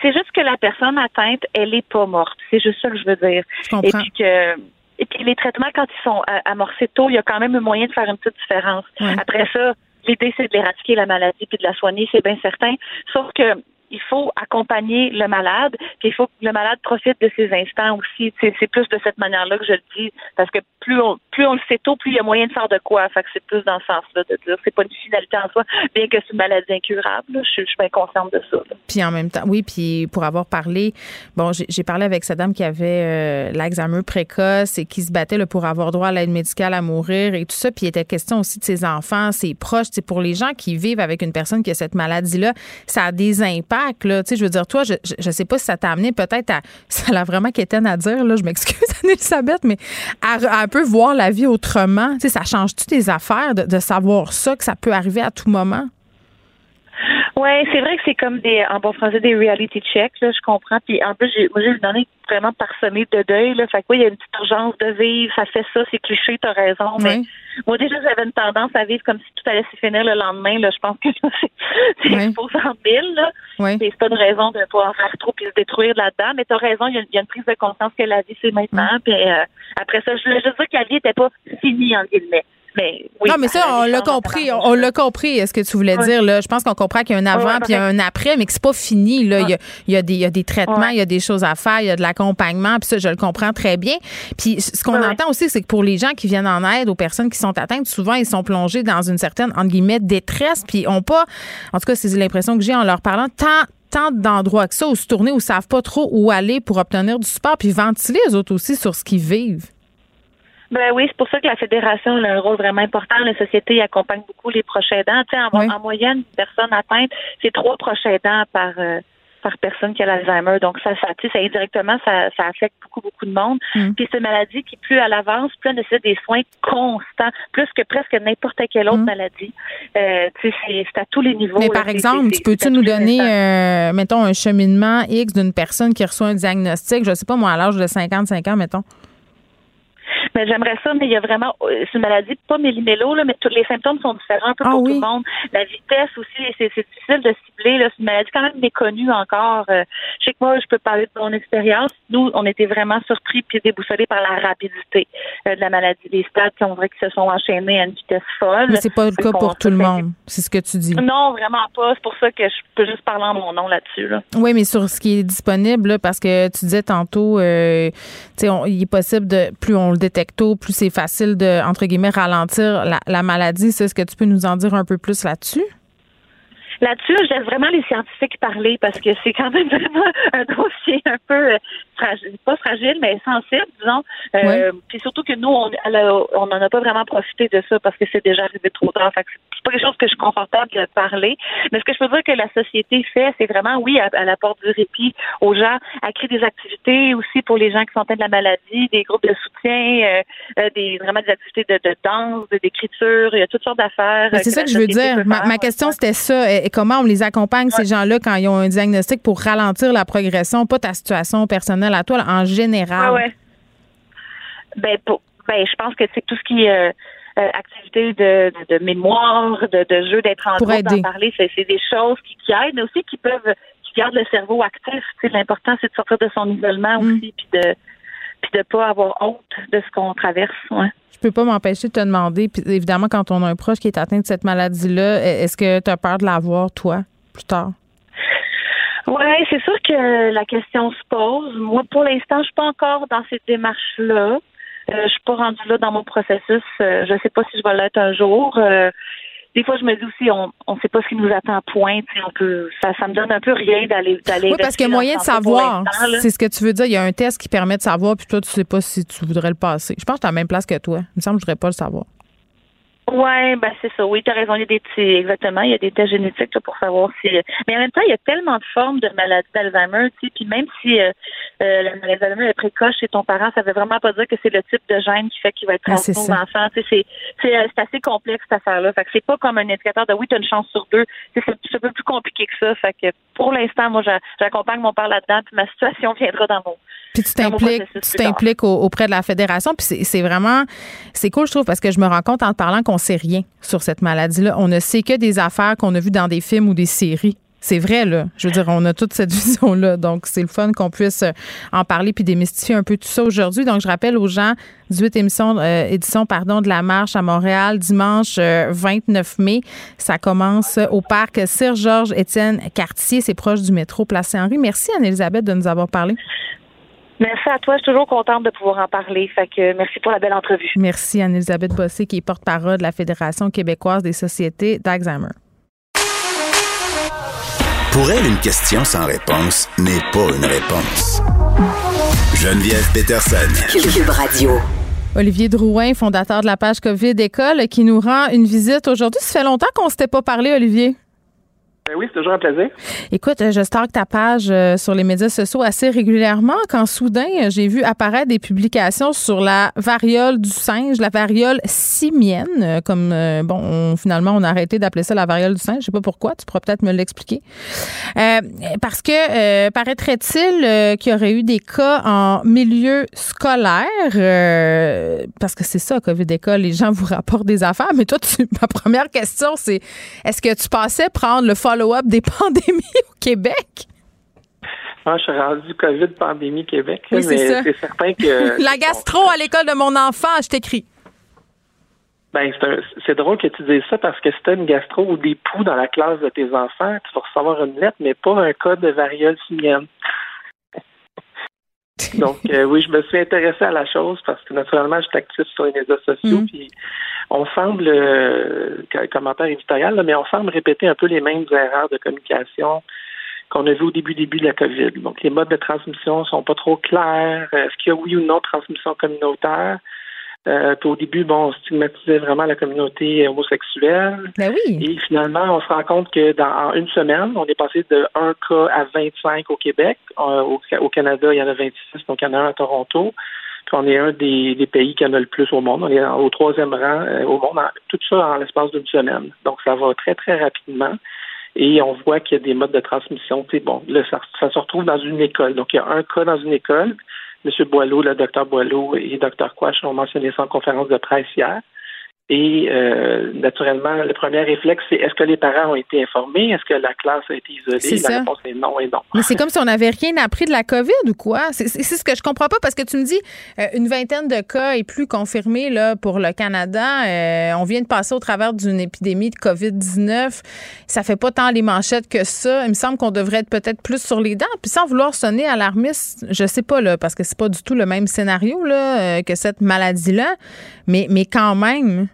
C'est juste que la personne atteinte, elle est pas morte. C'est juste ça que je veux dire. Je comprends. Et puis que et puis les traitements, quand ils sont euh, amorcés tôt, il y a quand même un moyen de faire une petite différence. Après ça, l'idée, c'est de l'éradiquer la maladie puis de la soigner, c'est bien certain. Sauf que il faut accompagner le malade, puis il faut que le malade profite de ses instants aussi. C'est, c'est plus de cette manière-là que je le dis, parce que plus on, plus on le sait tôt, plus il y a moyen de faire de quoi. Fait que c'est plus dans ce sens-là de dire c'est pas une finalité en soi, bien que c'est une maladie incurable. Je, je suis bien consciente de ça. là. Puis en même temps, oui, puis pour avoir parlé, bon, j'ai parlé avec cette dame qui avait euh, l'Alzheimer précoce et qui se battait là, pour avoir droit à l'aide médicale à mourir et tout ça. Puis il était question aussi de ses enfants, ses proches. C'est pour les gens qui vivent avec une personne qui a cette maladie-là, ça a des impacts. Là. Tu sais, je veux dire, toi, je, je, je sais pas si ça t'a amené peut-être à, ça l'a vraiment quétaine à dire, là, je m'excuse, Anne-Elisabeth, mais à, à un peu voir la vie autrement? Tu ça change-tu tes affaires de savoir ça, que ça peut arriver à tout moment? Oui, c'est vrai que c'est comme des, en bon français, des reality checks, là, je comprends. Puis en plus, j'ai, moi, j'ai une année vraiment parsemée de deuil, là. Fait que oui, il y a une petite urgence de vivre, ça fait ça, c'est cliché, t'as raison. Mais moi, déjà, j'avais une tendance à vivre comme si tout allait se finir le lendemain, là. Je pense que c'est, c'est Oui. en mille, là. Oui. C'est pas une raison de pas en faire trop puis se détruire là-dedans. Mais t'as raison, il y, a, il y a une prise de conscience que la vie, c'est maintenant. Puis euh, après ça, je voulais juste dire que la vie était pas finie, en guillemets. Mais oui, non, mais ça, on l'a compris. On, on l'a compris, ce que tu voulais dire. Là? Je pense qu'on comprend qu'il y a un avant Ouais, puis un après, mais que c'est pas fini. Là. Il, y a, il, y a des, il y a des traitements, il y a des choses à faire, il y a de l'accompagnement, puis ça, je le comprends très bien. Puis ce qu'on entend aussi, c'est que pour les gens qui viennent en aide aux personnes qui sont atteintes, souvent, ils sont plongés dans une certaine, entre guillemets, détresse, puis ont pas, en tout cas, c'est l'impression que j'ai en leur parlant, tant tant d'endroits que ça où se tourner où ils savent pas trop où aller pour obtenir du support puis ventiler eux autres aussi sur ce qu'ils vivent. Ben oui, c'est pour ça que la fédération a un rôle vraiment important. La société accompagne beaucoup les proches aidants. Tu sais, en, en moyenne, une personne atteinte, c'est trois proches aidants par euh, par personne qui a l'Alzheimer. Donc ça, ça, tu sais, ça indirectement, ça, ça affecte beaucoup, beaucoup de monde. Mm. Puis c'est une maladie qui, plus elle avance, plus elle nécessite des soins constants, plus que presque n'importe quelle autre maladie. Euh, tu sais, c'est à tous les niveaux. Mm. Mais là. par exemple, tu peux-tu à nous donner, euh, mettons, un cheminement X d'une personne qui reçoit un diagnostic, je sais pas moi, à l'âge de 55 ans, mettons? Mais j'aimerais ça, mais il y a vraiment, euh, c'est une maladie pas méli-mélo, là, mais tous les symptômes sont différents un peu Ah pour oui. tout le monde. La vitesse aussi, c'est difficile de cibler, là. C'est une maladie quand même méconnue encore. Euh, je sais que moi, je peux parler de mon expérience. Nous, on était vraiment surpris puis déboussolés par la rapidité euh, de la maladie. Les stades, on dirait qu'ils se sont enchaînés à une vitesse folle. Mais c'est pas le cas pour tout le monde. C'est ce que tu dis. Non, vraiment pas. C'est pour ça que je peux juste parler en mon nom là-dessus, là. Oui, mais sur ce qui est disponible, là, parce que tu disais tantôt, euh, tu sais, on- il est possible de, plus on le détecte tôt, plus c'est facile de, entre guillemets, ralentir la, la maladie. C'est ce que tu peux nous en dire un peu plus là-dessus? Là-dessus, je laisse vraiment les scientifiques parler parce que c'est quand même vraiment un dossier un peu euh, fragile, pas fragile, mais sensible, disons. Euh, Puis surtout que nous, on n'en a pas vraiment profité de ça parce que c'est déjà arrivé trop tard. Fait que c'est pas quelque chose que je suis confortable de parler. Mais ce que je peux dire que la société fait, c'est vraiment, oui, elle, elle apporte du répit aux gens, elle crée des activités aussi pour les gens qui sont atteints de la maladie, des groupes de soutien, euh, euh, des vraiment des activités de, de danse, d'écriture, il y a toutes sortes d'affaires. C'est ça la que je veux dire. ma question, c'était ça. Et, comment on les accompagne, ces gens-là, quand ils ont un diagnostic pour ralentir la progression, pas ta situation personnelle à toi, là, en général? Ouais, ouais. Ben, pour- ben, je pense que c'est tout ce qui est euh, euh, activité de, de, de mémoire, de, de jeu, d'être en groupe, d'en parler, c'est, c'est des choses qui, qui aident, mais aussi qui peuvent, qui gardent le cerveau actif. L'important, c'est de sortir de son isolement Mm. aussi, puis de puis de pas avoir honte de ce qu'on traverse. Ouais. Je peux pas m'empêcher de te demander, puis évidemment, quand on a un proche qui est atteint de cette maladie-là, est-ce que tu as peur de l'avoir, toi, plus tard? Ouais, c'est sûr que la question se pose. Moi, pour l'instant, je suis pas encore dans cette démarche-là. Euh, je suis pas rendue là dans mon processus. Euh, je sais pas si je vais l'être un jour. Euh, des fois, je me dis aussi, on on sait pas ce qui nous attend. Point. On peut, ça, ça me donne un peu rien d'aller d'aller. Oui, parce qu'il y a moyen de savoir. C'est ce que tu veux dire. Il y a un test qui permet de savoir, puis toi, tu sais pas si tu voudrais le passer. Je pense que tu à la même place que toi. Il me semble que je voudrais pas le savoir. Ouais, ben c'est ça. Oui, tu as raison. Il y a des petits, exactement. Il y a des tests génétiques là, pour savoir si. Mais en même temps, il y a tellement de formes de maladie d'Alzheimer, tu sais. Puis même si euh, euh, la maladie d'Alzheimer est précoce chez ton parent, ça veut vraiment pas dire que c'est le type de gène qui fait qu'il va être Ah, transmis aux enfants. Tu sais, c'est c'est euh, c'est assez complexe cette affaire-là. Fait que c'est pas comme un indicateur de oui, tu as une chance sur deux. C'est un peu plus compliqué que ça. Fait que pour l'instant, moi, j'a- j'accompagne mon père là-dedans. Puis ma situation viendra dans mon. Puis tu t'impliques, tu t'impliques au- auprès de la fédération. Puis c'est- vraiment, c'est cool, je trouve, parce que je me rends compte en te parlant qu'on sait rien sur cette maladie-là. On ne sait que des affaires qu'on a vues dans des films ou des séries. C'est vrai, là. Je veux dire, on a toute cette vision-là. Donc, c'est le fun qu'on puisse euh, en parler puis démystifier un peu tout ça aujourd'hui. Donc, je rappelle aux gens, 18 émissions, euh, éditions pardon, de la marche à Montréal, dimanche euh, 29 mai. Ça commence au parc Sir-Georges Étienne Cartier. C'est proche du métro Place Saint-Henri. Merci, Anne-Elisabeth, de nous avoir parlé. Merci à toi. Je suis toujours contente de pouvoir en parler. Fait que merci pour la belle entrevue. Merci, Anne-Elisabeth Bossé, qui est porte-parole de la Fédération québécoise des sociétés d'Alzheimer. Pour elle, une question sans réponse n'est pas une réponse. Geneviève Peterson. Cube Radio. Olivier Drouin, fondateur de la page COVID École, qui nous rend une visite aujourd'hui. Ça fait longtemps qu'on ne s'était pas parlé, Olivier. Ben oui, c'est toujours un plaisir. Écoute, je stocke ta page euh, sur les médias sociaux assez régulièrement quand soudain, j'ai vu apparaître des publications sur la variole du singe, la variole simienne, euh, comme, euh, bon, finalement, on a arrêté d'appeler ça la variole du singe. Je sais pas pourquoi, tu pourras peut-être me l'expliquer. parce que, paraîtrait-il qu'il y aurait eu des cas en milieu scolaire, parce que c'est ça, COVID-école, les gens vous rapportent des affaires, mais toi, tu, ma première question, c'est est-ce que tu pensais prendre le follow-up des pandémies au Québec? Moi, je suis rendu COVID pandémie Québec, mais c'est certain que. La gastro à l'école de mon enfant, je t'écris. Ben, c'est drôle que tu dises ça parce que c'était une gastro ou des poux dans la classe de tes enfants, tu vas recevoir une lettre, mais pas un cas de variole simienne. Donc, euh, oui, je me suis intéressé à la chose parce que naturellement, je suis actif sur les réseaux sociaux. Mm. Puis, on semble, euh, commentaire éditorial, mais on semble répéter un peu les mêmes erreurs de communication qu'on a vu au début début de la COVID. Donc, les modes de transmission sont pas trop clairs. Est-ce qu'il y a oui ou non transmission communautaire? Euh, au début, bon, on stigmatisait vraiment la communauté homosexuelle. Ben oui. Et finalement, on se rend compte que dans une semaine, on est passé de 1 cas à 25 au Québec. Euh, au, Canada, il y en a 26, donc il y en a un à Toronto. Puis on est un des, pays qui en a le plus au monde. On est au troisième rang euh, au monde. tout ça en l'espace d'une semaine. Donc ça va très, très rapidement. Et on voit qu'il y a des modes de transmission. Tu bon, là, ça, ça se retrouve dans une école. Donc il y a un cas dans une école. M. Boileau, le docteur Boileau et Dr. Quash ont mentionné ça en conférence de presse hier. Et euh, naturellement, le premier réflexe, c'est est-ce que les parents ont été informés? Est-ce que la classe a été isolée? La réponse est non et non. Mais c'est comme si on n'avait rien appris de la COVID ou quoi? C'est ce que je comprends pas parce que tu me dis euh, une vingtaine de cas est plus confirmés là, pour le Canada. Euh, on vient de passer au travers d'une épidémie de COVID-19. Ça fait pas tant les manchettes que ça. Il me semble qu'on devrait être peut-être plus sur les dents. Puis sans vouloir sonner alarmiste, je sais pas, là, parce que c'est pas du tout le même scénario là, que cette maladie-là. Mais, mais quand même.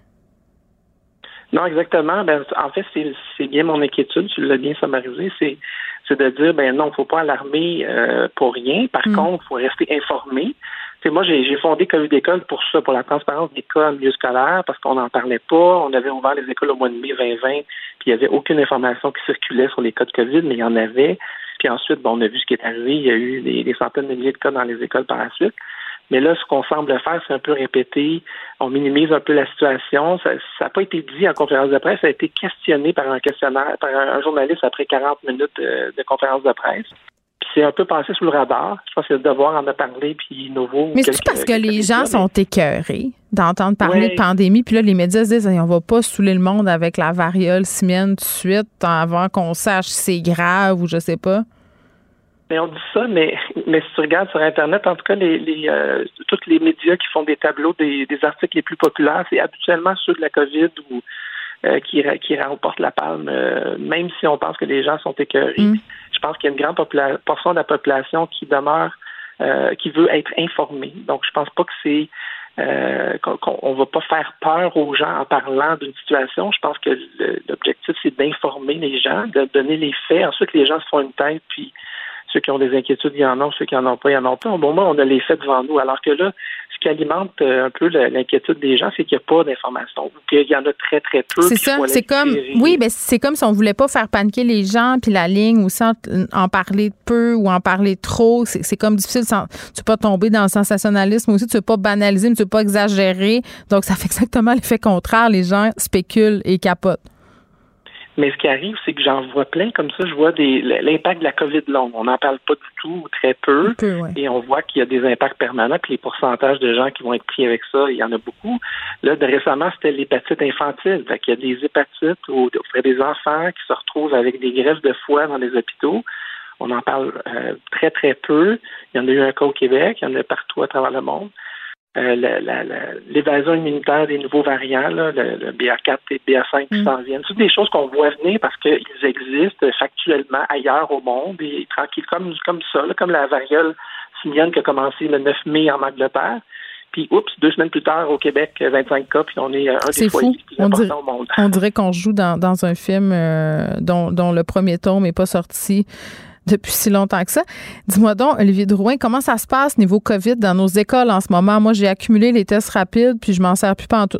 Non, exactement. Ben, en fait, c'est bien mon inquiétude, tu l'as bien summarisé, c'est c'est de dire ben non, faut pas alarmer euh, pour rien. Par mm. contre, faut rester informé. Moi, j'ai fondé Covid d'école pour ça, pour la transparence des cas en milieu scolaire, parce qu'on n'en parlait pas. On avait ouvert les écoles au mois de mai 2020, puis il n'y avait aucune information qui circulait sur les cas de COVID, mais il y en avait. Puis ensuite, bon, on a vu ce qui est arrivé. Il y a eu des centaines de milliers de cas dans les écoles par la suite. Mais là, ce qu'on semble faire, c'est un peu répéter. On minimise un peu la situation. Ça n'a pas été dit en conférence de presse. Ça a été questionné par un questionnaire, par un, journaliste après 40 minutes de, conférence de presse. C'est un peu passé sous le radar. Je pense que le devoir en a parlé, puis nouveau. Mais c'est parce que les gens sont écœurés d'entendre parler de pandémie, puis là, les médias se disent on va pas saouler le monde avec la variole simienne tout de suite avant qu'on sache si c'est grave ou je sais pas. Mais on dit ça, mais, mais si tu regardes sur Internet, en tout cas, les, les euh, tous les médias qui font des tableaux des, des articles les plus populaires, c'est habituellement ceux de la COVID ou euh, qui, qui remportent la palme, euh, même si on pense que les gens sont écœurés. Mm. Je pense qu'il y a une grande portion de la population qui demeure, qui veut être informée. Donc, je pense pas que c'est qu'on ne va pas faire peur aux gens en parlant d'une situation. Je pense que l'objectif, c'est d'informer les gens, de donner les faits. Ensuite, les gens se font une tête, puis ceux qui ont des inquiétudes, il y en a. Ceux qui n'en ont pas, il y en a pas. Au moment, on a les faits devant nous. Alors que là, ce qui alimente euh, un peu l'inquiétude des gens, c'est qu'il n'y a pas d'informations. Qu'il y en a très, très peu. C'est ça. C'est comme, oui, mais c'est comme si on voulait pas faire paniquer les gens, puis la ligne, ou sans en parler peu ou en parler trop. C'est comme difficile. Sans, tu ne peux pas tomber dans le sensationnalisme aussi. Tu ne veux pas banaliser, mais tu ne veux pas exagérer. Donc, ça fait exactement l'effet contraire. Les gens spéculent et capotent. Mais ce qui arrive, c'est que j'en vois plein comme ça. Je vois des l'impact de la COVID longue. On n'en parle pas du tout ou très peu. Et on voit qu'il y a des impacts permanents. Puis les pourcentages de gens qui vont être pris avec ça, il y en a beaucoup. Là, de récemment, c'était l'hépatite infantile. Fait qu'il y a des hépatites auprès des enfants qui se retrouvent avec des greffes de foie dans les hôpitaux. On en parle euh, très, très peu. Il y en a eu un cas au Québec, il y en a partout à travers le monde. Euh, l'évasion immunitaire des nouveaux variants, le, BA4 et le BA5 qui mm. s'en viennent. C'est des choses qu'on voit venir parce qu'ils existent factuellement ailleurs au monde et tranquille comme, comme ça, comme la variole simienne qui a commencé le 9 mai en Angleterre. Puis, oups, deux semaines plus tard, au Québec, 25 cas, puis on est un des foyers les plus importants au monde. On dirait qu'on joue dans, dans un film euh, dont, dont le premier tome n'est pas sorti depuis si longtemps que ça. Dis-moi donc, Olivier Drouin, comment ça se passe niveau COVID dans nos écoles en ce moment? Moi, j'ai accumulé les tests rapides, puis je m'en sers plus pas en tout.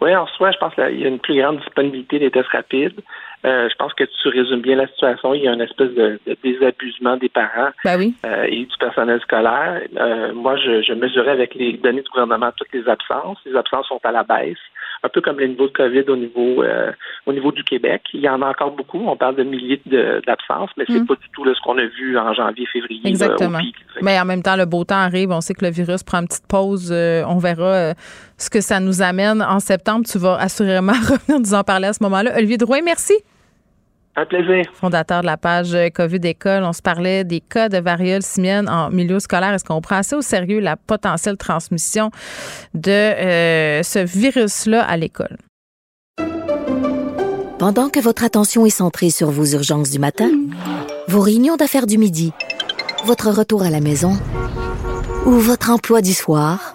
Oui, en soi, je pense qu'il y a une plus grande disponibilité des tests rapides. je pense que tu résumes bien la situation. Il y a une espèce de, désabusement des parents ben et du personnel scolaire. moi, je, je mesurais avec les données du gouvernement toutes les absences. Les absences sont à la baisse un peu comme les niveaux de COVID au niveau euh, au niveau du Québec. Il y en a encore beaucoup. On parle de milliers d'absences, mais c'est mm. pas du tout ce qu'on a vu en janvier, février. Exactement. mais en même temps, le beau temps arrive. On sait que le virus prend une petite pause. Euh, on verra euh, ce que ça nous amène en septembre. Tu vas assurément revenir nous en parler à ce moment-là. Olivier Drouin, merci. Un plaisir. Fondateur de la page COVID École, on se parlait des cas de variole simienne en milieu scolaire. Est-ce qu'on prend assez au sérieux la potentielle transmission de euh, ce virus-là à l'école? Pendant que votre attention est centrée sur vos urgences du matin, vos réunions d'affaires du midi, votre retour à la maison ou votre emploi du soir,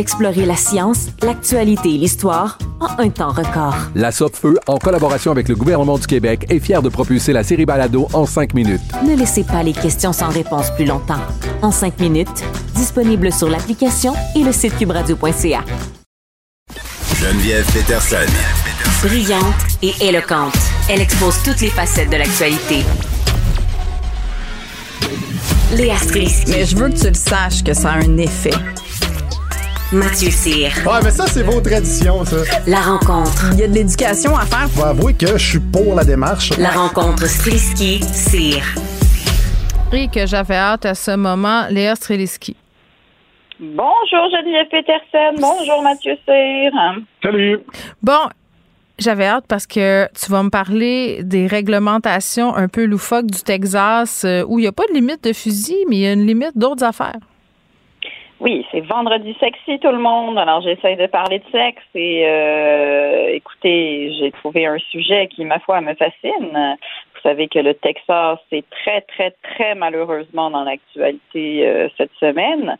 Explorez la science, l'actualité et l'histoire en un temps record. La Feu, en collaboration avec le gouvernement du Québec, est fière de propulser la série Balado en cinq minutes. Ne laissez pas les questions sans réponse plus longtemps. En cinq minutes, disponible sur l'application et le site cubradio.ca. Geneviève Peterson. Brillante et éloquente, elle expose toutes les facettes de l'actualité. Léa Strisky. Mais je veux que tu le saches que ça a un effet. Mathieu Cyr. Ouais, mais ça, c'est vos traditions, ça. La rencontre. Il y a de l'éducation à faire. Faut avouer que je suis pour la démarche. La rencontre Strisky-Cyr. Et que j'avais hâte à ce moment, Léa Streliski. Bonjour Geneviève Peterson. Bonjour Mathieu Cyr. Salut. Bon, j'avais hâte parce que tu vas me parler des réglementations un peu loufoques du Texas euh, où il n'y a pas de limite de fusil, mais il y a une limite d'autres affaires. Oui, c'est vendredi sexy tout le monde. Alors j'essaie de parler de sexe et euh, écoutez, j'ai trouvé un sujet qui, ma foi, me fascine. Vous savez que le Texas est très, très, très malheureusement dans l'actualité euh, cette semaine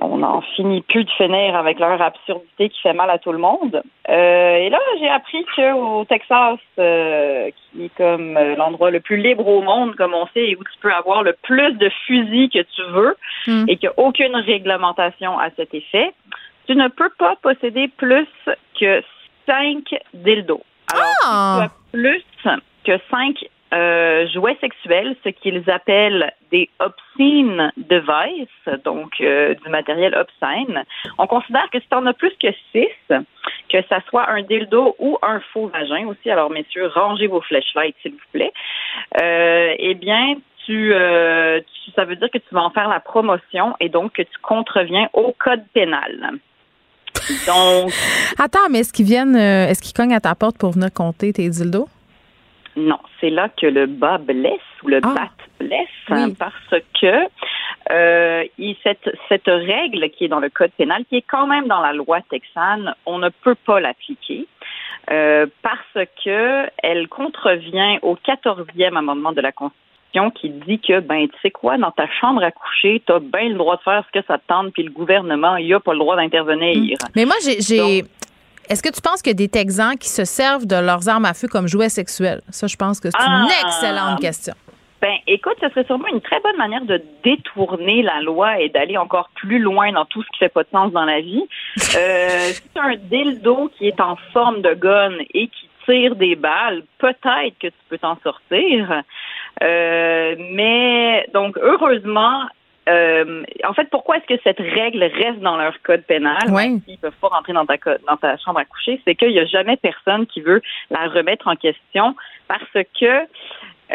on n'en finit plus de finir avec leur absurdité qui fait mal à tout le monde. Euh, et là, j'ai appris qu'au Texas, euh, qui est comme euh, l'endroit le plus libre au monde, comme on sait, et où tu peux avoir le plus de fusils que tu veux, hmm. et qu'il n'y a aucune réglementation à cet effet, tu ne peux pas posséder plus que cinq dildos. Alors, si tu ah! as plus que cinq euh, jouets sexuels, ce qu'ils appellent des obscene devices, donc euh, du matériel obscène. On considère que si tu en as plus que six, que ça soit un dildo ou un faux vagin aussi, alors messieurs, rangez vos flashlights s'il vous plaît, euh, eh bien, tu, ça veut dire que tu vas en faire la promotion et donc que tu contreviens au code pénal. Donc. Attends, mais est-ce qu'ils viennent, est-ce qu'ils cognent à ta porte pour venir compter tes dildos? Non, c'est là que le bas blesse ou le ah. bat blesse hein, parce que euh, cette, cette règle qui est dans le code pénal, qui est quand même dans la loi texane, on ne peut pas l'appliquer. Euh, parce que elle contrevient au 14e amendement de la Constitution qui dit que, ben, tu sais quoi, dans ta chambre à coucher, tu as bien le droit de faire ce que ça te tente, puis le gouvernement, il a pas le droit d'intervenir. Mais moi, j'ai est-ce que tu penses qu'il y a des Texans qui se servent de leurs armes à feu comme jouets sexuels? Ça, je pense que c'est une ah! excellente question. Ben, écoute, ce serait sûrement une très bonne manière de détourner la loi et d'aller encore plus loin dans tout ce qui fait pas de sens dans la vie. Euh, si tu as un dildo qui est en forme de gun et qui tire des balles, peut-être que tu peux t'en sortir. Euh, mais donc, heureusement, euh, en fait, pourquoi est-ce que cette règle reste dans leur code pénal, oui. s'ils peuvent pas rentrer dans ta, dans ta chambre à coucher, c'est qu'il n'y a jamais personne qui veut la remettre en question parce que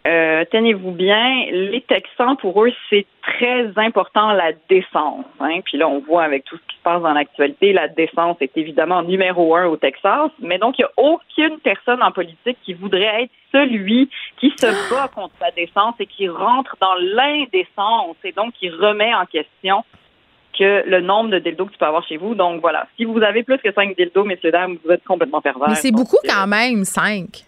Euh, tenez-vous bien, les Texans, pour eux, c'est très important la défense. Hein? Puis là, on voit avec tout ce qui se passe dans l'actualité, la défense est évidemment numéro un au Texas. Mais donc, il n'y a aucune personne en politique qui voudrait être celui qui se bat contre la défense et qui rentre dans l'indécence et donc qui remet en question que le nombre de dildos que tu peux avoir chez vous. Donc voilà, si vous avez plus que cinq dildos, messieurs dames, vous êtes complètement pervers. Mais c'est beaucoup quand même, cinq.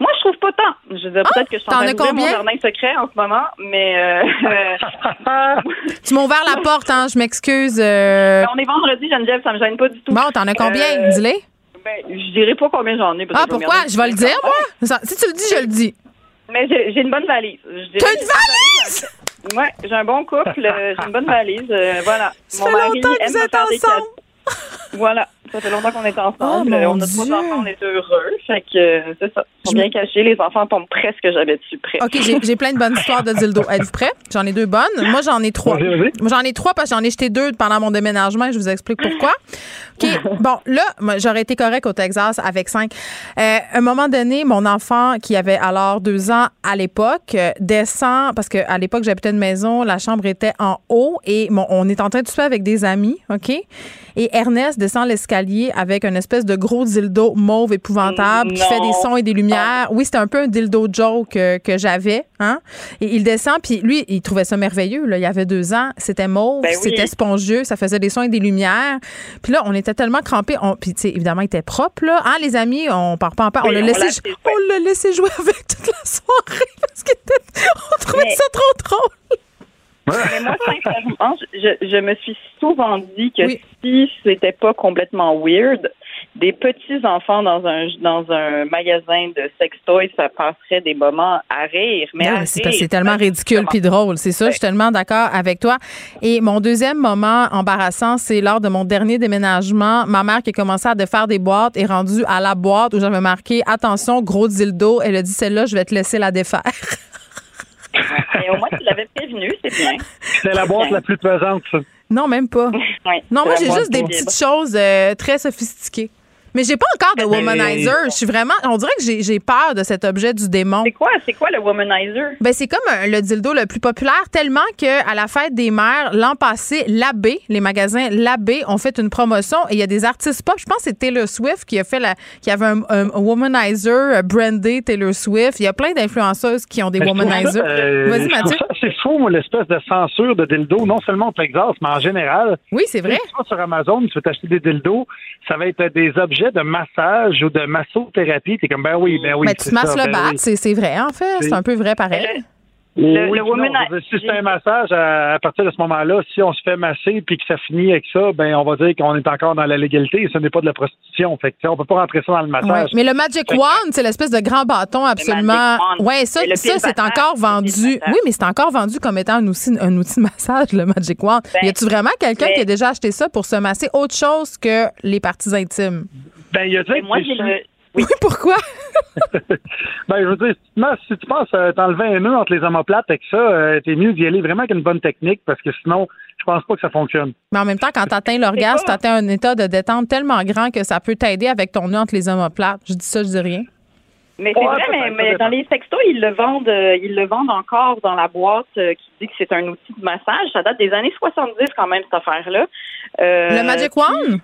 Moi, je trouve pas tant. Je veux dire, Ah, peut-être que je suis en t'en train mon jardin secret en ce moment, mais euh, Tu m'as ouvert la porte, hein, je m'excuse. euh. on est vendredi, Geneviève, ça me gêne pas du tout. Bon, t'en as combien? Euh, Dis-les. Ben, je dirais pas combien j'en ai. Ah, je pourquoi? Je vais le dire, moi? Si tu le dis, je le dis. Mais j'ai une bonne valise. T'as une valise? Ouais, j'ai un bon couple, euh, j'ai une bonne valise. voilà. Ça fait longtemps que aime vous me êtes ensemble. Voilà, ça fait longtemps qu'on est ensemble. Oh, on a trois Dieu. enfants, on est heureux. Fait que euh, c'est ça. Ils sont bien cachés, les enfants tombent presque jamais dessus près. OK, j'ai- plein de bonnes histoires de dildo. Êtes-vous prêts? J'en ai deux bonnes. Moi, j'en ai trois. J'en ai trois parce que j'en ai jeté deux pendant mon déménagement et je vous explique pourquoi. OK, bon, là, j'aurais été correct au Texas avec cinq. Euh, à un moment donné, mon enfant, qui avait alors deux ans à l'époque, euh, descend, parce qu'à l'époque, j'habitais une maison, la chambre était en haut et mon- on est en train de souper avec des amis, OK? Et Ernest descend l'escalier avec une espèce de gros dildo mauve épouvantable qui fait des sons et des lumières. Oui, c'était un peu un dildo joke euh, que j'avais, hein? Et il descend, puis lui, il trouvait ça merveilleux, là. Il y avait deux ans. C'était mauve, Ben oui. c'était spongieux, ça faisait des sons et des lumières. Puis là, on était tellement crampés. On, puis, tu sais, évidemment, il était propre, là. Hein, les amis, on part pas en part. Oui, on l'a laissé, on l'a laissé jouer avec toute la soirée parce qu'on trouvait Mais- ça trop drôle. Mais moi, sincèrement, je, je me suis souvent dit que si c'était pas complètement weird, des petits enfants dans un dans un magasin de sextoys, ça passerait des moments à rire. Mais c'est tellement ridicule puis drôle. C'est ça, je suis tellement d'accord avec toi. Et mon deuxième moment embarrassant, c'est lors de mon dernier déménagement. Ma mère qui a commencé à défaire des boîtes est rendue à la boîte où j'avais marqué Attention, gros dildo. Elle a dit Celle-là, je vais te laisser la défaire. Mais au moins, tu l'avais prévenu, c'est bien. C'est la boîte la plus pesante, ça. Non, même pas. Non, moi, j'ai juste des petites choses euh, très sophistiquées. Mais j'ai pas encore de womanizer. Je suis vraiment. On dirait que j'ai j'ai peur de cet objet du démon. C'est quoi, c'est quoi le womanizer? Ben, c'est comme euh, le dildo le plus populaire, tellement que à la fête des mères, l'an passé, l'Abbé, les magasins L'Abbé ont fait une promotion et il y a des artistes pop. Je pense que c'est Taylor Swift qui a fait la, qui avait un, un womanizer euh, brandé Taylor Swift. Il y a plein d'influenceuses qui ont des womanizers. euh, Vas-y, Mathieu. ça assez fou, moi, l'espèce de censure de dildo, non seulement au Texas, mais en général. Oui, c'est vrai. Tu vas sur Amazon, tu veux t'acheter des dildos, ça va être des objets de massage ou de massothérapie. T'es comme, ben oui, ben oui. Ben, tu masses ça, le ben bat, oui. c'est vrai, en fait. C'est- un peu vrai pareil. Le- Oui, le non, si c'est un massage, à, à partir de ce moment-là, si on se fait masser puis que ça finit avec ça, ben on va dire qu'on est encore dans la légalité et ce n'est pas de la prostitution. Fait que, on peut pas rentrer ça dans le Ouais. massage. Mais le Magic Wand, c'est l'espèce de grand bâton absolument. Ouais, ça, ça c'est encore vendu. Oui, mais c'est encore vendu comme étant un outil, un outil de massage, le Magic Wand. Ben, y a-tu vraiment quelqu'un mais- qui a déjà acheté ça pour se masser autre chose que les parties intimes? Ben, il y a moi, j'ai le. Oui, pourquoi? Ben, je veux dire, si tu penses- si tu penses euh, t'enlever un nœud entre les omoplates avec ça, euh, t'es mieux d'y aller vraiment avec une bonne technique parce que sinon, je pense pas que ça fonctionne. Mais en même temps, quand tu atteins l'orgasme, tu atteins un état de détente tellement grand que ça peut t'aider avec ton nœud entre les omoplates. Je dis ça, je dis rien. Mais c'est Ouais, vrai, mais, dans les sextos, ils le vendent, euh, ils le vendent encore dans la boîte euh, qui dit que c'est un outil de massage. Ça date des années 70 quand même cette affaire-là. Euh, le Magic Wand?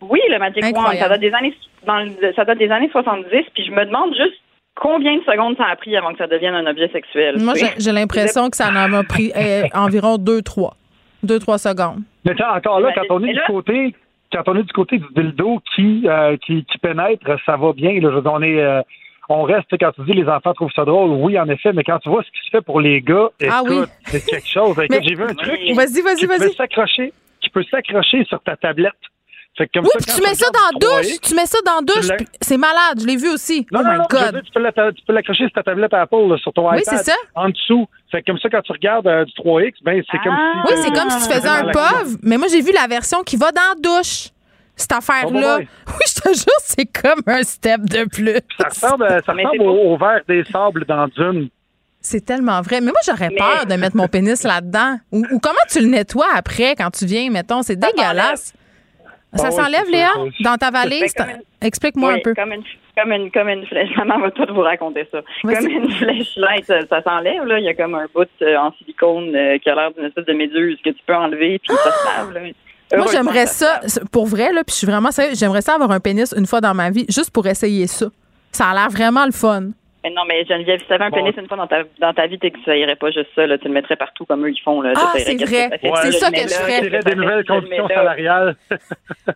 Oui, le Magic Wand. Incroyable. Ça date des années, dans le- ça date des années 70. Puis je me demande juste combien de secondes ça a pris avant que ça devienne un objet sexuel. Moi, j'ai l'impression que ça en a pris euh, environ deux, trois. Deux, trois secondes. Mais tu sais, encore là, quand on est du côté, quand on est du côté du dildo qui, euh, qui, qui pénètre, ça va bien. Là, Je veux dire, on est, euh, on reste, quand tu dis les enfants trouvent ça drôle, oui, en effet, mais quand tu vois ce qui se fait pour les gars, Ah oui. c'est quelque chose. J'ai vu un truc Vas-y, vas-y, qui peut vas-y. s'accrocher, qui peut s'accrocher sur ta tablette. Fait que comme Oui, ça, tu mets ça dans douche. 3X, Tu mets ça dans la douche. C'est malade. Je l'ai vu aussi. Non, oh non, my non, God. dire, tu peux la- tu peux l'accrocher sur ta tablette Apple, là, sur ton Oui, iPad. c'est ça. En dessous. Fait que comme ça, quand tu regardes euh, du 3X, ben, c'est comme si. Oui, c'est comme si tu faisais un POV, mais moi, j'ai vu la version qui va dans la douche. Cette affaire-là. Oh, boy. Oui, je te jure, c'est comme un step de plus. Ça ressemble, euh, ça ressemble au verre des sables dans Dune. C'est tellement vrai. Mais moi, j'aurais peur de mettre mon pénis là-dedans. Ou, ou comment tu le nettoies après quand tu viens, mettons? C'est dégueulasse. Ça Ah s'enlève, oui, Léa, ça. dans ta valise? Une- Explique-moi Oui, un peu. Comme une, comme une, comme une flèche. Maman va tout vous raconter ça. Comme une flèche ça, ça s'enlève, là. Il y a comme un bout euh, en silicone euh, qui a l'air d'une espèce de méduse que tu peux enlever, puis ça se lave. Moi, j'aimerais ça ça, pour vrai, là, puis je suis vraiment sérieux, j'aimerais ça avoir un pénis une fois dans ma vie, juste pour essayer ça. Ça a l'air vraiment le fun. Mais non, mais Geneviève, si tu avais un pénis une fois dans ta, dans ta vie, tu irais pas juste ça, là. Tu le mettrais partout comme eux, ils font, là. Ah, c'est vrai. ça. Ouais. C'est Tu ça que je ferais. que des ça nouvelles tu conditions salariales.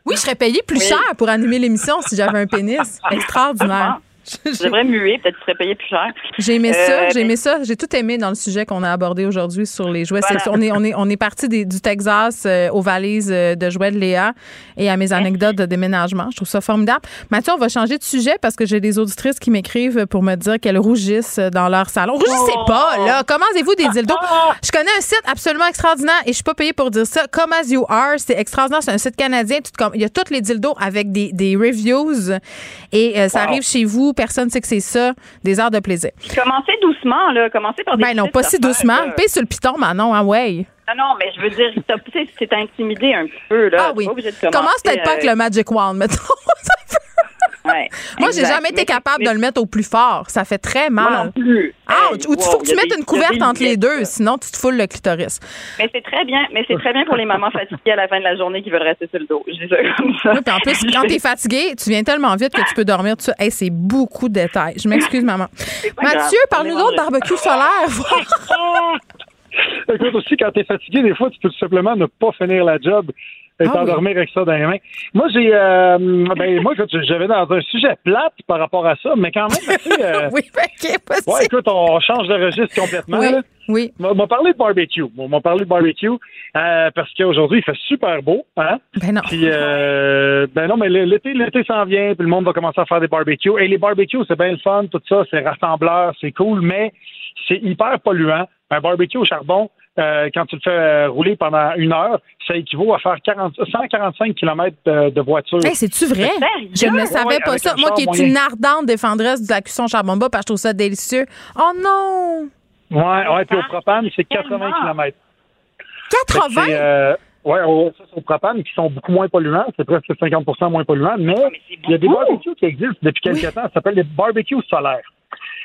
Oui, je serais payée plus Oui. cher pour animer l'émission si j'avais un pénis. Extraordinaire. Je devrais muer, peut-être tu serais payé plus cher. J'ai aimé ça, Euh, j'ai aimé ça, j'ai tout aimé dans le sujet qu'on a abordé aujourd'hui sur les jouets Voilà. sexuels. On est, on est, on est parti des- du Texas euh, aux valises euh, de jouets de Léa et à mes anecdotes de déménagement. Je trouve ça formidable. Mathieu, on va changer de sujet parce que j'ai des auditrices qui m'écrivent pour me dire qu'elles rougissent dans leur salon. Rougissez pas, là. Commandez-vous des dildos? Je connais un site absolument extraordinaire et je suis pas payée pour dire ça. Come as you are, c'est extraordinaire. C'est un site canadien. Tout comme- Il y a tous les dildos avec des, des reviews et euh, ça Wow. arrive chez vous. Personne ne sait que c'est ça. Des heures de plaisir. Commencez doucement, là. Commencez par des Ben non, pas si doucement. Paye sur le piton, Manon, hein, ouais. Non, non, mais je veux dire, c'est intimidé un petit peu, là. Ah oui. Commence peut-être pas avec euh, le Magic Wand, mettons. ouais, Moi, j'ai jamais été capable mais- de le mettre au plus fort. Ça fait très Moi mal. non plus. Ouch! Hey, Ou il wow, faut que tu mettes des- une couverte entre les deux, sinon tu te foules le clitoris. Mais c'est très bien, mais c'est très bien pour les mamans fatiguées à la fin de la journée qui veulent rester sur le dos. Je dis ça comme ça. Oui, puis en plus, quand t'es fatigué, tu viens tellement vite que tu peux dormir. Hey, c'est beaucoup de détails. Je m'excuse, maman. Mathieu, parle-nous d'autres barbecue solaire. Écoute, aussi, quand t'es fatigué, des fois, tu peux tout simplement ne pas finir la job et Ah oui. t'endormir avec ça dans les mains. Moi, j'ai, euh, ben, moi, écoute, j'avais dans un sujet plate par rapport à ça, mais quand même, assez, euh, oui, vas-y. Ouais, écoute, on change de registre complètement. Oui, là. oui. On m'a parlé de barbecue. On m'a parlé de barbecue euh, parce qu'aujourd'hui, il fait super beau. Hein? Ben non. Puis, euh, ben non, mais l'été, l'été s'en vient, puis le monde va commencer à faire des barbecues. Et les barbecues, c'est bien le fun, tout ça, c'est rassembleur, c'est cool, mais c'est hyper polluant. Un barbecue au charbon, euh, quand tu le fais euh, rouler pendant une heure, ça équivaut à faire 40, 145 km de, de voiture. Hey, c'est-tu vrai? Je ne savais ouais, pas ça. Moi qui est une ardente défendresse de la cuisson charbon bas, parce que je trouve ça délicieux. Oh non! Ouais, ouais, puis au propane, c'est 80 km. 80? Euh, ouais, au- ça, c'est au propane, qui sont beaucoup moins polluants. C'est presque 50% moins polluants. Mais il y a des barbecues qui existent depuis quelques temps. Ça s'appelle des barbecues solaires.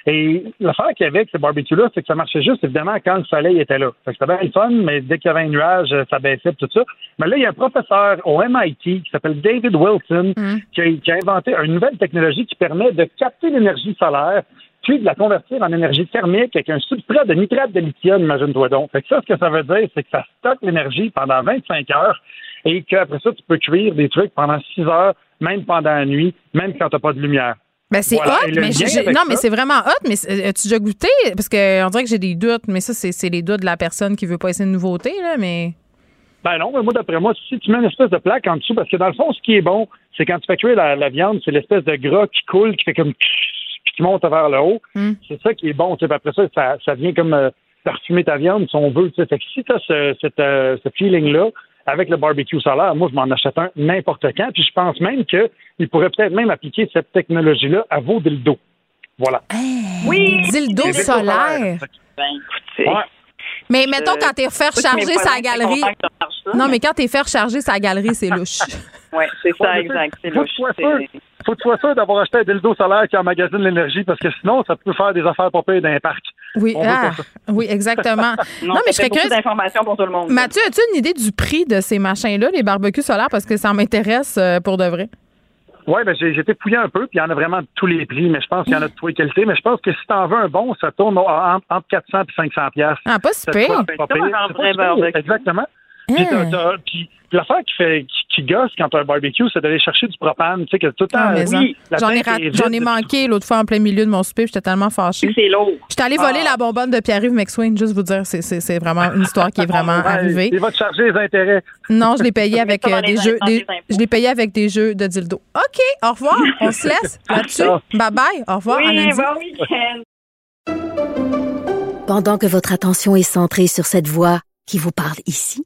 Et l'affaire qu'il y avait avec ces barbecues-là, c'est que ça marchait juste, évidemment, quand le soleil était là. Fait que c'était bien le fun, mais dès qu'il y avait un nuage, euh, ça baissait, tout ça. Mais là, il y a un professeur au MIT qui s'appelle David Wilson qui, a, qui a inventé une nouvelle technologie qui permet de capter l'énergie solaire puis de la convertir en énergie thermique avec un substrat de nitrate de lithium, imagine-toi donc. Fait que ça, ce que ça veut dire, c'est que ça stocke l'énergie pendant 25 heures et qu'après ça, tu peux cuire des trucs pendant 6 heures, même pendant la nuit, même quand tu n'as pas de lumière. Ben c'est Voilà. hot, mais non, ça- mais c'est vraiment hot. Mais euh, as-tu déjà goûté? Parce que on dirait que j'ai des doutes, mais ça, c'est c'est les doutes de la personne qui veut pas essayer une nouveauté, là, mais. Ben non, mais moi, d'après moi, si tu mets une espèce de plaque en dessous, parce que dans le fond, ce qui est bon, c'est quand tu fais cuire la, la viande, c'est l'espèce de gras qui coule, qui fait comme puis qui monte vers le haut. C'est ça qui est bon. tu sais. Puis Après ça, ça, ça vient comme euh, parfumer ta viande, si on veut. tu sais. Fait que si tu as ce, cette, euh, ce feeling-là, avec le barbecue solaire, moi, je m'en achète un n'importe quand. Puis je pense même qu'il pourrait peut-être même appliquer cette technologie-là à vos dildos. Voilà. Oui! Dildos solaires. Ben, écoutez. Ouais. Mais mettons, quand t'es fait recharger voisins sa galerie. Non, mais- mais quand t'es fait recharger sa galerie, c'est louche. Oui, c'est ça, Ouais, exact. C'est faut louche. que tu sois C'est- sûr- faut que tu sois sûr d'avoir acheté un dildo solaire qui emmagasine l'énergie parce que sinon, ça peut faire des affaires pas payées dans parcs. Oui, ah, oui, exactement. Non, mais je serais curieuse. d'informations pour tout le monde. Mathieu, as-tu une idée du prix de ces machins-là, les barbecues solaires, parce que ça m'intéresse euh, pour de vrai? Oui, ben j'ai j'étais fouillé un peu, puis il y en a vraiment de tous les prix, mais je pense qu'il y en a de toutes les qualités. Mais je pense que si t'en veux un bon, ça tourne entre 400 et 500 piastres. Ah, pas si pire. pas pire. Exactement. Puis, Hein? puis l'affaire qui fait qui, qui gosse quand t'as un barbecue, c'est d'aller chercher du propane. Tu sais que tout le temps, Ah, oui, la J'en ai, rat- j'en manqué l'autre fois en plein milieu de mon souper, j'étais tellement fâchée. C'est lourd. J'étais allée voler Ah. la bonbonne de Pierre-Yves McSwain, juste vous dire, c'est, c'est, c'est vraiment une histoire qui est vraiment Ouais, arrivée. Il va te charger les intérêts. Non, je l'ai payé avec euh, des jeux, des- je l'ai payé avec des jeux de dildo. OK, au revoir. On se laisse là-dessus. Bye bye. Au revoir. à Oui, lundi. bon week-end. Pendant que votre attention est centrée sur cette voix qui vous parle ici,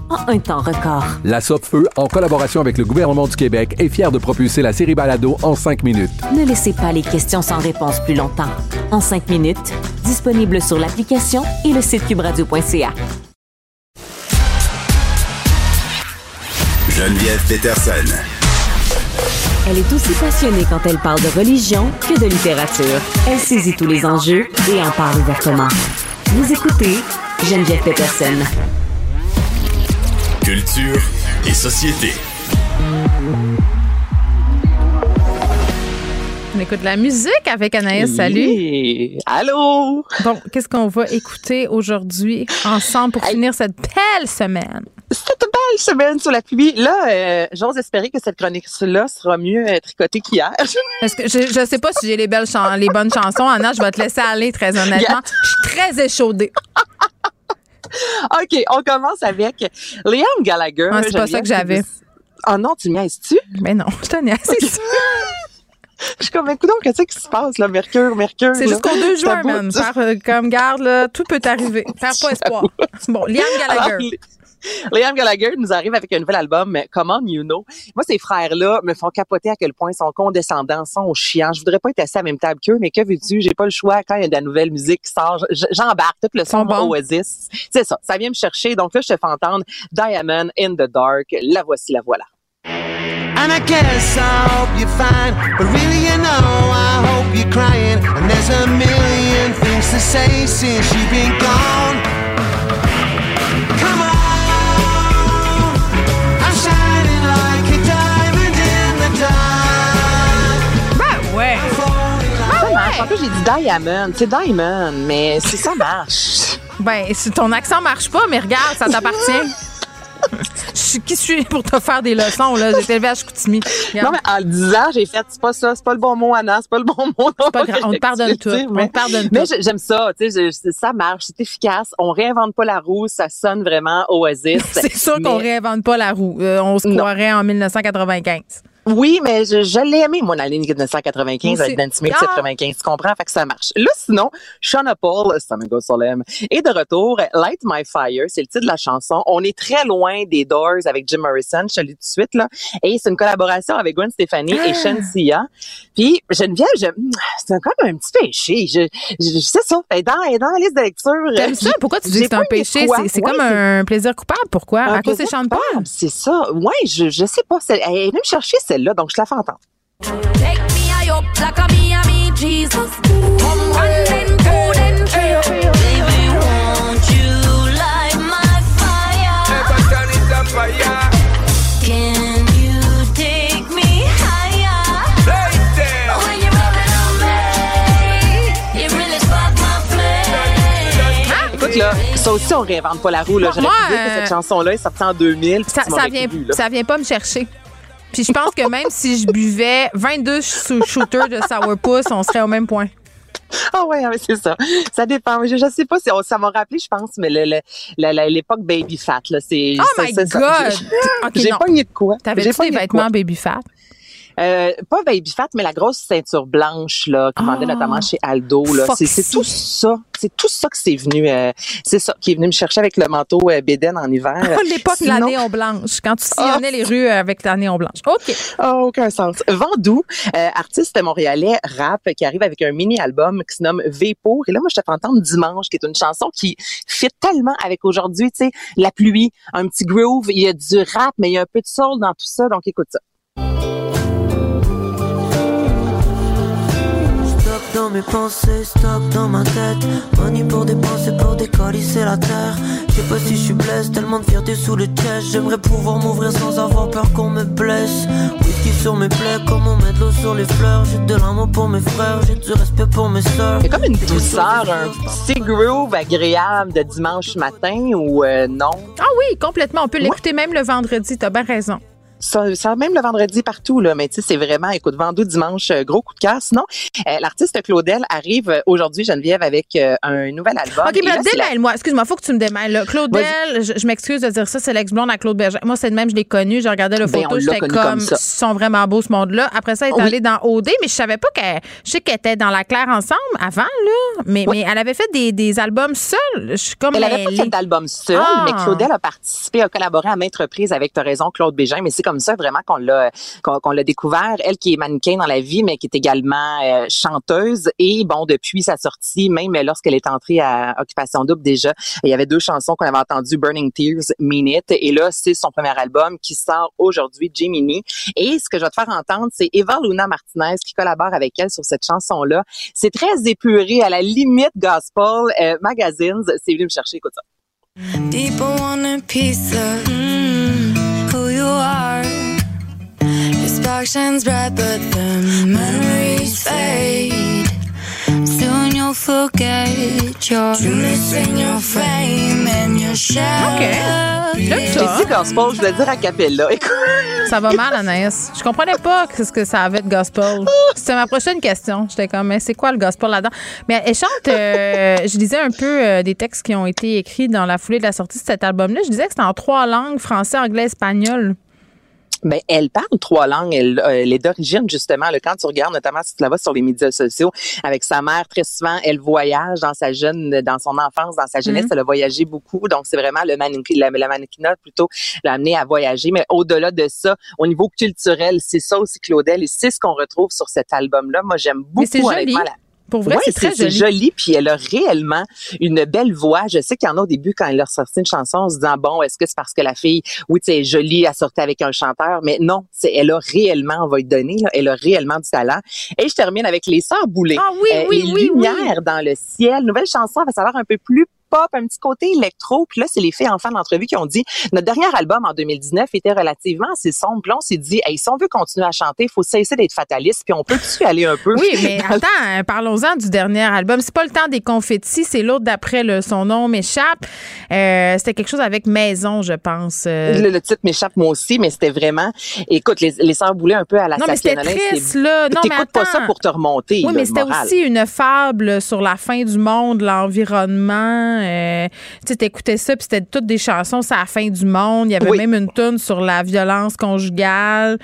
en un temps record. La Feu, en collaboration avec le gouvernement du Québec, est fière de propulser la série Balado en cinq minutes. Ne laissez pas les questions sans réponse plus longtemps. En cinq minutes, disponible sur l'application et le site cubradio.ca. Geneviève Peterson. Elle est aussi passionnée quand elle parle de religion que de littérature. Elle saisit tous les enjeux et en parle ouvertement. Vous écoutez Geneviève Peterson. Culture et société. On écoute la musique avec Anaïs. Salut. Allô? Bon, qu'est-ce qu'on va écouter aujourd'hui ensemble pour finir cette belle semaine? Cette belle semaine sur la pluie. Là, euh, j'ose espérer que cette chronique-là sera mieux euh, tricotée qu'hier. Est-ce que je, je sais pas si j'ai les belles les bonnes chansons, Anna. Je vais te laisser aller très honnêtement. Je suis très échaudée. OK, on commence avec Liam Gallagher. Ah, c'est pas ça que j'avais. Oh non, tu niaises-tu? Mais non, je t'en ai assez. Je suis comme, écoute, qu'est-ce qui se passe, là? Mercure, Mercure. C'est jusqu'au 2 Ça juin, man. Par, euh, comme garde, là, tout peut arriver. Perds pas espoir. Bon, Liam Gallagher. Liam Gallagher nous arrive avec un nouvel album, Come On You Know. Moi, ces frères-là me font capoter à quel point ils sont condescendants, sont chiants. Je voudrais pas être assis à la même table qu'eux, mais que veux-tu? J'ai pas le choix. Quand il y a de la nouvelle musique qui sort, j'embarque tout le son bons. Oasis. C'est ça. Ça vient me chercher. Donc là, je te fais entendre Diamond in the Dark. La voici, la voilà. And I guess I hope you're fine, but really you know I hope you're crying. And there's a million things to say since you've been gone. En plus, j'ai dit Diamond. C'est Diamond, mais c'est ça marche. Ben, si ton accent marche pas, mais regarde, ça t'appartient. Je suis qui suis pour te faire des leçons, là? J'ai été élevée à Chicoutimi. Regarde. Non, mais en le disant, j'ai fait, c'est pas ça, c'est pas le bon mot, Anna, c'est pas le bon mot. C'est pas grave, on te pardonne tout, on te pardonne Mais tout. j'ai- j'aime ça, tu sais, ça marche, c'est efficace. On réinvente pas la roue, ça sonne vraiment Oasis. C'est sûr qu'on Mais- réinvente pas la roue. Euh, on se croirait en 1995. Oui, mais je, je l'ai aimé, moi, dans l'année 1995, Moi aussi. avec Dan Smith, Ah! 95. Tu comprends? Fait que ça marche. Là, sinon, Shauna Paul, Samigo Solem, est de retour. Light My Fire, c'est le titre de la chanson. On est très loin des Doors avec Jim Morrison, je te le dis tout de suite, là. Et c'est une collaboration avec Gwen Stefani Ah! et Shansia. Puis, Geneviève, je, c'est comme un petit péché. Je, je, sais ça. Elle est dans, elle est dans la liste de lecture. T'aimes ça? Pourquoi tu dis que c'est un péché? C'est- C'est Ouais, comme un plaisir coupable. Pourquoi? un à cause des chante pas? C'est ça. Ouais, je, je sais pas. C'est- Elle est venue me chercher celle-là, donc je la fais entendre. Là, ça aussi, on réinvente pas la roue. J'aurais pu dire que cette chanson-là est sortie en 2000. puis Ça, ça vient, ça vient pas me chercher. Puis je pense que même si je buvais 22 sous- shooters de sourpuss, on serait au même point. Ah ouais, ouais, c'est ça. Ça dépend. Je, je sais pas si on- ça m'a rappelé, je pense, mais l'époque baby fat, là, c'est. Oh my. God! J'ai- non. pogné de quoi? Pogné des de vêtements quoi? baby fat? Euh, pas baby fat, mais la grosse ceinture blanche là, qu'on vendait Ah. notamment chez Aldo. Là. C'est, tout ça. C'est tout ça que c'est venu. euh, c'est ça qui est venu me chercher avec le manteau euh, Béden en hiver. L'époque de la néon blanche, quand tu sillonnais les rues avec la néon blanche. OK. Ah, aucun sens. Vendou, euh, artiste montréalais rap qui arrive avec un mini-album qui se nomme V-Pour. Et là, moi, je te fais entendre Dimanche, qui est une chanson qui fit tellement avec aujourd'hui, tu sais, la pluie, un petit groove, il y a du rap, mais il y a un peu de soul dans tout ça. Donc, écoute ça. Dans mes pensées, stock dans ma tête. Money pour dépenser, pour décalisser la terre. Je sais pas si je suis blessé, tellement de fierté sous le chest. J'aimerais pouvoir m'ouvrir sans avoir peur qu'on me blesse. Whisky sur mes plaies, comme on met de l'eau sur les fleurs. J'ai de l'amour pour mes frères, j'ai du respect pour mes. Il y a comme une douceur, un petit groove agréable de dimanche matin ou euh, non? Ah oui, complètement. On peut l'écouter même le vendredi. T'as bien raison. Ça, ça même le vendredi partout là, mais tu sais c'est vraiment écoute vendredi dimanche euh, gros coup de cœur. Sinon euh, l'artiste Claudel arrive euh, aujourd'hui Geneviève avec euh, un nouvel album. OK, mais démêle-moi. Excuse-moi, faut que tu me démêles. là. Claudel, je, je m'excuse de dire ça, c'est l'ex-blonde à Claude Berger. Moi, c'est de même, je l'ai connu. Je regardais le Ben, photo, j'étais comme, comme ça. ils sont vraiment beaux, ce monde-là. Après ça, elle est Oui. allée dans OD, mais je savais pas qu'elle, je sais qu'elle était dans la claire ensemble avant, là. Mais, mais elle avait fait des, des albums seuls. Je suis comme. Elle n'avait pas mêlée. fait d'album seul, Ah. mais Claudel a participé, a collaboré à maintes reprises avec, t'as raison, Claude Bégin, mais c'est comme ça vraiment qu'on l'a qu'on l'a découvert. Elle qui est mannequin dans la vie, mais qui est également euh, chanteuse. Et bon, depuis sa sortie, même lorsqu'elle est entrée à Occupation Double déjà, il y avait deux chansons qu'on avait entendues, Burning Tears, Mean It. Et là, c'est son premier album qui sort aujourd'hui, Jiminy. Et ce que je vais te faire entendre, c'est Eva Luna Martinez qui collabore avec elle sur cette chanson-là. C'est très épuré, à la limite gospel. Euh, Magazines, c'est venu me chercher, écoute ça. People want a piece mm, who you are. Spark shines bright, but the memories fade. You'll forget your trueness and your fame and your shadow. J'aime J'ai ça. dit gospel, je voulais dire a cappella. Écoute. Ça va mal, Anaïs. Je comprenais pas ce que ça avait de gospel. C'était ma prochaine question. J'étais comme, mais c'est quoi le gospel là-dedans? Mais elle chante, euh, je lisais un peu euh, des textes qui ont été écrits dans la foulée de la sortie de cet album-là. Je disais que c'était en trois langues, français, anglais, espagnol. Ben, elle parle trois langues. Elle, euh, elle est d'origine, justement. Là, quand tu regardes, notamment si tu la vois sur les médias sociaux, avec sa mère, très souvent, elle voyage dans sa jeune, dans son enfance, dans sa jeunesse. Mhm. Elle a voyagé beaucoup. Donc, c'est vraiment le mannequin, la, la mannequinat, plutôt, l'a amené à voyager. Mais au-delà de ça, au niveau culturel, c'est ça aussi, Claudel. Et c'est ce qu'on retrouve sur cet album-là. Moi, j'aime beaucoup. Mais c'est joli. honnêtement, la- Pour vrai, Ouais, c'est très joli. joli, puis elle a réellement une belle voix. Je sais qu'il y en a au début quand elle leur sorti une chanson en se disant bon, est-ce que c'est parce que la fille, oui, tu sais, jolie, elle sortait avec un chanteur, mais non, c'est elle a réellement, on va lui donner, là, elle a réellement du talent. Et je termine avec les sœurs Boulay. Ah oui, Euh, oui, les oui, lumières dans le ciel. Nouvelle chanson, elle va savoir un peu plus pop, un petit côté électro. Puis là, c'est les filles en fin d'entrevue qui ont dit notre dernier album en 2019 était relativement assez sombre. Puis là, on s'est dit, hey, si on veut continuer à chanter, il faut cesser d'être fataliste, puis on peut dessus aller un peu. Oui, mais attends, hein, parlons-en du dernier album. C'est pas le temps des confettis, c'est l'autre d'après, le- son nom m'échappe. Euh, c'était quelque chose avec Maison, je pense. Euh, Le, le titre m'échappe moi aussi, mais c'était vraiment. Écoute, les, les sœurs un peu à la Non, mais c'était triste, là. Non, mais T'écoutes pas attends. ça pour te remonter. Oui, là, mais c'était aussi une fable sur la fin du monde, l'environnement. Euh, tu sais, t'écoutais ça, puis c'était toutes des chansons sur la fin du monde. Il y avait Oui. même une tune sur la violence conjugale.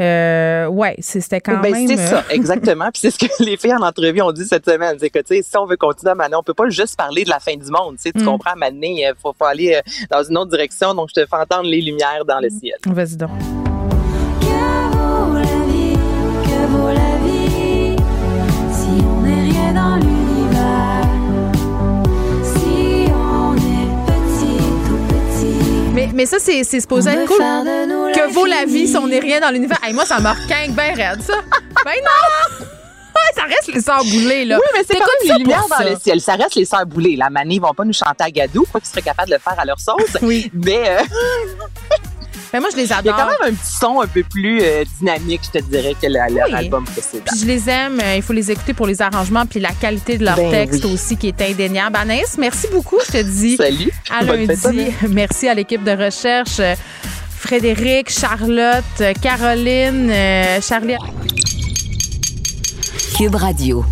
Euh, ouais, c'est- c'était quand Ben, même... c'est euh, ça, exactement. Puis c'est ce que les filles en entrevue ont dit cette semaine. C'est que, tu sais, si on veut continuer à Manon, on peut pas juste parler de la fin du monde. Tu Mm. comprends, Manon, il faut, faut aller euh, dans une autre direction. Donc, je te fais entendre les lumières dans le ciel. Vas-y donc. Mais, mais ça, c'est supposé être cool. Que vaut la vie si on n'est rien dans l'univers? Hey, moi, ça me requinque bien raide, ça. Ben non! Ça reste les sœurs boulées, là. Oui, mais c'est ça les lumières dans ça. le ciel. Ça reste les sœurs boulées. La manie, ils vont pas nous chanter à gadou, quoi qu'ils seraient capables de le faire à leur sauce. Oui. Mais euh, Ben, moi, je les il y a adore. quand même un petit son un peu plus euh, dynamique, je te dirais, que le- leur Oui. album précédent. Puis je les aime. euh, Il faut les écouter pour les arrangements puis la qualité de leur Ben texte oui. aussi qui est indéniable. Anaïs, merci beaucoup, je te dis. Salut. À Bonne lundi. Merci à l'équipe de recherche. euh, Frédéric, Charlotte, Caroline, euh, Charlie. Cube Radio.